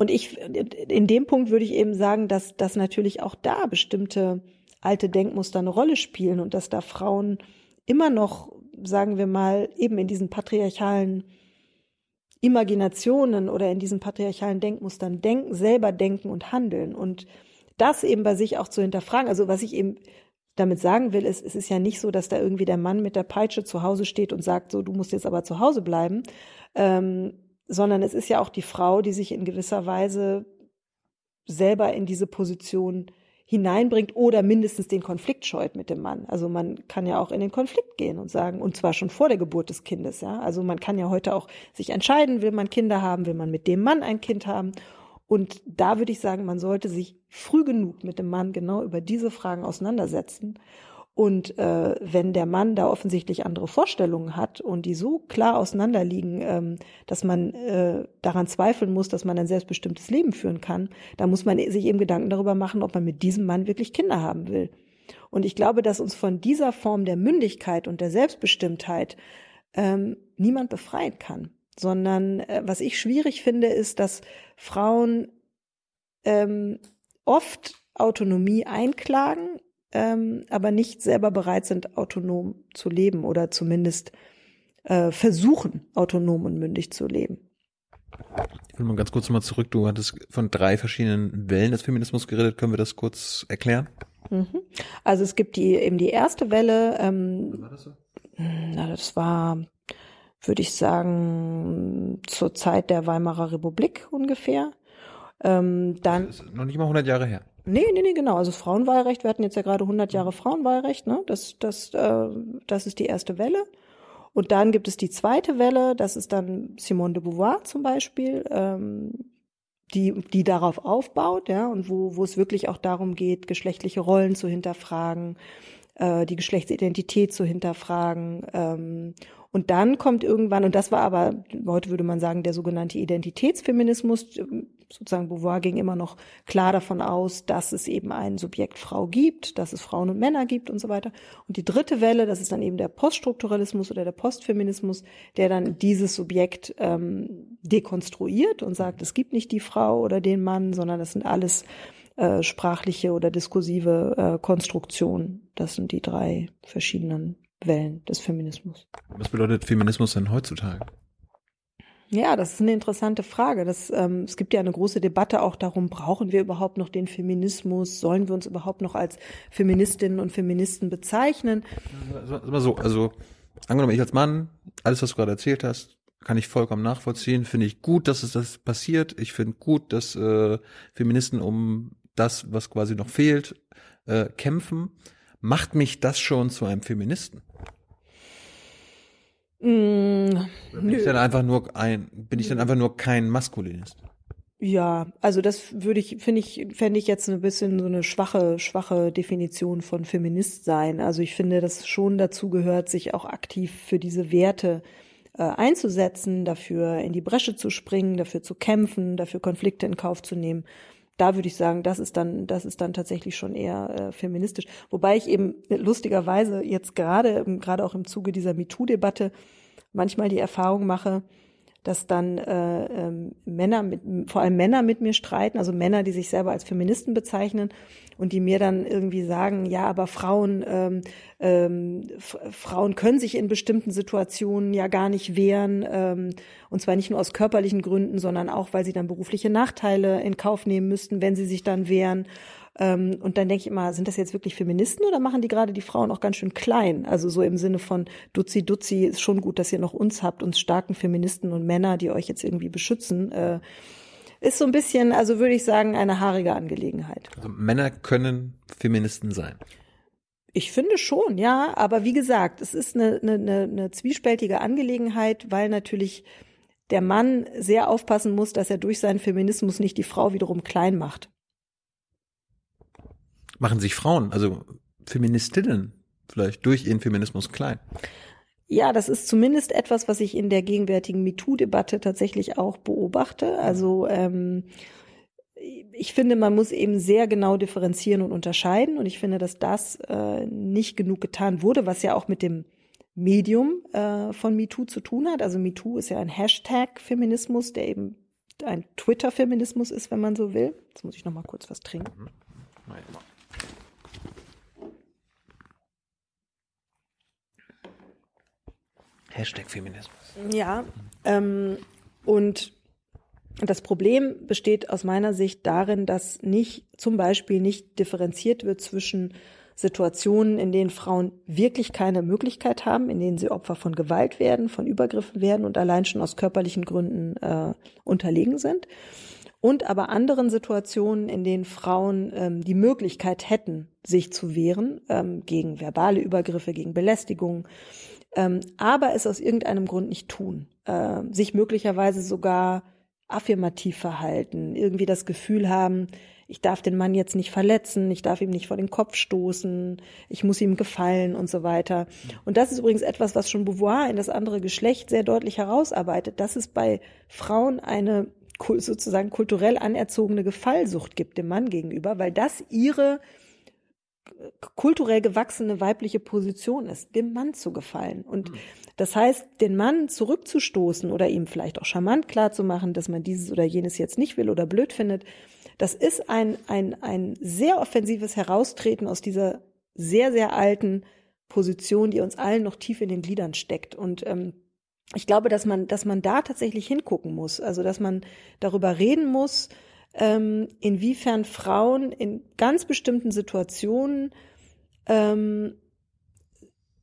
und ich in dem Punkt würde ich eben sagen, dass dass natürlich auch da bestimmte alte Denkmuster eine Rolle spielen und dass da Frauen immer noch, sagen wir mal, eben in diesen patriarchalen Imaginationen oder in diesen patriarchalen Denkmustern denken, selber denken und handeln. Und das eben bei sich auch zu hinterfragen. Also was ich eben damit sagen will, ist, es ist ja nicht so, dass da irgendwie der Mann mit der Peitsche zu Hause steht und sagt, so, du musst jetzt aber zu Hause bleiben, ähm, sondern es ist ja auch die Frau, die sich in gewisser Weise selber in diese Position hineinbringt oder mindestens den Konflikt scheut mit dem Mann. Also man kann ja auch in den Konflikt gehen und sagen, und zwar schon vor der Geburt des Kindes, ja. Also man kann ja heute auch sich entscheiden, will man Kinder haben, will man mit dem Mann ein Kind haben und da würde ich sagen, man sollte sich früh genug mit dem Mann genau über diese Fragen auseinandersetzen. Und äh, wenn der Mann da offensichtlich andere Vorstellungen hat und die so klar auseinanderliegen, ähm, dass man äh, daran zweifeln muss, dass man ein selbstbestimmtes Leben führen kann, da muss man sich eben Gedanken darüber machen, ob man mit diesem Mann wirklich Kinder haben will. Und ich glaube, dass uns von dieser Form der Mündigkeit und der Selbstbestimmtheit ähm, niemand befreien kann sondern äh, was ich schwierig finde, ist, dass Frauen ähm, oft Autonomie einklagen, ähm, aber nicht selber bereit sind, autonom zu leben oder zumindest äh, versuchen, autonom und mündig zu leben. Ich will mal ganz kurz mal zurück. Du hattest von drei verschiedenen Wellen des Feminismus geredet. Können wir das kurz erklären? Mhm. Also es gibt die eben die erste Welle. Ähm, Was war das so? Na, das war würde ich sagen, zur Zeit der Weimarer Republik ungefähr. Ähm, dann das ist noch nicht mal 100 Jahre her. Nee, nee, nee, genau. Also Frauenwahlrecht, wir hatten jetzt ja gerade 100 Jahre Frauenwahlrecht, ne? Das, das, äh, das ist die erste Welle. Und dann gibt es die zweite Welle, das ist dann Simone de Beauvoir zum Beispiel, ähm, die, die darauf aufbaut, ja, und wo, wo es wirklich auch darum geht, geschlechtliche Rollen zu hinterfragen, äh, die Geschlechtsidentität zu hinterfragen. Ähm, und dann kommt irgendwann, und das war aber, heute würde man sagen, der sogenannte Identitätsfeminismus, sozusagen Beauvoir ging immer noch klar davon aus, dass es eben ein Subjekt Frau gibt, dass es Frauen und Männer gibt und so weiter. Und die dritte Welle, das ist dann eben der Poststrukturalismus oder der Postfeminismus, der dann dieses Subjekt ähm, dekonstruiert und sagt, es gibt nicht die Frau oder den Mann, sondern das sind alles äh, sprachliche oder diskursive äh, Konstruktionen. Das sind die drei verschiedenen Wellen des Feminismus. Was bedeutet Feminismus denn heutzutage? Ja, das ist eine interessante Frage. Das, ähm, es gibt ja eine große Debatte auch darum, brauchen wir überhaupt noch den Feminismus? Sollen wir uns überhaupt noch als Feministinnen und Feministen bezeichnen? Immer so, also angenommen, ich als Mann, alles, was du gerade erzählt hast, kann ich vollkommen nachvollziehen. Finde ich gut, dass es das passiert. Ich finde gut, dass äh, Feministen um das, was quasi noch fehlt, äh, kämpfen. Macht mich das schon zu einem Feministen? Mm, bin ich dann einfach nur ein, bin ich dann einfach nur kein Maskulinist? Ja, also das würde ich, finde ich, fände ich jetzt ein bisschen so eine schwache, schwache Definition von Feminist sein. Also ich finde, dass schon dazu gehört, sich auch aktiv für diese Werte äh, einzusetzen, dafür in die Bresche zu springen, dafür zu kämpfen, dafür Konflikte in Kauf zu nehmen da würde ich sagen, das ist dann, das ist dann tatsächlich schon eher äh, feministisch. Wobei ich eben lustigerweise jetzt gerade, gerade auch im Zuge dieser MeToo-Debatte manchmal die Erfahrung mache, dass dann äh, ähm, Männer mit, vor allem Männer mit mir streiten, also Männer, die sich selber als Feministen bezeichnen und die mir dann irgendwie sagen, ja, aber Frauen, ähm, ähm, Frauen können sich in bestimmten Situationen ja gar nicht wehren, ähm, und zwar nicht nur aus körperlichen Gründen, sondern auch, weil sie dann berufliche Nachteile in Kauf nehmen müssten, wenn sie sich dann wehren. Ähm, und dann denke ich immer, sind das jetzt wirklich Feministen oder machen die gerade die Frauen auch ganz schön klein? Also so im Sinne von Duzi Duzi ist schon gut, dass ihr noch uns habt, uns starken Feministen und Männer, die euch jetzt irgendwie beschützen. Äh, ist so ein bisschen, also würde ich sagen, eine haarige Angelegenheit. Also Männer können Feministen sein. Ich finde schon, ja, aber wie gesagt, es ist eine, eine, eine zwiespältige Angelegenheit, weil natürlich der Mann sehr aufpassen muss, dass er durch seinen Feminismus nicht die Frau wiederum klein macht. Machen sich Frauen, also Feministinnen, vielleicht durch ihren Feminismus klein? Ja, das ist zumindest etwas, was ich in der gegenwärtigen MeToo-Debatte tatsächlich auch beobachte. Also ähm, ich finde, man muss eben sehr genau differenzieren und unterscheiden. Und ich finde, dass das äh, nicht genug getan wurde, was ja auch mit dem Medium äh, von MeToo zu tun hat. Also MeToo ist ja ein Hashtag-Feminismus, der eben ein Twitter-Feminismus ist, wenn man so will. Jetzt muss ich noch mal kurz was trinken. Mhm. Hashtag Feminismus. Ja, ähm, und das Problem besteht aus meiner Sicht darin, dass nicht zum Beispiel nicht differenziert wird zwischen Situationen, in denen Frauen wirklich keine Möglichkeit haben, in denen sie Opfer von Gewalt werden, von Übergriffen werden und allein schon aus körperlichen Gründen äh, unterlegen sind. Und aber anderen Situationen, in denen Frauen ähm, die Möglichkeit hätten, sich zu wehren ähm, gegen verbale Übergriffe, gegen Belästigung, ähm, aber es aus irgendeinem Grund nicht tun, äh, sich möglicherweise sogar affirmativ verhalten, irgendwie das Gefühl haben, ich darf den Mann jetzt nicht verletzen, ich darf ihm nicht vor den Kopf stoßen, ich muss ihm gefallen und so weiter. Und das ist übrigens etwas, was schon Beauvoir in das andere Geschlecht sehr deutlich herausarbeitet, dass es bei Frauen eine sozusagen kulturell anerzogene Gefallsucht gibt dem Mann gegenüber, weil das ihre kulturell gewachsene weibliche Position ist, dem Mann zu gefallen. Und das heißt, den Mann zurückzustoßen oder ihm vielleicht auch charmant klarzumachen, dass man dieses oder jenes jetzt nicht will oder blöd findet, das ist ein, ein, ein sehr offensives Heraustreten aus dieser sehr, sehr alten Position, die uns allen noch tief in den Gliedern steckt. Und ähm, ich glaube, dass man, dass man da tatsächlich hingucken muss. Also, dass man darüber reden muss, ähm, inwiefern Frauen in ganz bestimmten Situationen ähm,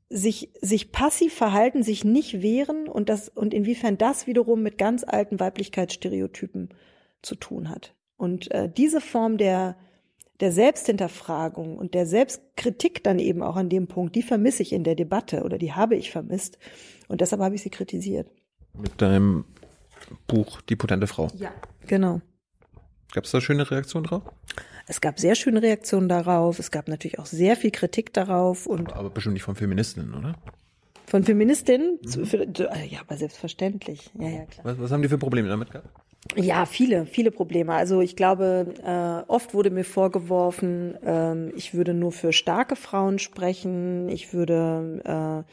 sich, sich passiv verhalten, sich nicht wehren und das, und inwiefern das wiederum mit ganz alten Weiblichkeitsstereotypen zu tun hat. Und äh, diese Form der, der Selbsthinterfragung und der Selbstkritik dann eben auch an dem Punkt, die vermisse ich in der Debatte oder die habe ich vermisst. Und deshalb habe ich sie kritisiert. Mit deinem Buch Die potente Frau. Ja, genau. Gab es da schöne Reaktionen drauf? Es gab sehr schöne Reaktionen darauf. Es gab natürlich auch sehr viel Kritik darauf und. Aber bestimmt nicht von Feministinnen, oder? Von Feministinnen? Mhm. Für, ja, aber selbstverständlich. Ja, ja, klar. Was, was haben die für Probleme damit gehabt? Ja, viele, viele Probleme. Also ich glaube, äh, oft wurde mir vorgeworfen, äh, ich würde nur für starke Frauen sprechen, ich würde, äh,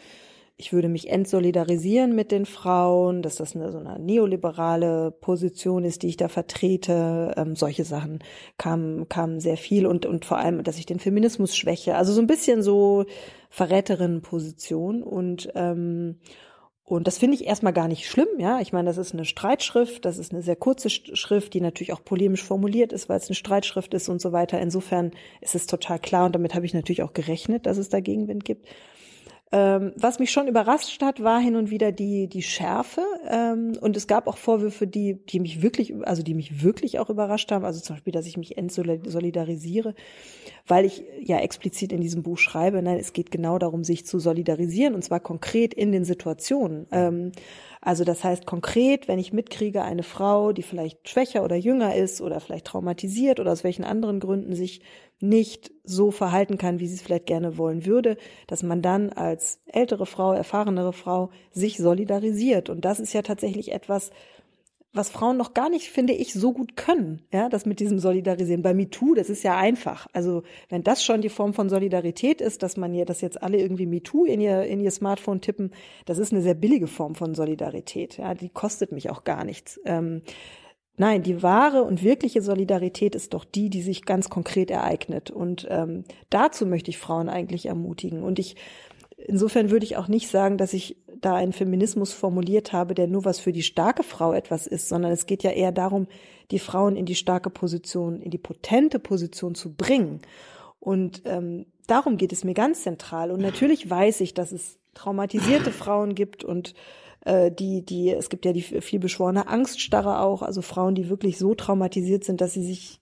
ich würde mich entsolidarisieren mit den Frauen, dass das eine so eine neoliberale Position ist, die ich da vertrete. Ähm, solche Sachen kamen, kamen sehr viel und und vor allem, dass ich den Feminismus schwäche. Also so ein bisschen so Verräterinnenposition und ähm, und das finde ich erstmal gar nicht schlimm, ja. Ich meine, das ist eine Streitschrift, das ist eine sehr kurze Schrift, die natürlich auch polemisch formuliert ist, weil es eine Streitschrift ist und so weiter. Insofern ist es total klar und damit habe ich natürlich auch gerechnet, dass es da Gegenwind gibt. Ähm, was mich schon überrascht hat, war hin und wieder die, die Schärfe. Ähm, und es gab auch Vorwürfe, die, die mich wirklich, also die mich wirklich auch überrascht haben. Also zum Beispiel, dass ich mich entsolidarisiere, weil ich ja explizit in diesem Buch schreibe, nein, es geht genau darum, sich zu solidarisieren und zwar konkret in den Situationen. Ähm, also das heißt konkret, wenn ich mitkriege, eine Frau, die vielleicht schwächer oder jünger ist oder vielleicht traumatisiert oder aus welchen anderen Gründen sich nicht so verhalten kann, wie sie es vielleicht gerne wollen würde, dass man dann als ältere Frau, erfahrenere Frau sich solidarisiert. Und das ist ja tatsächlich etwas, was Frauen noch gar nicht, finde ich, so gut können, ja, das mit diesem Solidarisieren. Bei MeToo, das ist ja einfach. Also, wenn das schon die Form von Solidarität ist, dass man hier, dass jetzt alle irgendwie MeToo in ihr, in ihr Smartphone tippen, das ist eine sehr billige Form von Solidarität, ja, die kostet mich auch gar nichts. Ähm, Nein, die wahre und wirkliche Solidarität ist doch die, die sich ganz konkret ereignet. Und ähm, dazu möchte ich Frauen eigentlich ermutigen. Und ich Insofern würde ich auch nicht sagen, dass ich da einen Feminismus formuliert habe, der nur was für die starke Frau etwas ist, sondern es geht ja eher darum, die Frauen in die starke Position, in die potente Position zu bringen. Und ähm, darum geht es mir ganz zentral. Und natürlich weiß ich, dass es traumatisierte Frauen gibt und äh, die, die, es gibt ja die vielbeschworene Angststarre auch, also Frauen, die wirklich so traumatisiert sind, dass sie sich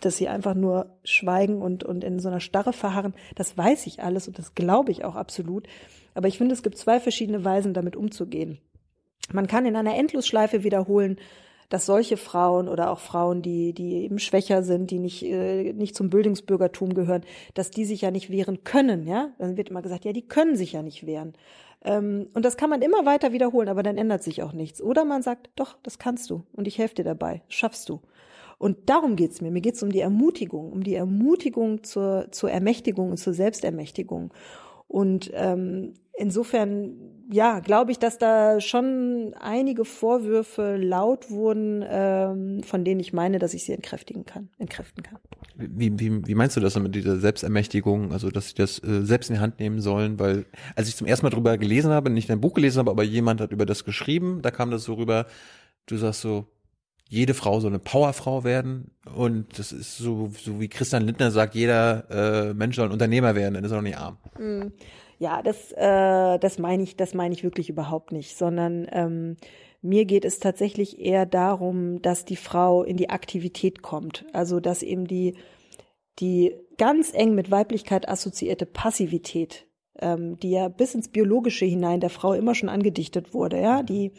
dass sie einfach nur schweigen und, und in so einer Starre verharren. Das weiß ich alles und das glaube ich auch absolut. Aber ich finde, es gibt zwei verschiedene Weisen, damit umzugehen. Man kann in einer Endlosschleife wiederholen, dass solche Frauen oder auch Frauen, die, die eben schwächer sind, die nicht, äh, nicht zum Bildungsbürgertum gehören, dass die sich ja nicht wehren können, ja? Dann wird immer gesagt, ja, die können sich ja nicht wehren. Ähm, und das kann man immer weiter wiederholen, aber dann ändert sich auch nichts. Oder man sagt, doch, das kannst du und ich helfe dir dabei, schaffst du. Und darum geht's mir. Mir geht's um die Ermutigung, um die Ermutigung zur, zur Ermächtigung und zur Selbstermächtigung. Und ähm, insofern, ja, glaube ich, dass da schon einige Vorwürfe laut wurden, ähm, von denen ich meine, dass ich sie entkräftigen kann, entkräften kann. Wie, wie, wie meinst du das mit dieser Selbstermächtigung, also dass sie das äh, selbst in die Hand nehmen sollen? Weil als ich zum ersten Mal drüber gelesen habe, nicht ein Buch gelesen habe, aber jemand hat über das geschrieben, da kam das so rüber, du sagst so, jede Frau so eine Powerfrau werden und das ist so, so wie Christian Lindner sagt, jeder äh, Mensch soll ein Unternehmer werden, dann ist er doch nicht arm. Hm. Ja, das, äh, das meine ich, das meine ich wirklich überhaupt nicht, sondern ähm, mir geht es tatsächlich eher darum, dass die Frau in die Aktivität kommt, also dass eben die die ganz eng mit Weiblichkeit assoziierte Passivität, ähm, die ja bis ins Biologische hinein der Frau immer schon angedichtet wurde, ja, die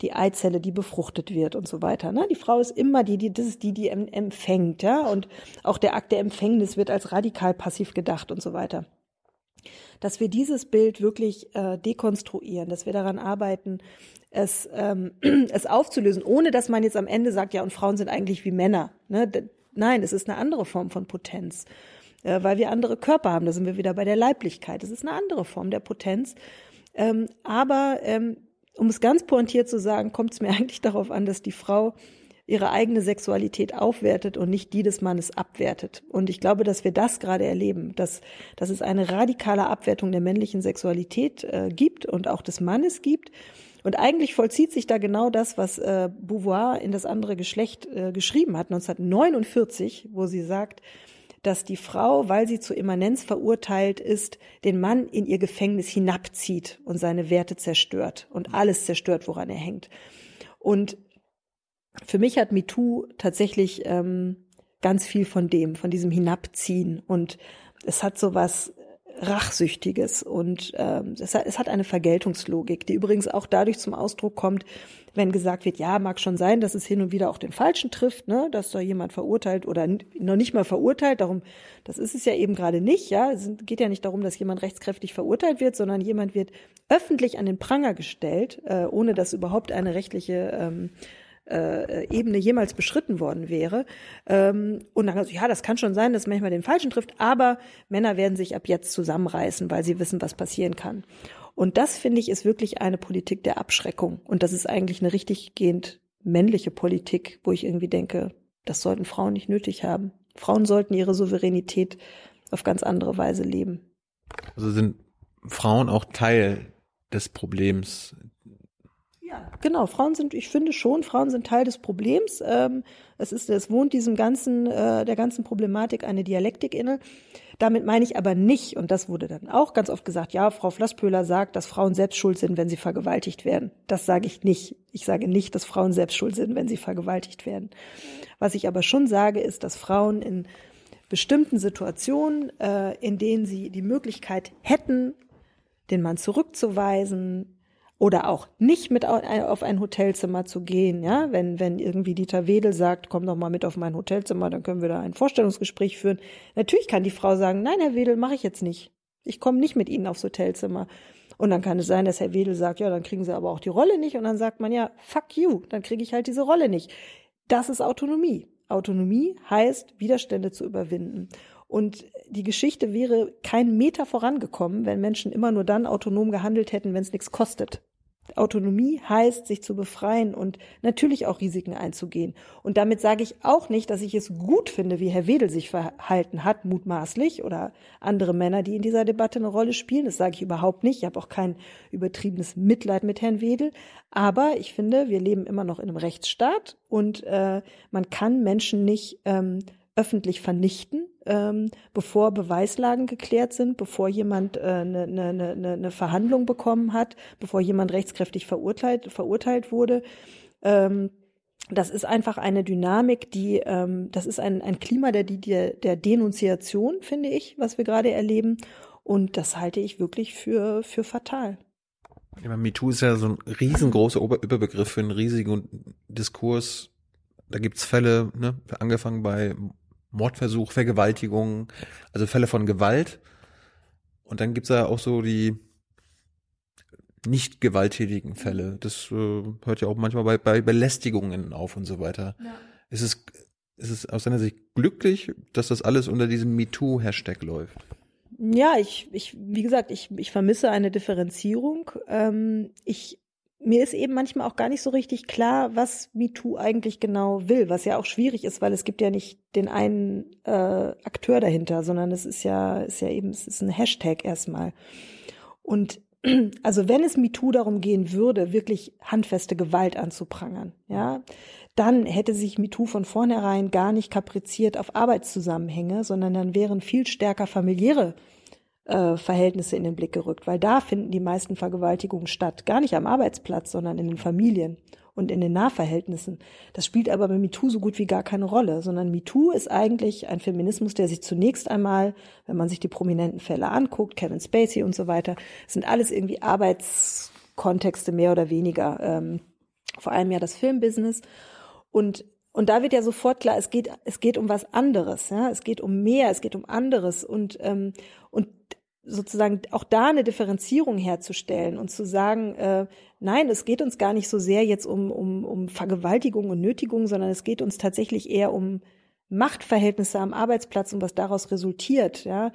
die Eizelle, die befruchtet wird und so weiter. Ne? Die Frau ist immer die, die, das ist die, die empfängt, ja. Und auch der Akt der Empfängnis wird als radikal passiv gedacht und so weiter. Dass wir dieses Bild wirklich äh, dekonstruieren, dass wir daran arbeiten, es, ähm, es aufzulösen, ohne dass man jetzt am Ende sagt, ja, und Frauen sind eigentlich wie Männer. Ne? Nein, es ist eine andere Form von Potenz, äh, weil wir andere Körper haben. Da sind wir wieder bei der Leiblichkeit. Es ist eine andere Form der Potenz. Ähm, aber ähm, um es ganz pointiert zu sagen, kommt es mir eigentlich darauf an, dass die Frau ihre eigene Sexualität aufwertet und nicht die des Mannes abwertet. Und ich glaube, dass wir das gerade erleben, dass, dass es eine radikale Abwertung der männlichen Sexualität äh, gibt und auch des Mannes gibt. Und eigentlich vollzieht sich da genau das, was äh, Beauvoir in das andere Geschlecht äh, geschrieben hat, 1949, wo sie sagt, dass die Frau, weil sie zur Immanenz verurteilt ist, den Mann in ihr Gefängnis hinabzieht und seine Werte zerstört und alles zerstört, woran er hängt. Und für mich hat MeToo tatsächlich ähm, ganz viel von dem, von diesem Hinabziehen. Und es hat so was Rachsüchtiges. Und ähm, es, hat, eine Vergeltungslogik, die übrigens auch dadurch zum Ausdruck kommt, wenn gesagt wird, ja, mag schon sein, dass es hin und wieder auch den Falschen trifft, ne, dass da jemand verurteilt oder noch nicht mal verurteilt, darum, das ist es ja eben gerade nicht, ja, es geht ja nicht darum, dass jemand rechtskräftig verurteilt wird, sondern jemand wird öffentlich an den Pranger gestellt, äh, ohne dass überhaupt eine rechtliche ähm, äh, Ebene jemals beschritten worden wäre. Ähm, und dann, ja, das kann schon sein, dass manchmal den Falschen trifft, aber Männer werden sich ab jetzt zusammenreißen, weil sie wissen, was passieren kann. Und das, finde ich, ist wirklich eine Politik der Abschreckung. Und das ist eigentlich eine richtig gehend männliche Politik, wo ich irgendwie denke, das sollten Frauen nicht nötig haben. Frauen sollten ihre Souveränität auf ganz andere Weise leben. Also sind Frauen auch Teil des Problems ja, genau. Frauen sind, ich finde schon, Frauen sind Teil des Problems. Ähm, es ist, es wohnt diesem ganzen, äh, der ganzen Problematik eine Dialektik inne. Damit meine ich aber nicht, und das wurde dann auch ganz oft gesagt, ja, Frau Flasspöhler sagt, dass Frauen selbst schuld sind, wenn sie vergewaltigt werden. Das sage ich nicht. Ich sage nicht, dass Frauen selbst schuld sind, wenn sie vergewaltigt werden. Was ich aber schon sage, ist, dass Frauen in bestimmten Situationen, äh, in denen sie die Möglichkeit hätten, den Mann zurückzuweisen, oder auch nicht mit auf ein Hotelzimmer zu gehen, ja, wenn, wenn irgendwie Dieter Wedel sagt, komm doch mal mit auf mein Hotelzimmer, dann können wir da ein Vorstellungsgespräch führen. Natürlich kann die Frau sagen, nein, Herr Wedel, mache ich jetzt nicht. Ich komme nicht mit Ihnen aufs Hotelzimmer. Und dann kann es sein, dass Herr Wedel sagt, ja, dann kriegen Sie aber auch die Rolle nicht. Und dann sagt man, ja, fuck you, dann kriege ich halt diese Rolle nicht. Das ist Autonomie. Autonomie heißt, Widerstände zu überwinden. Und die Geschichte wäre kein Meter vorangekommen, wenn Menschen immer nur dann autonom gehandelt hätten, wenn es nichts kostet. Autonomie heißt, sich zu befreien und natürlich auch Risiken einzugehen. Und damit sage ich auch nicht, dass ich es gut finde, wie Herr Wedel sich verhalten hat, mutmaßlich, oder andere Männer, die in dieser Debatte eine Rolle spielen. Das sage ich überhaupt nicht. Ich habe auch kein übertriebenes Mitleid mit Herrn Wedel. Aber ich finde, wir leben immer noch in einem Rechtsstaat und äh, man kann Menschen nicht ähm, öffentlich vernichten, ähm, bevor Beweislagen geklärt sind, bevor jemand eine äh, ne, ne, ne, ne Verhandlung bekommen hat, bevor jemand rechtskräftig verurteilt, verurteilt wurde. Ähm, das ist einfach eine Dynamik, die, ähm, das ist ein, ein Klima der, der, der Denunziation, finde ich, was wir gerade erleben. Und das halte ich wirklich für, für fatal. Ja, MeToo ist ja so ein riesengroßer Überbegriff für einen riesigen Diskurs. Da gibt's Fälle, ne, angefangen bei Mordversuch, Vergewaltigung, also Fälle von Gewalt. Und dann gibt's ja auch so die nicht gewalttätigen Fälle. Das äh, hört ja auch manchmal bei, bei Belästigungen auf und so weiter. Ja. Ist, es, ist es aus deiner Sicht glücklich, dass das alles unter diesem MeToo-Hashtag läuft? Ja, ich, ich, wie gesagt, ich, ich vermisse eine Differenzierung. Ähm, ich mir ist eben manchmal auch gar nicht so richtig klar, was MeToo eigentlich genau will, was ja auch schwierig ist, weil es gibt ja nicht den einen äh, Akteur dahinter, sondern es ist ja, ist ja eben, es ist ein Hashtag erstmal. Und also wenn es MeToo darum gehen würde, wirklich handfeste Gewalt anzuprangern, ja, dann hätte sich MeToo von vornherein gar nicht kapriziert auf Arbeitszusammenhänge, sondern dann wären viel stärker familiäre äh, Verhältnisse in den Blick gerückt, weil da finden die meisten Vergewaltigungen statt. Gar nicht am Arbeitsplatz, sondern in den Familien und in den Nahverhältnissen. Das spielt aber bei MeToo so gut wie gar keine Rolle, sondern MeToo ist eigentlich ein Feminismus, der sich zunächst einmal, wenn man sich die prominenten Fälle anguckt, Kevin Spacey und so weiter, sind alles irgendwie Arbeitskontexte mehr oder weniger, ähm, vor allem ja das Filmbusiness. Und und da wird ja sofort klar, es geht, es geht um was anderes, ja, es geht um mehr, es geht um anderes und ähm, und sozusagen auch da eine Differenzierung herzustellen und zu sagen, äh, nein, es geht uns gar nicht so sehr jetzt um, um, um Vergewaltigung und Nötigung, sondern es geht uns tatsächlich eher um Machtverhältnisse am Arbeitsplatz und was daraus resultiert, ja.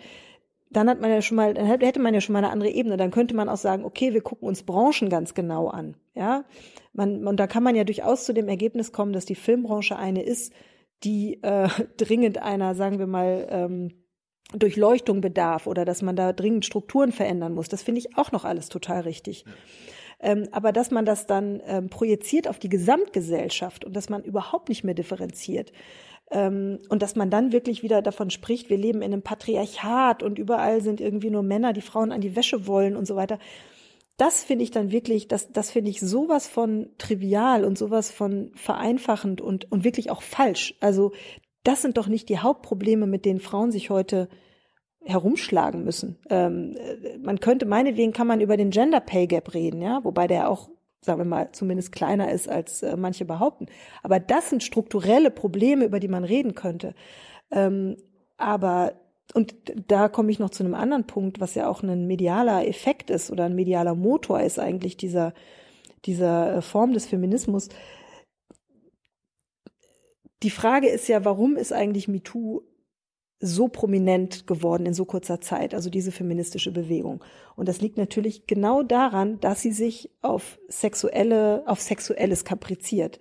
Dann hat man ja schon mal, dann hätte man ja schon mal eine andere Ebene. Dann könnte man auch sagen, okay, wir gucken uns Branchen ganz genau an, ja. Man, und da kann man ja durchaus zu dem Ergebnis kommen, dass die Filmbranche eine ist, die äh, dringend einer, sagen wir mal, ähm, Durchleuchtung bedarf oder dass man da dringend Strukturen verändern muss. Das finde ich auch noch alles total richtig. Ja. Ähm, aber dass man das dann ähm, projiziert auf die Gesamtgesellschaft und dass man überhaupt nicht mehr differenziert ähm, und dass man dann wirklich wieder davon spricht, wir leben in einem Patriarchat und überall sind irgendwie nur Männer, die Frauen an die Wäsche wollen und so weiter. Das finde ich dann wirklich, das, das finde ich sowas von trivial und sowas von vereinfachend und, und wirklich auch falsch. Also das sind doch nicht die Hauptprobleme, mit denen Frauen sich heute herumschlagen müssen. Ähm, äh, man könnte, meinetwegen kann man über den Gender Pay Gap reden, ja, wobei der auch, sagen wir mal, zumindest kleiner ist, als äh, manche behaupten. Aber das sind strukturelle Probleme, über die man reden könnte. Ähm, aber und da komme ich noch zu einem anderen Punkt, was ja auch ein medialer Effekt ist oder ein medialer Motor ist eigentlich dieser, dieser äh, Form des Feminismus. Die Frage ist ja, warum ist eigentlich MeToo so prominent geworden in so kurzer Zeit, also diese feministische Bewegung. Und das liegt natürlich genau daran, dass sie sich auf sexuelle, auf sexuelles kapriziert.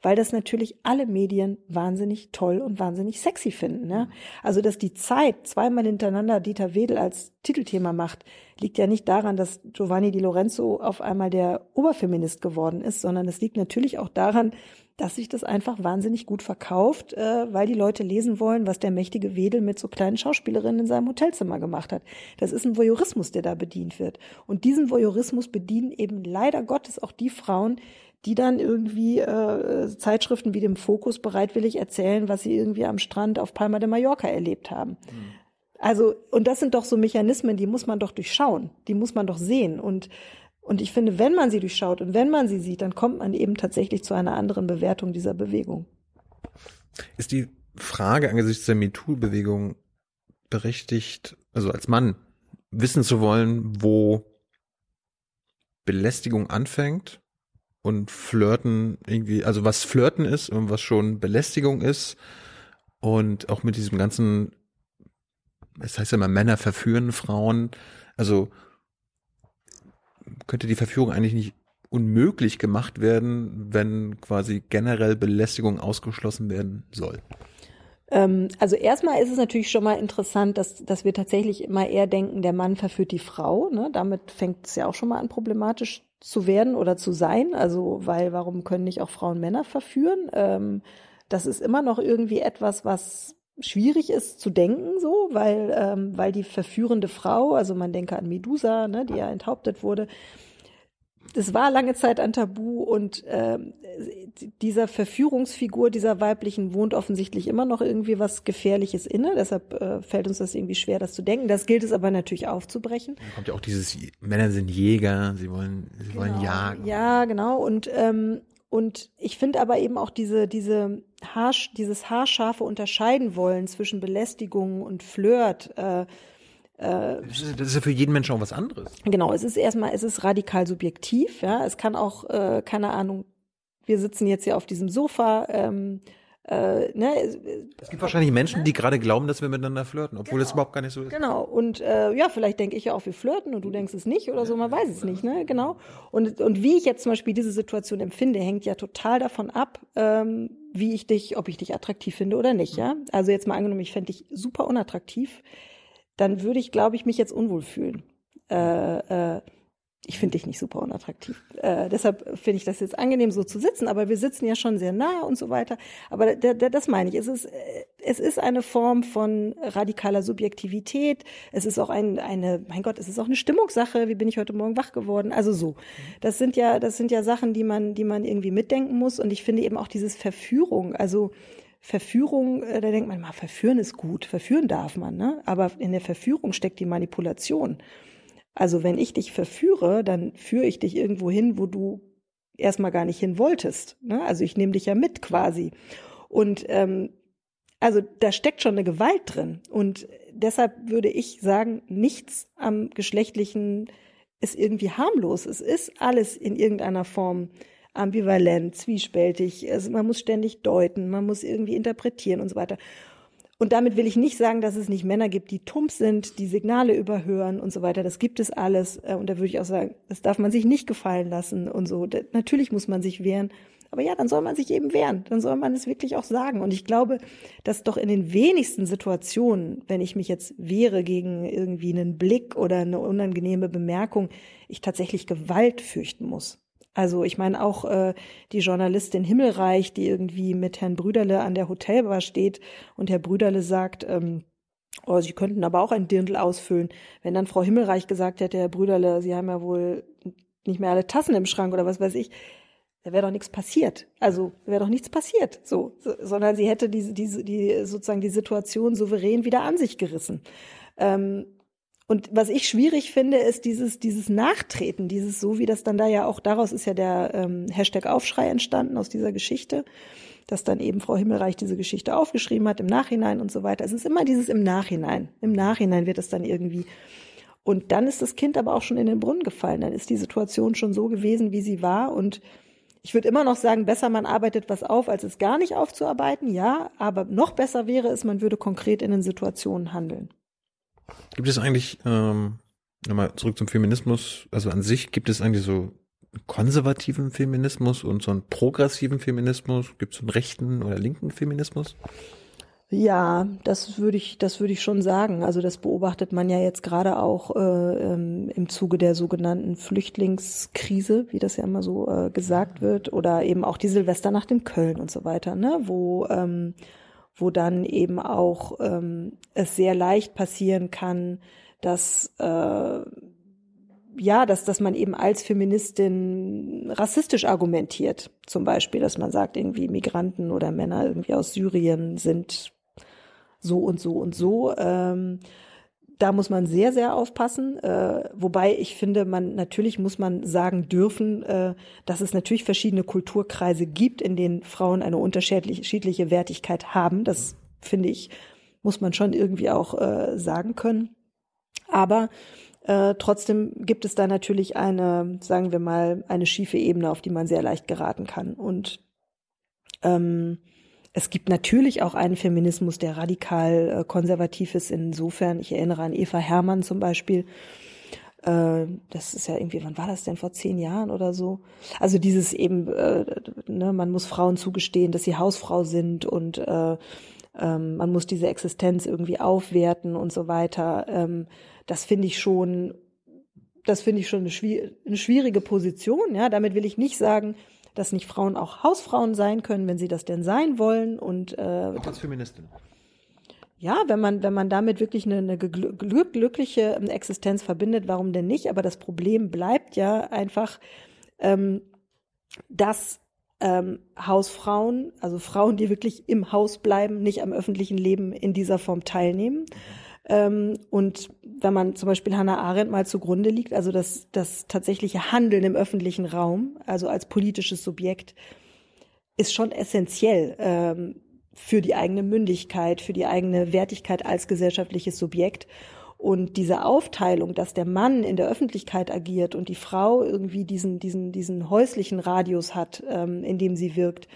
Weil das natürlich alle Medien wahnsinnig toll und wahnsinnig sexy finden. Ne? Also, dass die Zeit zweimal hintereinander Dieter Wedel als Titelthema macht, liegt ja nicht daran, dass Giovanni Di Lorenzo auf einmal der Oberfeminist geworden ist, sondern es liegt natürlich auch daran, dass sich das einfach wahnsinnig gut verkauft, äh, weil die Leute lesen wollen, was der mächtige Wedel mit so kleinen Schauspielerinnen in seinem Hotelzimmer gemacht hat. Das ist ein Voyeurismus, der da bedient wird. Und diesen Voyeurismus bedienen eben leider Gottes auch die Frauen, die dann irgendwie äh, Zeitschriften wie dem Fokus bereitwillig erzählen, was sie irgendwie am Strand auf Palma de Mallorca erlebt haben. Mhm. Also, und das sind doch so Mechanismen, die muss man doch durchschauen, die muss man doch sehen. Und und ich finde, wenn man sie durchschaut und wenn man sie sieht, dann kommt man eben tatsächlich zu einer anderen Bewertung dieser Bewegung. Ist die Frage angesichts der MeToo-Bewegung berechtigt, also als Mann wissen zu wollen, wo Belästigung anfängt und Flirten irgendwie, also was Flirten ist und was schon Belästigung ist und auch mit diesem ganzen, es heißt ja immer Männer verführen Frauen, also könnte die Verführung eigentlich nicht unmöglich gemacht werden, wenn quasi generell Belästigung ausgeschlossen werden soll? Ähm, also erstmal ist es natürlich schon mal interessant, dass, dass wir tatsächlich immer eher denken, der Mann verführt die Frau. Ne? Damit fängt es ja auch schon mal an, problematisch zu werden oder zu sein. Also, weil warum können nicht auch Frauen Männer verführen? Ähm, das ist immer noch irgendwie etwas, was schwierig ist zu denken, so, weil, ähm, weil die verführende Frau, also man denke an Medusa, ne, die ja enthauptet wurde, das war lange Zeit ein Tabu und äh, dieser Verführungsfigur dieser weiblichen wohnt offensichtlich immer noch irgendwie was Gefährliches inne. Deshalb äh, fällt uns das irgendwie schwer, das zu denken. Das gilt es aber natürlich aufzubrechen. Da kommt ja auch dieses Männer sind Jäger, sie wollen, sie genau. wollen jagen. Ja, genau. Und ähm, und ich finde aber eben auch diese, diese Haarsch, dieses haarscharfe Unterscheiden wollen zwischen Belästigung und Flirt. Äh, äh, das ist ja für jeden Menschen auch was anderes. Genau, es ist erstmal, es ist radikal subjektiv, ja. Es kann auch, äh, keine Ahnung, wir sitzen jetzt hier auf diesem Sofa, ähm, äh, ne, es gibt wahrscheinlich Menschen, die gerade glauben, dass wir miteinander flirten, obwohl genau. überhaupt gar nicht so ist. Genau. Und äh, ja, vielleicht denke ich ja auch, wir flirten und du denkst es nicht oder so, man weiß es nicht, ne? Genau. Und, und wie ich jetzt zum Beispiel diese Situation empfinde, hängt ja total davon ab, ähm, wie ich dich, ob ich dich attraktiv finde oder nicht, ja. Also jetzt mal angenommen, ich fände dich super unattraktiv, dann würde ich, glaube ich, mich jetzt unwohl fühlen. Äh, äh, ich finde dich nicht super unattraktiv. Äh, deshalb finde ich das jetzt angenehm, so zu sitzen. Aber wir sitzen ja schon sehr nah und so weiter. Aber das meine ich. Es ist, äh, es ist eine Form von radikaler Subjektivität. Es ist auch ein, eine, mein Gott, es ist auch eine Stimmungssache. Wie bin ich heute Morgen wach geworden? Also so. Das sind ja, das sind ja Sachen, die man, die man irgendwie mitdenken muss. Und ich finde eben auch dieses Verführung. Also Verführung, äh, da denkt man mal, verführen ist gut. Verführen darf man, ne? Aber in der Verführung steckt die Manipulation. Also wenn ich dich verführe, dann führe ich dich irgendwo hin, wo du erstmal gar nicht hin wolltest. Ne? Also ich nehme dich ja mit quasi. Und ähm, also da steckt schon eine Gewalt drin. Und deshalb würde ich sagen, nichts am Geschlechtlichen ist irgendwie harmlos. Es ist alles in irgendeiner Form ambivalent, zwiespältig. Also man muss ständig deuten, man muss irgendwie interpretieren und so weiter. Und damit will ich nicht sagen, dass es nicht Männer gibt, die tump sind, die Signale überhören und so weiter. Das gibt es alles. Äh, und da würde ich auch sagen, das darf man sich nicht gefallen lassen und so. Natürlich muss man sich wehren. Aber ja, dann soll man sich eben wehren. Dann soll man es wirklich auch sagen. Und ich glaube, dass doch in den wenigsten Situationen, wenn ich mich jetzt wehre gegen irgendwie einen Blick oder eine unangenehme Bemerkung, ich tatsächlich Gewalt fürchten muss. Also ich meine auch äh, die Journalistin Himmelreich, die irgendwie mit Herrn Brüderle an der Hotelbar steht und Herr Brüderle sagt, ähm, oh, Sie könnten aber auch ein Dirndl ausfüllen. Wenn dann Frau Himmelreich gesagt hätte, Herr Brüderle, Sie haben ja wohl nicht mehr alle Tassen im Schrank oder was weiß ich, da wäre doch nichts passiert. Also wäre doch nichts passiert, so, so, sondern sie hätte diese, diese, die sozusagen die Situation souverän wieder an sich gerissen. Ähm, und was ich schwierig finde, ist dieses, dieses Nachtreten, dieses so, wie das dann da ja auch, daraus ist ja der ähm, Hashtag Aufschrei entstanden aus dieser Geschichte, dass dann eben Frau Himmelreich diese Geschichte aufgeschrieben hat im Nachhinein und so weiter. Es ist immer dieses im Nachhinein. Im Nachhinein wird es dann irgendwie. Und dann ist das Kind aber auch schon in den Brunnen gefallen. Dann ist die Situation schon so gewesen, wie sie war. Und ich würde immer noch sagen, besser man arbeitet was auf, als es gar nicht aufzuarbeiten. Ja, aber noch besser wäre es, man würde konkret in den Situationen handeln. Gibt es eigentlich, ähm, nochmal zurück zum Feminismus, also an sich gibt es eigentlich so konservativen Feminismus und so einen progressiven Feminismus? Gibt es einen rechten oder linken Feminismus? Ja, das würde ich, das würde ich schon sagen. Also das beobachtet man ja jetzt gerade auch äh, ähm, im Zuge der sogenannten Flüchtlingskrise, wie das ja immer so äh, gesagt wird, oder eben auch die Silvesternacht in Köln und so weiter, ne, wo ähm, wo dann eben auch ähm, es sehr leicht passieren kann, dass äh, ja, dass, dass man eben als Feministin rassistisch argumentiert. Zum Beispiel, dass man sagt, irgendwie Migranten oder Männer irgendwie aus Syrien sind so und so und so. Ähm, da muss man sehr, sehr aufpassen. Äh, wobei ich finde, man natürlich muss man sagen dürfen, äh, dass es natürlich verschiedene Kulturkreise gibt, in denen Frauen eine unterschiedliche Wertigkeit haben. Das finde ich, muss man schon irgendwie auch äh, sagen können. Aber äh, trotzdem gibt es da natürlich eine, sagen wir mal, eine schiefe Ebene, auf die man sehr leicht geraten kann. Und ähm, es gibt natürlich auch einen Feminismus, der radikal äh, konservativ ist. Insofern, ich erinnere an Eva Herrmann zum Beispiel. Äh, das ist ja irgendwie, wann war das denn? Vor zehn Jahren oder so? Also dieses eben, äh, ne, man muss Frauen zugestehen, dass sie Hausfrau sind und äh, ähm, man muss diese Existenz irgendwie aufwerten und so weiter. Ähm, das finde ich schon, das finde ich schon eine schwierige Position. Ja, damit will ich nicht sagen, dass nicht Frauen auch Hausfrauen sein können, wenn sie das denn sein wollen und äh, auch als Feministin. Ja, wenn man wenn man damit wirklich eine, eine glückliche Existenz verbindet, warum denn nicht? Aber das Problem bleibt ja einfach, ähm, dass ähm, Hausfrauen, also Frauen, die wirklich im Haus bleiben, nicht am öffentlichen Leben in dieser Form teilnehmen. Ähm, und wenn man zum Beispiel Hannah Arendt mal zugrunde liegt, also das, das tatsächliche Handeln im öffentlichen Raum, also als politisches Subjekt, ist schon essentiell ähm, für die eigene Mündigkeit, für die eigene Wertigkeit als gesellschaftliches Subjekt. Und diese Aufteilung, dass der Mann in der Öffentlichkeit agiert und die Frau irgendwie diesen, diesen, diesen häuslichen Radius hat, ähm, in dem sie wirkt,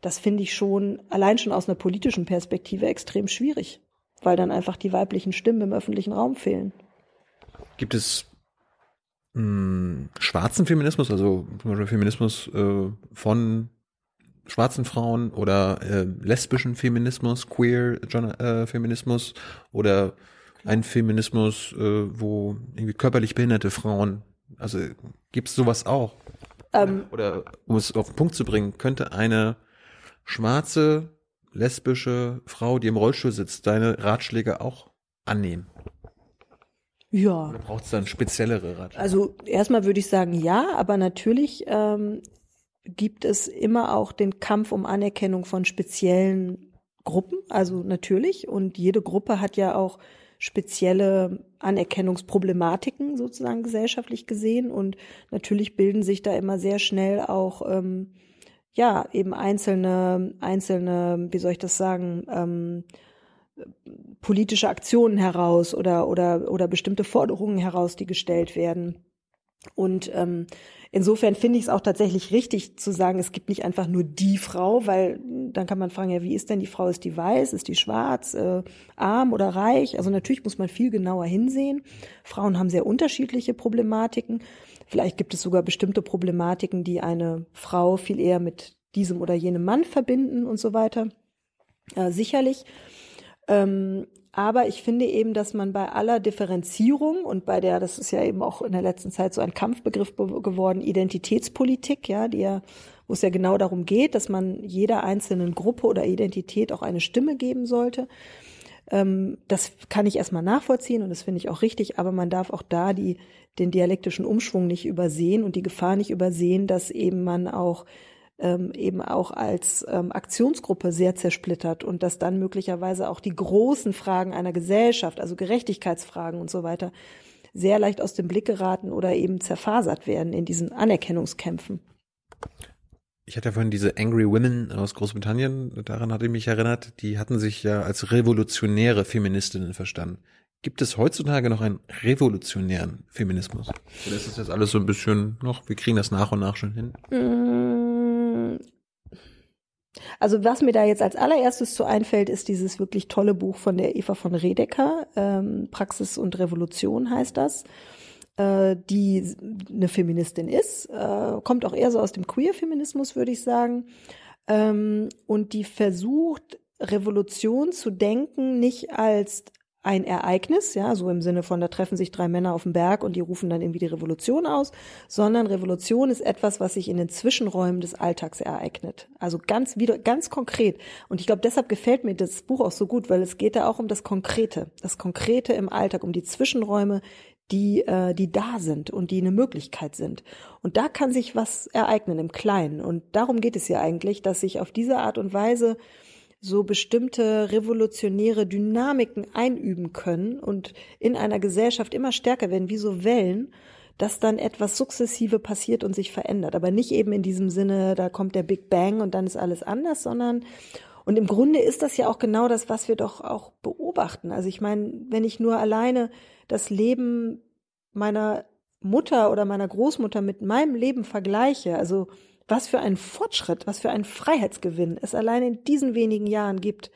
das finde ich schon allein schon aus einer politischen Perspektive extrem schwierig weil dann einfach die weiblichen Stimmen im öffentlichen Raum fehlen. Gibt es mh, hm, schwarzen Feminismus, also zum Beispiel Feminismus äh, von schwarzen Frauen oder äh, lesbischen Feminismus, queer äh, Feminismus oder ein Feminismus, äh, wo irgendwie körperlich behinderte Frauen, also gibt es sowas auch? Ähm, oder um es auf den Punkt zu bringen, könnte eine schwarze lesbische Frau, die im Rollstuhl sitzt, deine Ratschläge auch annehmen? Ja. Oder braucht es dann speziellere Ratschläge? Also erstmal würde ich sagen ja, aber natürlich ähm, gibt es immer auch den Kampf um Anerkennung von speziellen Gruppen, also natürlich. Und jede Gruppe hat ja auch spezielle Anerkennungsproblematiken sozusagen gesellschaftlich gesehen. Und natürlich bilden sich da immer sehr schnell auch ähm, ja, eben einzelne, einzelne, wie soll ich das sagen, ähm, politische Aktionen heraus oder, oder, oder bestimmte Forderungen heraus, die gestellt werden. Und ähm, insofern finde ich es auch tatsächlich richtig zu sagen, es gibt nicht einfach nur die Frau, weil dann kann man fragen, ja, wie ist denn die Frau? Ist die weiß? Ist die schwarz? Äh, arm oder reich? Also natürlich muss man viel genauer hinsehen. Frauen haben sehr unterschiedliche Problematiken. Vielleicht gibt es sogar bestimmte Problematiken, die eine Frau viel eher mit diesem oder jenem Mann verbinden und so weiter. Äh, sicherlich. Ähm, aber ich finde eben, dass man bei aller Differenzierung und bei der, das ist ja eben auch in der letzten Zeit so ein Kampfbegriff geworden, Identitätspolitik, ja, die ja, wo es ja genau darum geht, dass man jeder einzelnen Gruppe oder Identität auch eine Stimme geben sollte. Ähm, das kann ich erstmal nachvollziehen und das finde ich auch richtig, aber man darf auch da die, den dialektischen Umschwung nicht übersehen und die Gefahr nicht übersehen, dass eben man auch ähm, eben auch als ähm, Aktionsgruppe sehr zersplittert und dass dann möglicherweise auch die großen Fragen einer Gesellschaft, also Gerechtigkeitsfragen und so weiter, sehr leicht aus dem Blick geraten oder eben zerfasert werden in diesen Anerkennungskämpfen. Ich hatte ja vorhin diese Angry Women aus Großbritannien, daran hatte ich mich erinnert, die hatten sich ja als revolutionäre Feministinnen verstanden. Gibt es heutzutage noch einen revolutionären Feminismus? Oder ist das jetzt alles so ein bisschen noch, wir kriegen das nach und nach schon hin? Mm. Also was mir da jetzt als allererstes zu einfällt, ist dieses wirklich tolle Buch von der Eva von Redeker, ähm, Praxis und Revolution heißt das, äh, die eine Feministin ist, äh, kommt auch eher so aus dem Queer-Feminismus, würde ich sagen, ähm, und die versucht, Revolution zu denken, nicht als ein Ereignis, ja, so im Sinne von, da treffen sich drei Männer auf dem Berg und die rufen dann irgendwie die Revolution aus, sondern Revolution ist etwas, was sich in den Zwischenräumen des Alltags ereignet. Also ganz wieder, ganz konkret. Und ich glaube, deshalb gefällt mir das Buch auch so gut, weil es geht da auch um das Konkrete, das Konkrete im Alltag, um die Zwischenräume, die, äh, die da sind und die eine Möglichkeit sind. Und da kann sich was ereignen im Kleinen. Und darum geht es ja eigentlich, dass sich auf diese Art und Weise so bestimmte revolutionäre Dynamiken einüben können und in einer Gesellschaft immer stärker werden, wie so Wellen, dass dann etwas sukzessive passiert und sich verändert. Aber nicht eben in diesem Sinne, da kommt der Big Bang und dann ist alles anders, sondern und im Grunde ist das ja auch genau das, was wir doch auch beobachten. Also ich meine, wenn ich nur alleine das Leben meiner Mutter oder meiner Großmutter mit meinem Leben vergleiche, also was für ein Fortschritt, was für ein Freiheitsgewinn es allein in diesen wenigen Jahren gibt.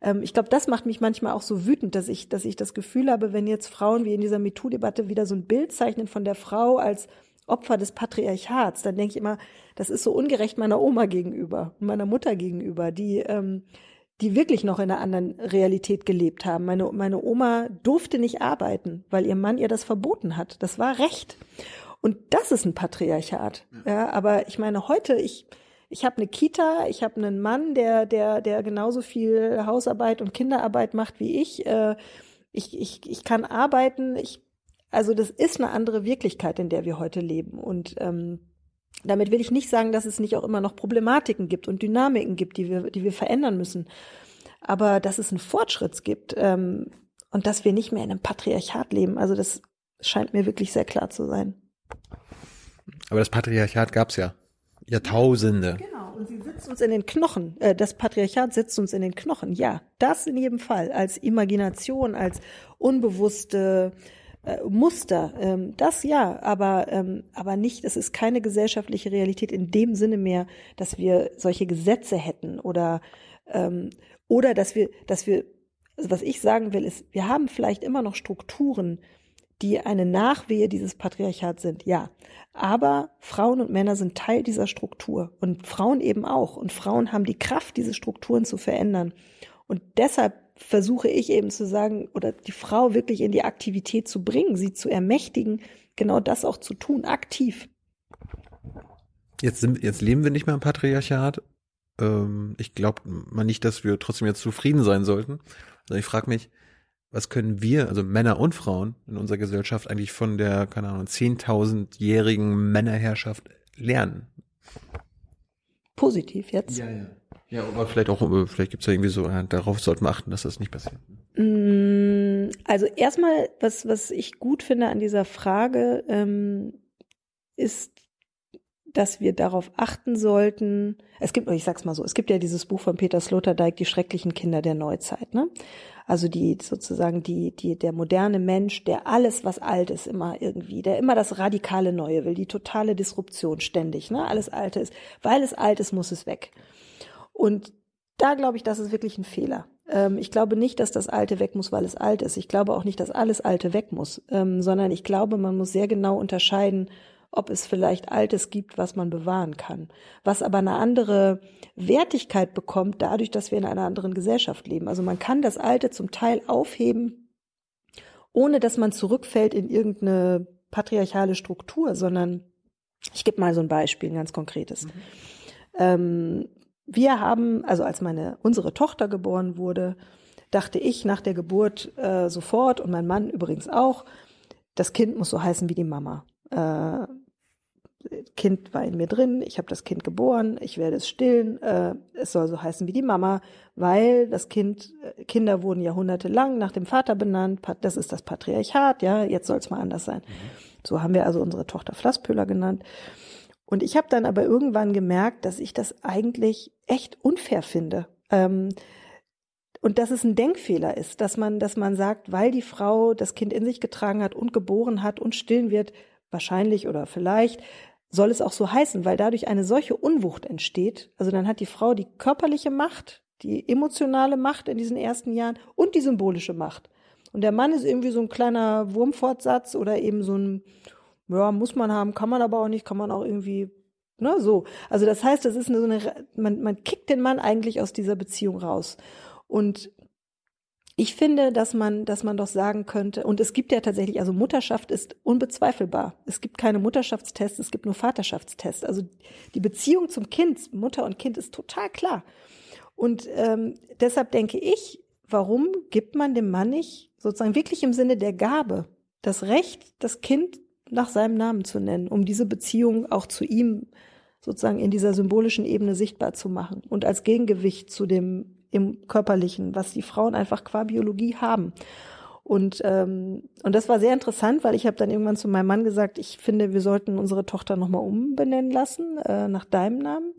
Ähm, ich glaube, das macht mich manchmal auch so wütend, dass ich, dass ich das Gefühl habe, wenn jetzt Frauen wie in dieser MeToo-Debatte wieder so ein Bild zeichnen von der Frau als Opfer des Patriarchats, dann denke ich immer, das ist so ungerecht meiner Oma gegenüber und meiner Mutter gegenüber, die, ähm, die wirklich noch in einer anderen Realität gelebt haben. Meine, meine Oma durfte nicht arbeiten, weil ihr Mann ihr das verboten hat. Das war Recht. Und das ist ein Patriarchat. Ja, aber ich meine, heute, ich, ich habe eine Kita, ich habe einen Mann, der, der, der genauso viel Hausarbeit und Kinderarbeit macht wie ich. Äh, ich, ich, ich kann arbeiten. Ich, also das ist eine andere Wirklichkeit, in der wir heute leben. Und ähm, damit will ich nicht sagen, dass es nicht auch immer noch Problematiken gibt und Dynamiken gibt, die wir, die wir verändern müssen. Aber dass es einen Fortschritt gibt ähm, und dass wir nicht mehr in einem Patriarchat leben, also das scheint mir wirklich sehr klar zu sein. Aber das Patriarchat gab's ja. Jahrtausende. Genau, und sie sitzt uns in den Knochen. Äh, das Patriarchat sitzt uns in den Knochen. Ja, das in jedem Fall. Als Imagination, als unbewusste äh, Muster. Ähm, das ja, aber, ähm, aber nicht, es ist keine gesellschaftliche Realität in dem Sinne mehr, dass wir solche Gesetze hätten oder, ähm, oder dass wir, dass wir, also was ich sagen will, ist, wir haben vielleicht immer noch Strukturen, die eine Nachwehe dieses Patriarchats sind, ja. Aber Frauen und Männer sind Teil dieser Struktur und Frauen eben auch. Und Frauen haben die Kraft, diese Strukturen zu verändern. Und deshalb versuche ich eben zu sagen, oder die Frau wirklich in die Aktivität zu bringen, sie zu ermächtigen, genau das auch zu tun, aktiv. Jetzt, sind, jetzt leben wir nicht mehr im Patriarchat. Ähm, ich glaube mal nicht, dass wir trotzdem jetzt zufrieden sein sollten. Also ich frage mich, was können wir, also Männer und Frauen in unserer Gesellschaft eigentlich von der, keine Ahnung, 10.000-jährigen Männerherrschaft lernen? Positiv jetzt. Ja, ja. Ja, aber vielleicht auch, äh, vielleicht gibt's ja irgendwie so, darauf sollten wir achten, dass das nicht passiert. Mm, also erstmal, was, was ich gut finde an dieser Frage, ähm, ist, dass wir darauf achten sollten. Es gibt, ich sag's mal so, es gibt ja dieses Buch von Peter Sloterdijk, Die schrecklichen Kinder der Neuzeit, ne? Also die sozusagen die, die, der moderne Mensch, der alles, was alt ist, immer irgendwie, der immer das radikale Neue will, die totale Disruption ständig, ne? Alles Alte ist, weil es alt ist, muss es weg. Und da glaube ich, das ist wirklich ein Fehler. Ähm, ich glaube nicht, dass das Alte weg muss, weil es alt ist. Ich glaube auch nicht, dass alles Alte weg muss, ähm, sondern ich glaube, man muss sehr genau unterscheiden, ob es vielleicht Altes gibt, was man bewahren kann, was aber eine andere Wertigkeit bekommt dadurch, dass wir in einer anderen Gesellschaft leben. Also man kann das Alte zum Teil aufheben, ohne dass man zurückfällt in irgendeine patriarchale Struktur, sondern ich gebe mal so ein Beispiel, ein ganz konkretes. Mhm. Ähm, wir haben, also als meine unsere Tochter geboren wurde, dachte ich nach der Geburt äh, sofort und mein Mann übrigens auch, das Kind muss so heißen wie die Mama. Äh, Kind war in mir drin, ich habe das Kind geboren, ich werde es stillen, äh, es soll so heißen wie die Mama, weil das Kind, äh, Kinder wurden jahrhundertelang nach dem Vater benannt, das ist das Patriarchat, ja, jetzt soll es mal anders sein. Mhm. So haben wir also unsere Tochter Flasspöhler genannt. Und ich habe dann aber irgendwann gemerkt, dass ich das eigentlich echt unfair finde. Ähm, und dass es ein Denkfehler ist, dass man, dass man sagt, weil die Frau das Kind in sich getragen hat und geboren hat und stillen wird, wahrscheinlich oder vielleicht, soll es auch so heißen, weil dadurch eine solche Unwucht entsteht. Also dann hat die Frau die körperliche Macht, die emotionale Macht in diesen ersten Jahren und die symbolische Macht. Und der Mann ist irgendwie so ein kleiner Wurmfortsatz oder eben so ein, ja, muss man haben, kann man aber auch nicht, kann man auch irgendwie, ne, so. Also das heißt, das ist eine, so eine, man, man kickt den Mann eigentlich aus dieser Beziehung raus. Und ich finde, dass man, dass man doch sagen könnte, und es gibt ja tatsächlich, also Mutterschaft ist unbezweifelbar. Es gibt keine Mutterschaftstests, es gibt nur Vaterschaftstests. Also die Beziehung zum Kind, Mutter und Kind ist total klar. Und ähm, deshalb denke ich, warum gibt man dem Mann nicht sozusagen wirklich im Sinne der Gabe das Recht, das Kind nach seinem Namen zu nennen, um diese Beziehung auch zu ihm sozusagen in dieser symbolischen Ebene sichtbar zu machen und als Gegengewicht zu dem im Körperlichen, was die Frauen einfach qua Biologie haben. Und, ähm, und das war sehr interessant, weil ich habe dann irgendwann zu meinem Mann gesagt, ich finde, wir sollten unsere Tochter nochmal umbenennen lassen äh, nach deinem Namen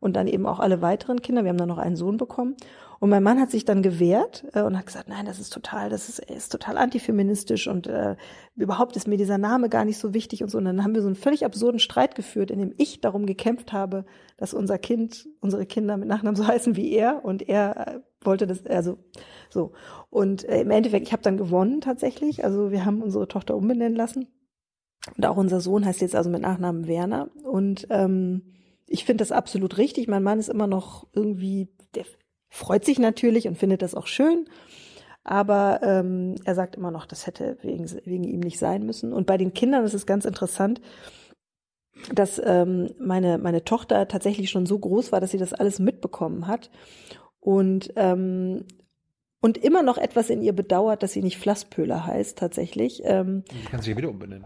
und dann eben auch alle weiteren Kinder. Wir haben dann noch einen Sohn bekommen. Und mein Mann hat sich dann gewehrt äh, und hat gesagt, nein, das ist total, das ist, ist total antifeministisch und äh, überhaupt ist mir dieser Name gar nicht so wichtig und so. Und dann haben wir so einen völlig absurden Streit geführt, in dem ich darum gekämpft habe, dass unser Kind, unsere Kinder mit Nachnamen so heißen wie er und er äh, wollte das, also so. Und äh, im Endeffekt, ich habe dann gewonnen tatsächlich. Also wir haben unsere Tochter umbenennen lassen. Und auch unser Sohn heißt jetzt also mit Nachnamen Werner. Und ähm, ich finde das absolut richtig. Mein Mann ist immer noch irgendwie, der freut sich natürlich und findet das auch schön. Aber ähm, er sagt immer noch, das hätte wegen, wegen ihm nicht sein müssen. Und bei den Kindern ist es ganz interessant, dass ähm, meine, meine Tochter tatsächlich schon so groß war, dass sie das alles mitbekommen hat. Und ähm, und immer noch etwas in ihr bedauert, dass sie nicht Flasspöhler heißt tatsächlich. Ähm, kann sie ja wieder umbenennen.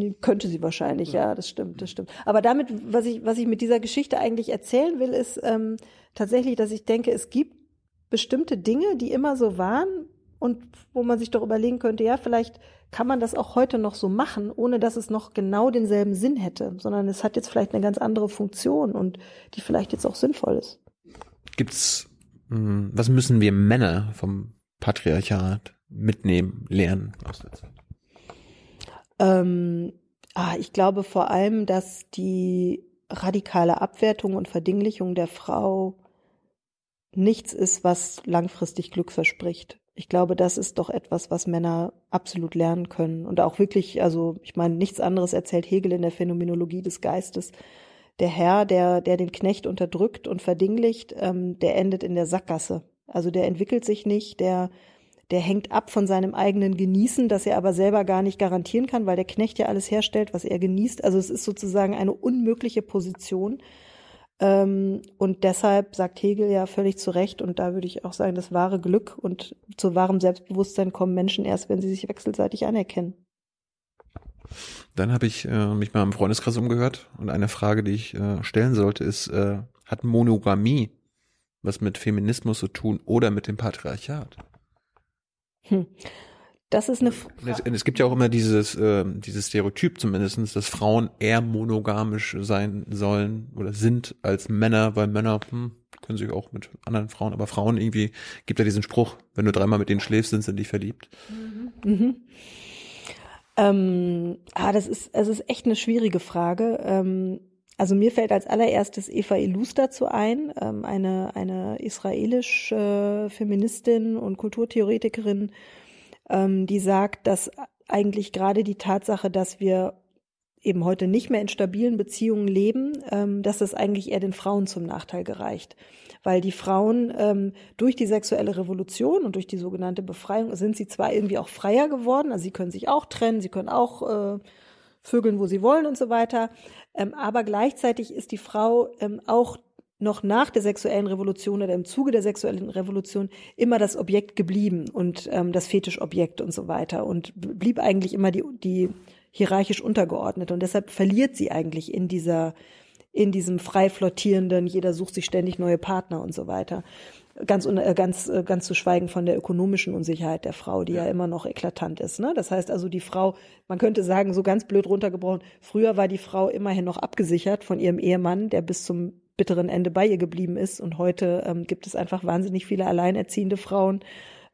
Sie könnte sie wahrscheinlich, ja. ja, das stimmt, das stimmt. Aber damit, was ich, was ich mit dieser Geschichte eigentlich erzählen will, ist ähm, tatsächlich, dass ich denke, es gibt bestimmte Dinge, die immer so waren und wo man sich doch überlegen könnte, ja, vielleicht kann man das auch heute noch so machen, ohne dass es noch genau denselben Sinn hätte, sondern es hat jetzt vielleicht eine ganz andere Funktion und die vielleicht jetzt auch sinnvoll ist. Gibt's was müssen wir Männer vom Patriarchat mitnehmen, lernen aus der Zeit? Ähm, ah, ich glaube vor allem, dass die radikale Abwertung und Verdinglichung der Frau nichts ist, was langfristig Glück verspricht. Ich glaube, das ist doch etwas, was Männer absolut lernen können. Und auch wirklich, also ich meine, nichts anderes erzählt Hegel in der Phänomenologie des Geistes, der Herr, der, der den Knecht unterdrückt und verdinglicht, ähm, der endet in der Sackgasse. Also der entwickelt sich nicht, der, der hängt ab von seinem eigenen Genießen, das er aber selber gar nicht garantieren kann, weil der Knecht ja alles herstellt, was er genießt. Also es ist sozusagen eine unmögliche Position. Ähm, und deshalb sagt Hegel ja völlig zu Recht, und da würde ich auch sagen, das wahre Glück und zu wahrem Selbstbewusstsein kommen Menschen erst, wenn sie sich wechselseitig anerkennen. Dann habe ich äh, mich mal im Freundeskreis umgehört und eine Frage, die ich äh, stellen sollte, ist, äh, hat Monogamie was mit Feminismus zu tun oder mit dem Patriarchat? Hm. Das ist eine Frage. Es, es, gibt ja auch immer dieses, äh, dieses Stereotyp zumindestens, dass Frauen eher monogamisch sein sollen oder sind als Männer, weil Männer hm, können sich auch mit anderen Frauen, aber Frauen irgendwie gibt ja diesen Spruch, wenn du dreimal mit denen schläfst, sind sie dich verliebt. Mhm. Mhm. Ähm, ah, das ist, es ist echt eine schwierige Frage. Ähm, also mir fällt als allererstes Eva Ilus dazu ein, ähm, eine, eine israelische Feministin und Kulturtheoretikerin, ähm, die sagt, dass eigentlich gerade die Tatsache, dass wir eben heute nicht mehr in stabilen Beziehungen leben, ähm, dass das eigentlich eher den Frauen zum Nachteil gereicht weil die Frauen ähm, durch die sexuelle Revolution und durch die sogenannte Befreiung sind sie zwar irgendwie auch freier geworden, also sie können sich auch trennen, sie können auch äh, vögeln, wo sie wollen und so weiter, ähm, aber gleichzeitig ist die Frau ähm, auch noch nach der sexuellen Revolution oder im Zuge der sexuellen Revolution immer das Objekt geblieben und ähm, das Fetischobjekt und so weiter und blieb eigentlich immer die, die hierarchisch untergeordnet und deshalb verliert sie eigentlich in dieser in diesem frei flottierenden, jeder sucht sich ständig neue Partner und so weiter. Ganz, äh, ganz, äh, ganz zu schweigen von der ökonomischen Unsicherheit der Frau, die ja, ja immer noch eklatant ist. Ne? Das heißt also, die Frau, man könnte sagen, so ganz blöd runtergebrochen, früher war die Frau immerhin noch abgesichert von ihrem Ehemann, der bis zum bitteren Ende bei ihr geblieben ist. Und heute ähm, gibt es einfach wahnsinnig viele alleinerziehende Frauen,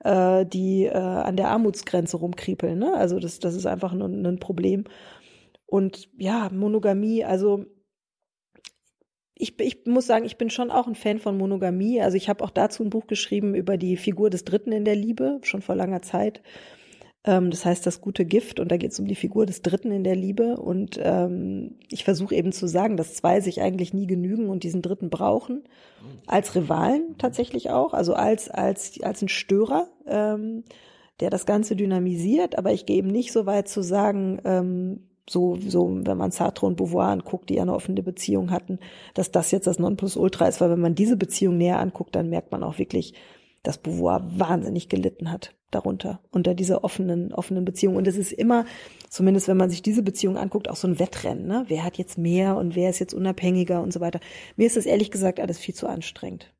äh, die äh, an der Armutsgrenze rumkriepeln. Ne? Also das, das ist einfach ein, ein Problem. Und ja, Monogamie, also ich, ich muss sagen, ich bin schon auch ein Fan von Monogamie. Also ich habe auch dazu ein Buch geschrieben über die Figur des Dritten in der Liebe, schon vor langer Zeit. Ähm, das heißt das gute Gift und da geht es um die Figur des Dritten in der Liebe. Und ähm, ich versuche eben zu sagen, dass zwei sich eigentlich nie genügen und diesen Dritten brauchen. Als Rivalen tatsächlich auch, also als, als, als ein Störer. Ähm, der das Ganze dynamisiert, aber ich gehe eben nicht so weit zu sagen, ähm, so, so, wenn man Sartre und Beauvoir anguckt, die ja eine offene Beziehung hatten, dass das jetzt das Nonplusultra ist, weil wenn man diese Beziehung näher anguckt, dann merkt man auch wirklich, dass Beauvoir wahnsinnig gelitten hat darunter, unter dieser offenen, offenen Beziehung. Und es ist immer, zumindest wenn man sich diese Beziehung anguckt, auch so ein Wettrennen, ne? Wer hat jetzt mehr und wer ist jetzt unabhängiger und so weiter. Mir ist das ehrlich gesagt alles viel zu anstrengend.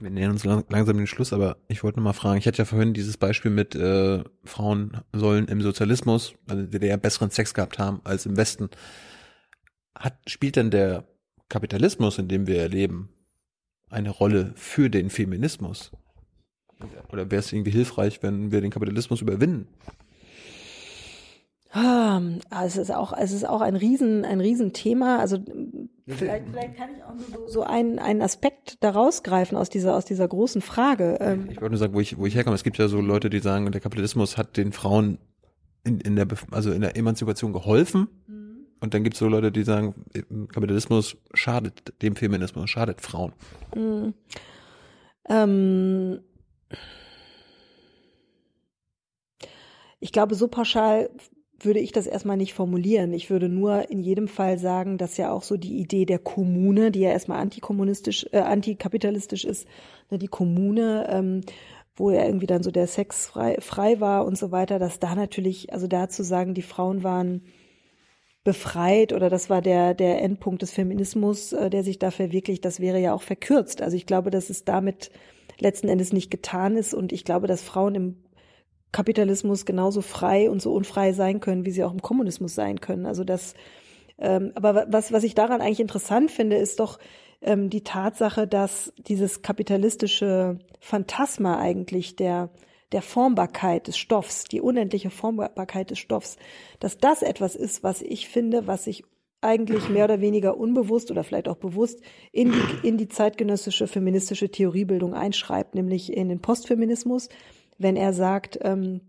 Wir nähern uns langsam den Schluss, aber ich wollte noch mal fragen, ich hatte ja vorhin dieses Beispiel mit äh, Frauen sollen im Sozialismus, also der besseren Sex gehabt haben als im Westen. Hat, spielt denn der Kapitalismus, in dem wir erleben, eine Rolle für den Feminismus? Oder wäre es irgendwie hilfreich, wenn wir den Kapitalismus überwinden? Ah, es ist auch, es ist auch ein Riesen, ein Riesenthema. Also vielleicht, vielleicht kann ich auch nur so, so einen, einen Aspekt daraus greifen aus dieser, aus dieser großen Frage. Ähm, ich wollte nur sagen, wo ich, wo ich herkomme. Es gibt ja so Leute, die sagen, der Kapitalismus hat den Frauen in, in der, also in der Emanzipation geholfen. Mhm. Und dann gibt es so Leute, die sagen, Kapitalismus schadet dem Feminismus, schadet Frauen. Mhm. Ähm, ich glaube, so pauschal würde ich das erstmal nicht formulieren. Ich würde nur in jedem Fall sagen, dass ja auch so die Idee der Kommune, die ja erstmal antikommunistisch, äh, antikapitalistisch ist, ne, die Kommune, ähm, wo ja irgendwie dann so der Sex frei, frei war und so weiter, dass da natürlich, also da zu sagen, die Frauen waren befreit oder das war der, der Endpunkt des Feminismus, äh, der sich da verwirklicht, das wäre ja auch verkürzt. Also ich glaube, dass es damit letzten Endes nicht getan ist und ich glaube, dass Frauen im Kapitalismus genauso frei und so unfrei sein können, wie sie auch im Kommunismus sein können. Also das, ähm, aber was, was ich daran eigentlich interessant finde, ist doch ähm, die Tatsache, dass dieses kapitalistische Phantasma eigentlich der, der Formbarkeit des Stoffs, die unendliche Formbarkeit des Stoffs, dass das etwas ist, was ich finde, was sich eigentlich mehr oder weniger unbewusst oder vielleicht auch bewusst in die, in die zeitgenössische feministische Theoriebildung einschreibt, nämlich in den Postfeminismus, wenn er sagt, ähm,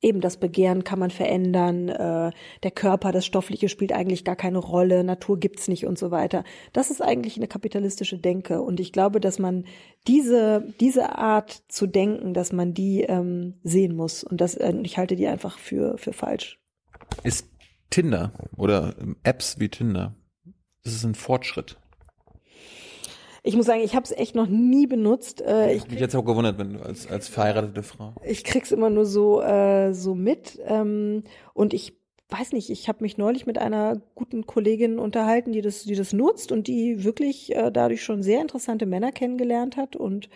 eben das Begehren kann man verändern, äh, der Körper, das Stoffliche spielt eigentlich gar keine Rolle, Natur gibt's nicht und so weiter. Das ist eigentlich eine kapitalistische Denke und ich glaube, dass man diese diese Art zu denken, dass man die ähm, sehen muss und das äh, ich halte die einfach für für falsch. Ist Tinder oder Apps wie Tinder, das ist ein Fortschritt. Ich muss sagen, ich habe es echt noch nie benutzt. Äh, ich mich jetzt auch gewundert, wenn du als, als verheiratete Frau. Ich krieg's immer nur so, äh, so mit. Ähm, und ich weiß nicht, ich habe mich neulich mit einer guten Kollegin unterhalten, die das, die das nutzt und die wirklich äh, dadurch schon sehr interessante Männer kennengelernt hat und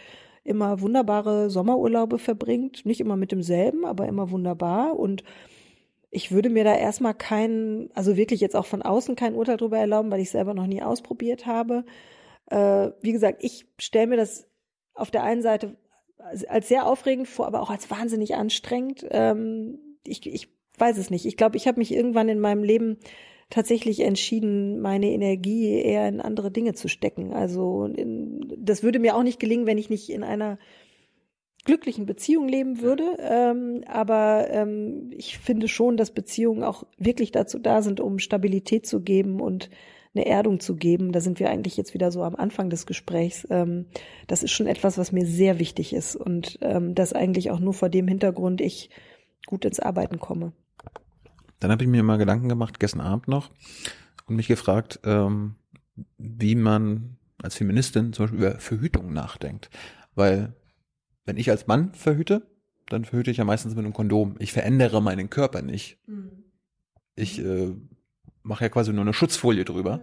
immer wunderbare Sommerurlaube verbringt. Nicht immer mit demselben, aber immer wunderbar. Und ich würde mir da erstmal keinen, also wirklich jetzt auch von außen kein Urteil drüber erlauben, weil ich selber noch nie ausprobiert habe. Äh, wie gesagt, ich stelle mir das auf der einen Seite als sehr aufregend vor, aber auch als wahnsinnig anstrengend. Ähm, ich, ich weiß es nicht. Ich glaube, ich habe mich irgendwann in meinem Leben tatsächlich entschieden, meine Energie eher in andere Dinge zu stecken. Also in, das würde mir auch nicht gelingen, wenn ich nicht in einer glücklichen Beziehung leben würde. Ähm, aber ähm, ich finde schon, dass Beziehungen auch wirklich dazu da sind, um Stabilität zu geben und eine Erdung zu geben. Da sind wir eigentlich jetzt wieder so am Anfang des Gesprächs. Ähm, das ist schon etwas, was mir sehr wichtig ist und ähm, das eigentlich auch nur vor dem Hintergrund ich gut ins Arbeiten komme. Dann habe ich mir mal Gedanken gemacht, gestern Abend noch, und mich gefragt, ähm, wie man als Feministin zum Beispiel über Verhütung nachdenkt. Weil wenn ich als Mann verhüte, dann verhüte ich ja meistens mit einem Kondom. Ich verändere meinen Körper nicht. Mhm. Ich äh, mache ja quasi nur eine Schutzfolie drüber.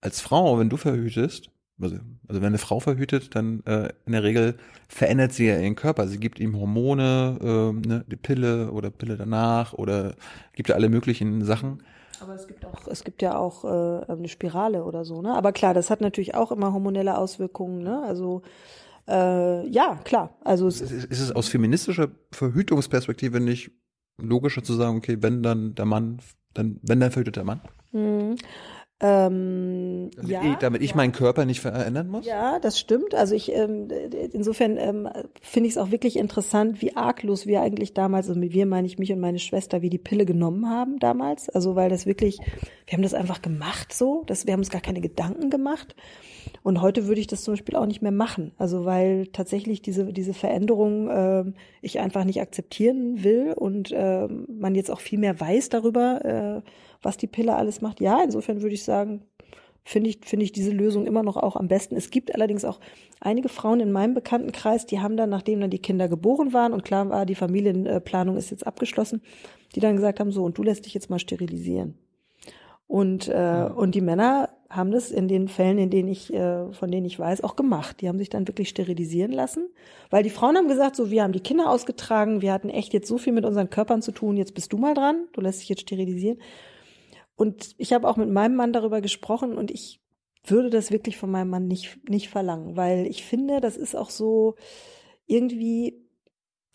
Als Frau, wenn du verhütest, also, also wenn eine Frau verhütet, dann äh, in der Regel verändert sie ja ihren Körper. Sie gibt ihm Hormone, äh, ne, die Pille oder Pille danach oder gibt ja alle möglichen Sachen. Aber es gibt auch, es gibt ja auch äh, eine Spirale oder so, ne? Aber klar, das hat natürlich auch immer hormonelle Auswirkungen, ne? Also äh, ja, klar. Also ist, ist es aus feministischer Verhütungsperspektive nicht logischer zu sagen, okay, wenn dann der Mann, dann wenn dann verhütet der Mann? Mhm. Ähm, damit ja, ich, damit ich ja. meinen Körper nicht verändern muss? Ja, das stimmt. Also ich ähm, insofern ähm, finde ich es auch wirklich interessant, wie arglos wir eigentlich damals, also mit wir meine ich mich und meine Schwester, wie die Pille genommen haben damals. Also weil das wirklich, wir haben das einfach gemacht so, dass wir haben uns gar keine Gedanken gemacht. Und heute würde ich das zum Beispiel auch nicht mehr machen. Also weil tatsächlich diese diese Veränderung äh, ich einfach nicht akzeptieren will und äh, man jetzt auch viel mehr weiß darüber. Äh, was die Pille alles macht. Ja, insofern würde ich sagen, finde ich, finde ich diese Lösung immer noch auch am besten. Es gibt allerdings auch einige Frauen in meinem Bekanntenkreis, die haben dann, nachdem dann die Kinder geboren waren und klar war, die Familienplanung ist jetzt abgeschlossen, die dann gesagt haben, so, und du lässt dich jetzt mal sterilisieren. Und, äh, und die Männer haben das in den Fällen, in denen ich, äh, von denen ich weiß, auch gemacht. Die haben sich dann wirklich sterilisieren lassen, weil die Frauen haben gesagt, so, wir haben die Kinder ausgetragen, wir hatten echt jetzt so viel mit unseren Körpern zu tun, jetzt bist du mal dran, du lässt dich jetzt sterilisieren. Und ich habe auch mit meinem Mann darüber gesprochen und ich würde das wirklich von meinem Mann nicht, nicht verlangen, weil ich finde, das ist auch so irgendwie,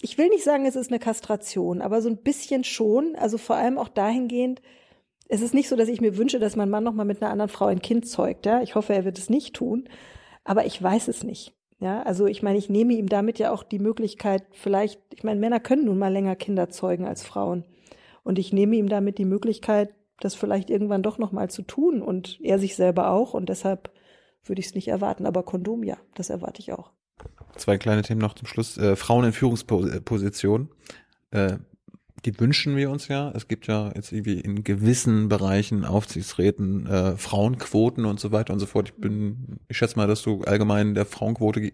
ich will nicht sagen, es ist eine Kastration, aber so ein bisschen schon, also vor allem auch dahingehend, es ist nicht so, dass ich mir wünsche, dass mein Mann nochmal mit einer anderen Frau ein Kind zeugt, ja. Ich hoffe, er wird es nicht tun, aber ich weiß es nicht. Ja, also ich meine, ich nehme ihm damit ja auch die Möglichkeit, vielleicht, ich meine, Männer können nun mal länger Kinder zeugen als Frauen. Und ich nehme ihm damit die Möglichkeit, das vielleicht irgendwann doch nochmal zu tun und er sich selber auch und deshalb würde ich es nicht erwarten. Aber Kondom, ja, das erwarte ich auch. Zwei kleine Themen noch zum Schluss. Äh, Frauen in Führungspositionen. Äh, die wünschen wir uns ja. Es gibt ja jetzt irgendwie in gewissen Bereichen, Aufsichtsräten, äh, Frauenquoten und so weiter und so fort. Ich bin, ich schätze mal, dass du allgemein der Frauenquote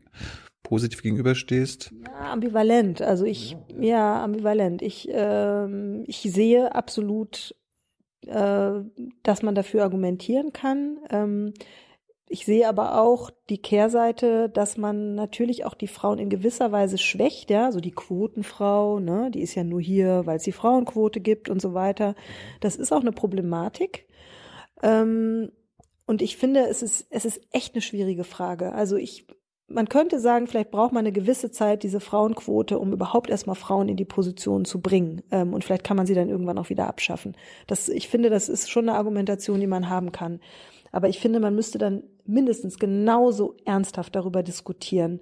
positiv gegenüberstehst? Ja, ambivalent. Also ich, ja, ambivalent. Ich, ähm, ich sehe absolut äh, dass man dafür argumentieren kann. Ähm, ich sehe aber auch die Kehrseite, dass man natürlich auch die Frauen in gewisser Weise schwächt, ja, so die Quotenfrau, ne, die ist ja nur hier, weil es die Frauenquote gibt und so weiter. Das ist auch eine Problematik. Ähm, und ich finde, es ist, es ist echt eine schwierige Frage. Also ich man könnte sagen, vielleicht braucht man eine gewisse Zeit, diese Frauenquote, um überhaupt erstmal Frauen in die Position zu bringen. Ähm, und vielleicht kann man sie dann irgendwann auch wieder abschaffen. Das, ich finde, das ist schon eine Argumentation, die man haben kann. Aber ich finde, man müsste dann mindestens genauso ernsthaft darüber diskutieren,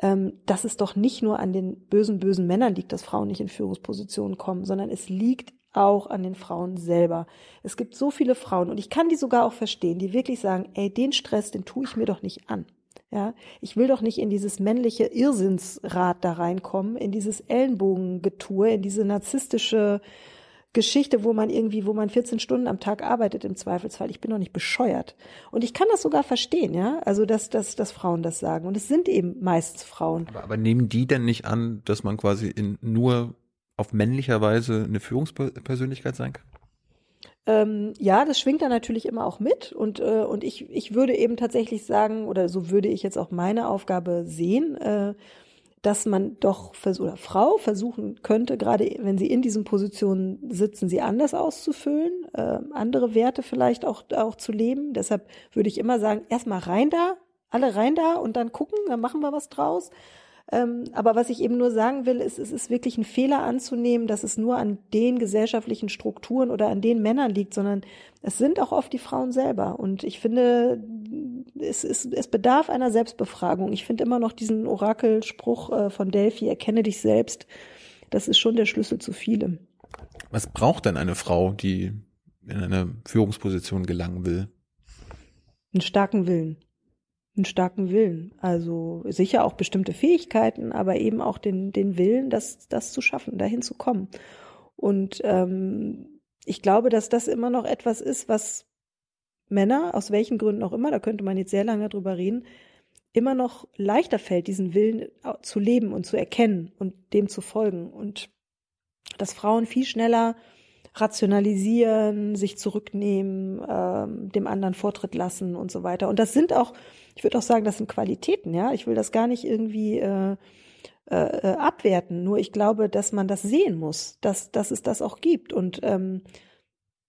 ähm, dass es doch nicht nur an den bösen, bösen Männern liegt, dass Frauen nicht in Führungspositionen kommen, sondern es liegt auch an den Frauen selber. Es gibt so viele Frauen, und ich kann die sogar auch verstehen, die wirklich sagen, ey, den Stress, den tue ich mir doch nicht an. Ja, ich will doch nicht in dieses männliche Irrsinnsrad da reinkommen, in dieses Ellenbogengetue, in diese narzisstische Geschichte, wo man irgendwie, wo man 14 Stunden am Tag arbeitet im Zweifelsfall. Ich bin doch nicht bescheuert. Und ich kann das sogar verstehen, ja. Also, dass, dass, dass Frauen das sagen. Und es sind eben meistens Frauen. Aber, aber nehmen die denn nicht an, dass man quasi in nur auf männlicher Weise eine Führungspersönlichkeit sein kann? Ähm, ja, das schwingt da natürlich immer auch mit und, äh, und ich, ich würde eben tatsächlich sagen, oder so würde ich jetzt auch meine Aufgabe sehen, äh, dass man doch oder Frau versuchen könnte, gerade wenn sie in diesen Positionen sitzen, sie anders auszufüllen, äh, andere Werte vielleicht auch, auch zu leben. Deshalb würde ich immer sagen, erstmal rein da, alle rein da und dann gucken, dann machen wir was draus. Ähm, aber was ich eben nur sagen will, ist, es ist wirklich ein Fehler anzunehmen, dass es nur an den gesellschaftlichen Strukturen oder an den Männern liegt, sondern es sind auch oft die Frauen selber. Und ich finde, es, es, es bedarf einer Selbstbefragung. Ich finde immer noch diesen Orakelspruch äh, von Delphi, erkenne dich selbst. Das ist schon der Schlüssel zu vielem. Was braucht denn eine Frau, die in eine Führungsposition gelangen will? Einen starken Willen einen starken Willen. Also sicher auch bestimmte Fähigkeiten, aber eben auch den, den Willen, das, das zu schaffen, dahin zu kommen. Und ähm, ich glaube, dass das immer noch etwas ist, was Männer, aus welchen Gründen auch immer, da könnte man jetzt sehr lange drüber reden, immer noch leichter fällt, diesen Willen zu leben und zu erkennen und dem zu folgen. Und dass Frauen viel schneller rationalisieren, sich zurücknehmen, ähm, dem anderen Vortritt lassen und so weiter. Und das sind auch, ich würde auch sagen, das sind Qualitäten, ja. Ich will das gar nicht irgendwie äh, äh, äh, abwerten. Nur ich glaube, dass man das sehen muss, dass, dass es das auch gibt. Und ähm,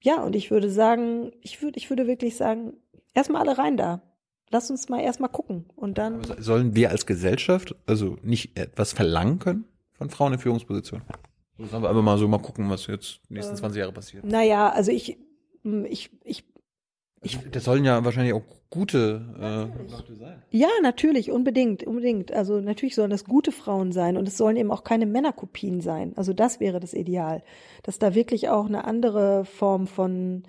ja, und ich würde sagen, ich würde, ich würde wirklich sagen, erstmal alle rein da. Lass uns mal erstmal gucken und dann. Aber sollen wir als Gesellschaft also nicht etwas verlangen können von Frauen in Führungspositionen? Sollen wir einfach mal so mal gucken, was jetzt die nächsten 20 Jahre passiert? Naja, also ich, ich, ich ich, das sollen ja wahrscheinlich auch gute äh, Leute sein. Ja, natürlich, unbedingt, unbedingt. Also natürlich sollen das gute Frauen sein und es sollen eben auch keine Männerkopien sein. Also das wäre das Ideal, dass da wirklich auch eine andere Form von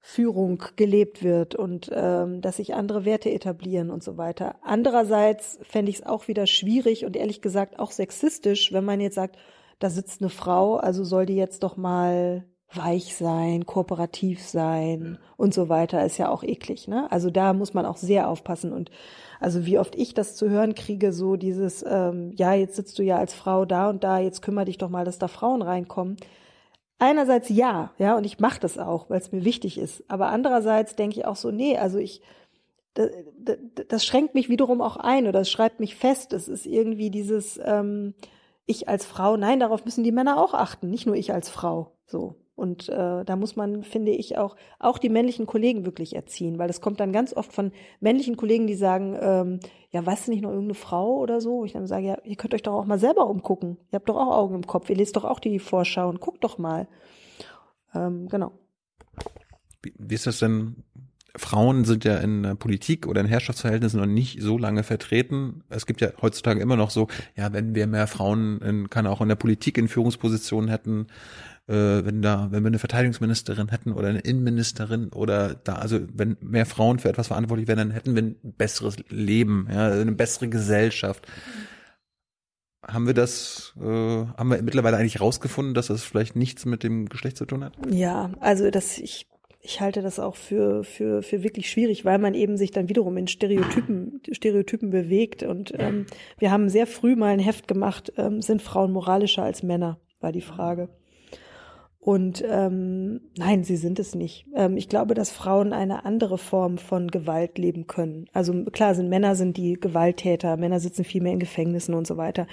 Führung gelebt wird und ähm, dass sich andere Werte etablieren und so weiter. Andererseits fände ich es auch wieder schwierig und ehrlich gesagt auch sexistisch, wenn man jetzt sagt, da sitzt eine Frau, also soll die jetzt doch mal weich sein, kooperativ sein und so weiter, ist ja auch eklig, ne? Also da muss man auch sehr aufpassen und also wie oft ich das zu hören kriege, so dieses, ähm, ja, jetzt sitzt du ja als Frau da und da, jetzt kümmere dich doch mal, dass da Frauen reinkommen. Einerseits ja, ja, und ich mache das auch, weil es mir wichtig ist. Aber andererseits denke ich auch so, nee, also ich, das, das schränkt mich wiederum auch ein oder es schreibt mich fest. Es ist irgendwie dieses, ähm, ich als Frau, nein, darauf müssen die Männer auch achten, nicht nur ich als Frau. So. Und äh, da muss man, finde ich, auch, auch die männlichen Kollegen wirklich erziehen, weil es kommt dann ganz oft von männlichen Kollegen, die sagen, ähm, ja, weißt du nicht noch irgendeine Frau oder so? Ich dann sage, ja, ihr könnt euch doch auch mal selber umgucken. Ihr habt doch auch Augen im Kopf, ihr lest doch auch die Vorschau und guckt doch mal. Ähm, genau. Wie, wie ist das denn? Frauen sind ja in der Politik oder in Herrschaftsverhältnissen noch nicht so lange vertreten. Es gibt ja heutzutage immer noch so, ja, wenn wir mehr Frauen in, kann auch in der Politik in Führungspositionen hätten, äh, wenn da, wenn wir eine Verteidigungsministerin hätten oder eine Innenministerin oder da, also wenn mehr Frauen für etwas verantwortlich wären, dann hätten wir ein besseres Leben, ja, eine bessere Gesellschaft. Haben wir das, äh, haben wir mittlerweile eigentlich rausgefunden, dass das vielleicht nichts mit dem Geschlecht zu tun hat? Ja, also das, ich, ich halte das auch für, für, für wirklich schwierig, weil man eben sich dann wiederum in Stereotypen, Stereotypen bewegt. Und ähm, wir haben sehr früh mal ein Heft gemacht, ähm, sind Frauen moralischer als Männer, war die Frage. Und ähm, nein, sie sind es nicht. Ähm, ich glaube, dass Frauen eine andere Form von Gewalt leben können. Also klar sind Männer sind die Gewalttäter, Männer sitzen viel mehr in Gefängnissen und so weiter.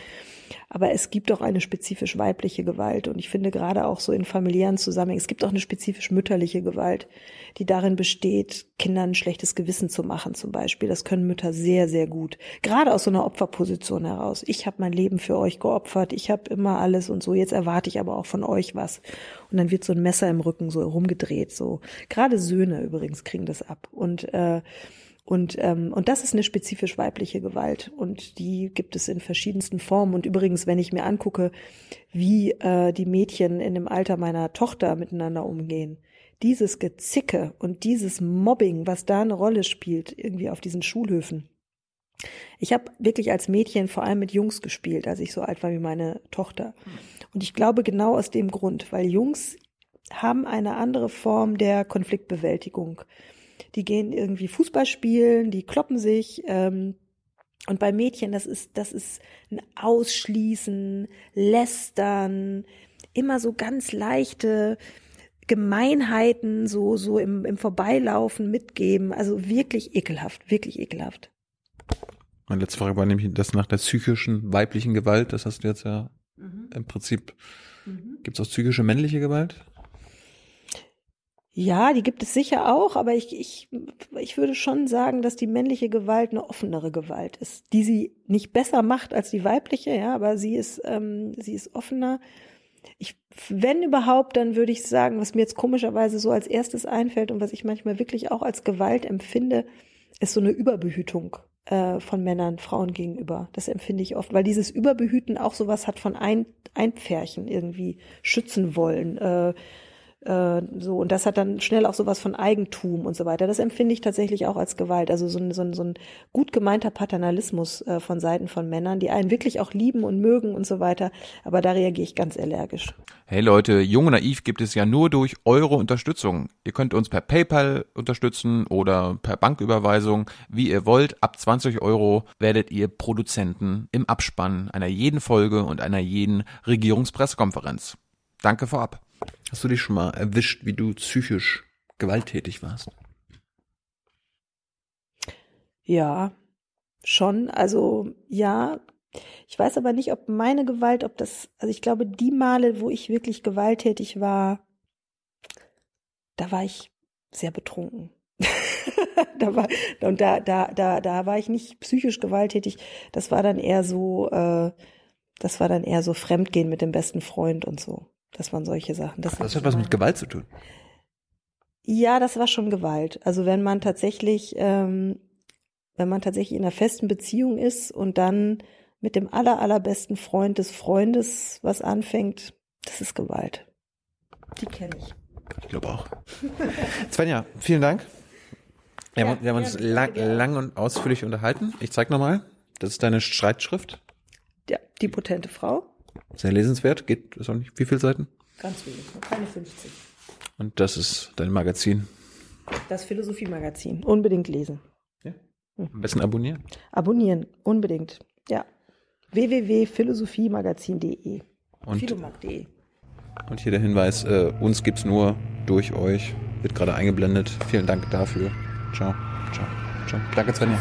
Aber es gibt auch eine spezifisch weibliche Gewalt. Und ich finde gerade auch so in familiären Zusammenhängen, es gibt auch eine spezifisch mütterliche Gewalt, die darin besteht, Kindern ein schlechtes Gewissen zu machen zum Beispiel. Das können Mütter sehr, sehr gut. Gerade aus so einer Opferposition heraus. Ich habe mein Leben für euch geopfert, ich habe immer alles und so, jetzt erwarte ich aber auch von euch was. Und dann wird so ein Messer im Rücken so rumgedreht. So. Gerade Söhne übrigens kriegen das ab. Und äh, und, ähm, und das ist eine spezifisch weibliche Gewalt und die gibt es in verschiedensten Formen. Und übrigens, wenn ich mir angucke, wie äh, die Mädchen in dem Alter meiner Tochter miteinander umgehen, dieses Gezicke und dieses Mobbing, was da eine Rolle spielt, irgendwie auf diesen Schulhöfen. Ich habe wirklich als Mädchen vor allem mit Jungs gespielt, als ich so alt war wie meine Tochter. Und ich glaube genau aus dem Grund, weil Jungs haben eine andere Form der Konfliktbewältigung die gehen irgendwie Fußball spielen, die kloppen sich. Ähm, und bei Mädchen, das ist, das ist ein Ausschließen, Lästern, immer so ganz leichte Gemeinheiten, so, so im, im Vorbeilaufen mitgeben. Also wirklich ekelhaft, wirklich ekelhaft. Meine letzte Frage war nämlich das nach der psychischen weiblichen Gewalt. Das hast du jetzt ja mhm. im Prinzip. Mhm. Gibt es auch psychische männliche Gewalt? Ja, die gibt es sicher auch, aber ich, ich, ich würde schon sagen, dass die männliche Gewalt eine offenere Gewalt ist, die sie nicht besser macht als die weibliche, ja, aber sie ist, ähm, sie ist offener. Ich, wenn überhaupt, dann würde ich sagen, was mir jetzt komischerweise so als erstes einfällt und was ich manchmal wirklich auch als Gewalt empfinde, ist so eine Überbehütung äh, von Männern Frauen gegenüber. Das empfinde ich oft, weil dieses Überbehüten auch sowas hat von ein, Einpferchen irgendwie schützen wollen. Äh, äh, so, und das hat dann schnell auch sowas von Eigentum und so weiter. Das empfinde ich tatsächlich auch als Gewalt. Also so ein, so ein, so ein gut gemeinter Paternalismus äh, von Seiten von Männern, die einen wirklich auch lieben und mögen und so weiter. Aber da reagiere ich ganz allergisch. Hey Leute, Jung und Naiv gibt es ja nur durch eure Unterstützung. Ihr könnt uns per PayPal unterstützen oder per Banküberweisung, wie ihr wollt. Ab 20 Euro werdet ihr Produzenten im Abspann einer jeden Folge und einer jeden Regierungspressekonferenz. Danke vorab. Hast du dich schon mal erwischt, wie du psychisch gewalttätig warst? Ja, schon. Also ja, ich weiß aber nicht, ob meine Gewalt, ob das, also ich glaube, die Male, wo ich wirklich gewalttätig war, da war ich sehr betrunken. da war, und da, da, da, da war ich nicht psychisch gewalttätig. Das war dann eher so, äh, das war dann eher so Fremdgehen mit dem besten Freund und so. Das waren solche Sachen. Das, das hat was mit Gewalt zu tun. Ja, das war schon Gewalt. Also wenn man tatsächlich, ähm, wenn man tatsächlich in einer festen Beziehung ist und dann mit dem aller, allerbesten Freund des Freundes was anfängt, das ist Gewalt. Die kenne ich. Ich glaube auch. Svenja, vielen Dank. Wir, ja, haben, wir haben uns lang, lang, und ausführlich unterhalten. Ich zeig nochmal. Das ist deine Streitschrift. Ja, die potente Frau. Sehr lesenswert. Geht, ist auch nicht, wie viele Seiten? Ganz wenig, keine 50. Und das ist dein Magazin. Das Philosophie-Magazin. Unbedingt lesen. Ja. Am besten abonnieren. Abonnieren, unbedingt. Ja. www.philosophiemagazin.de. Und, Philomag.de. Und hier der Hinweis, äh, uns gibt's nur durch euch. Wird gerade eingeblendet. Vielen Dank dafür. Ciao. Ciao. Ciao. Danke, Svenja.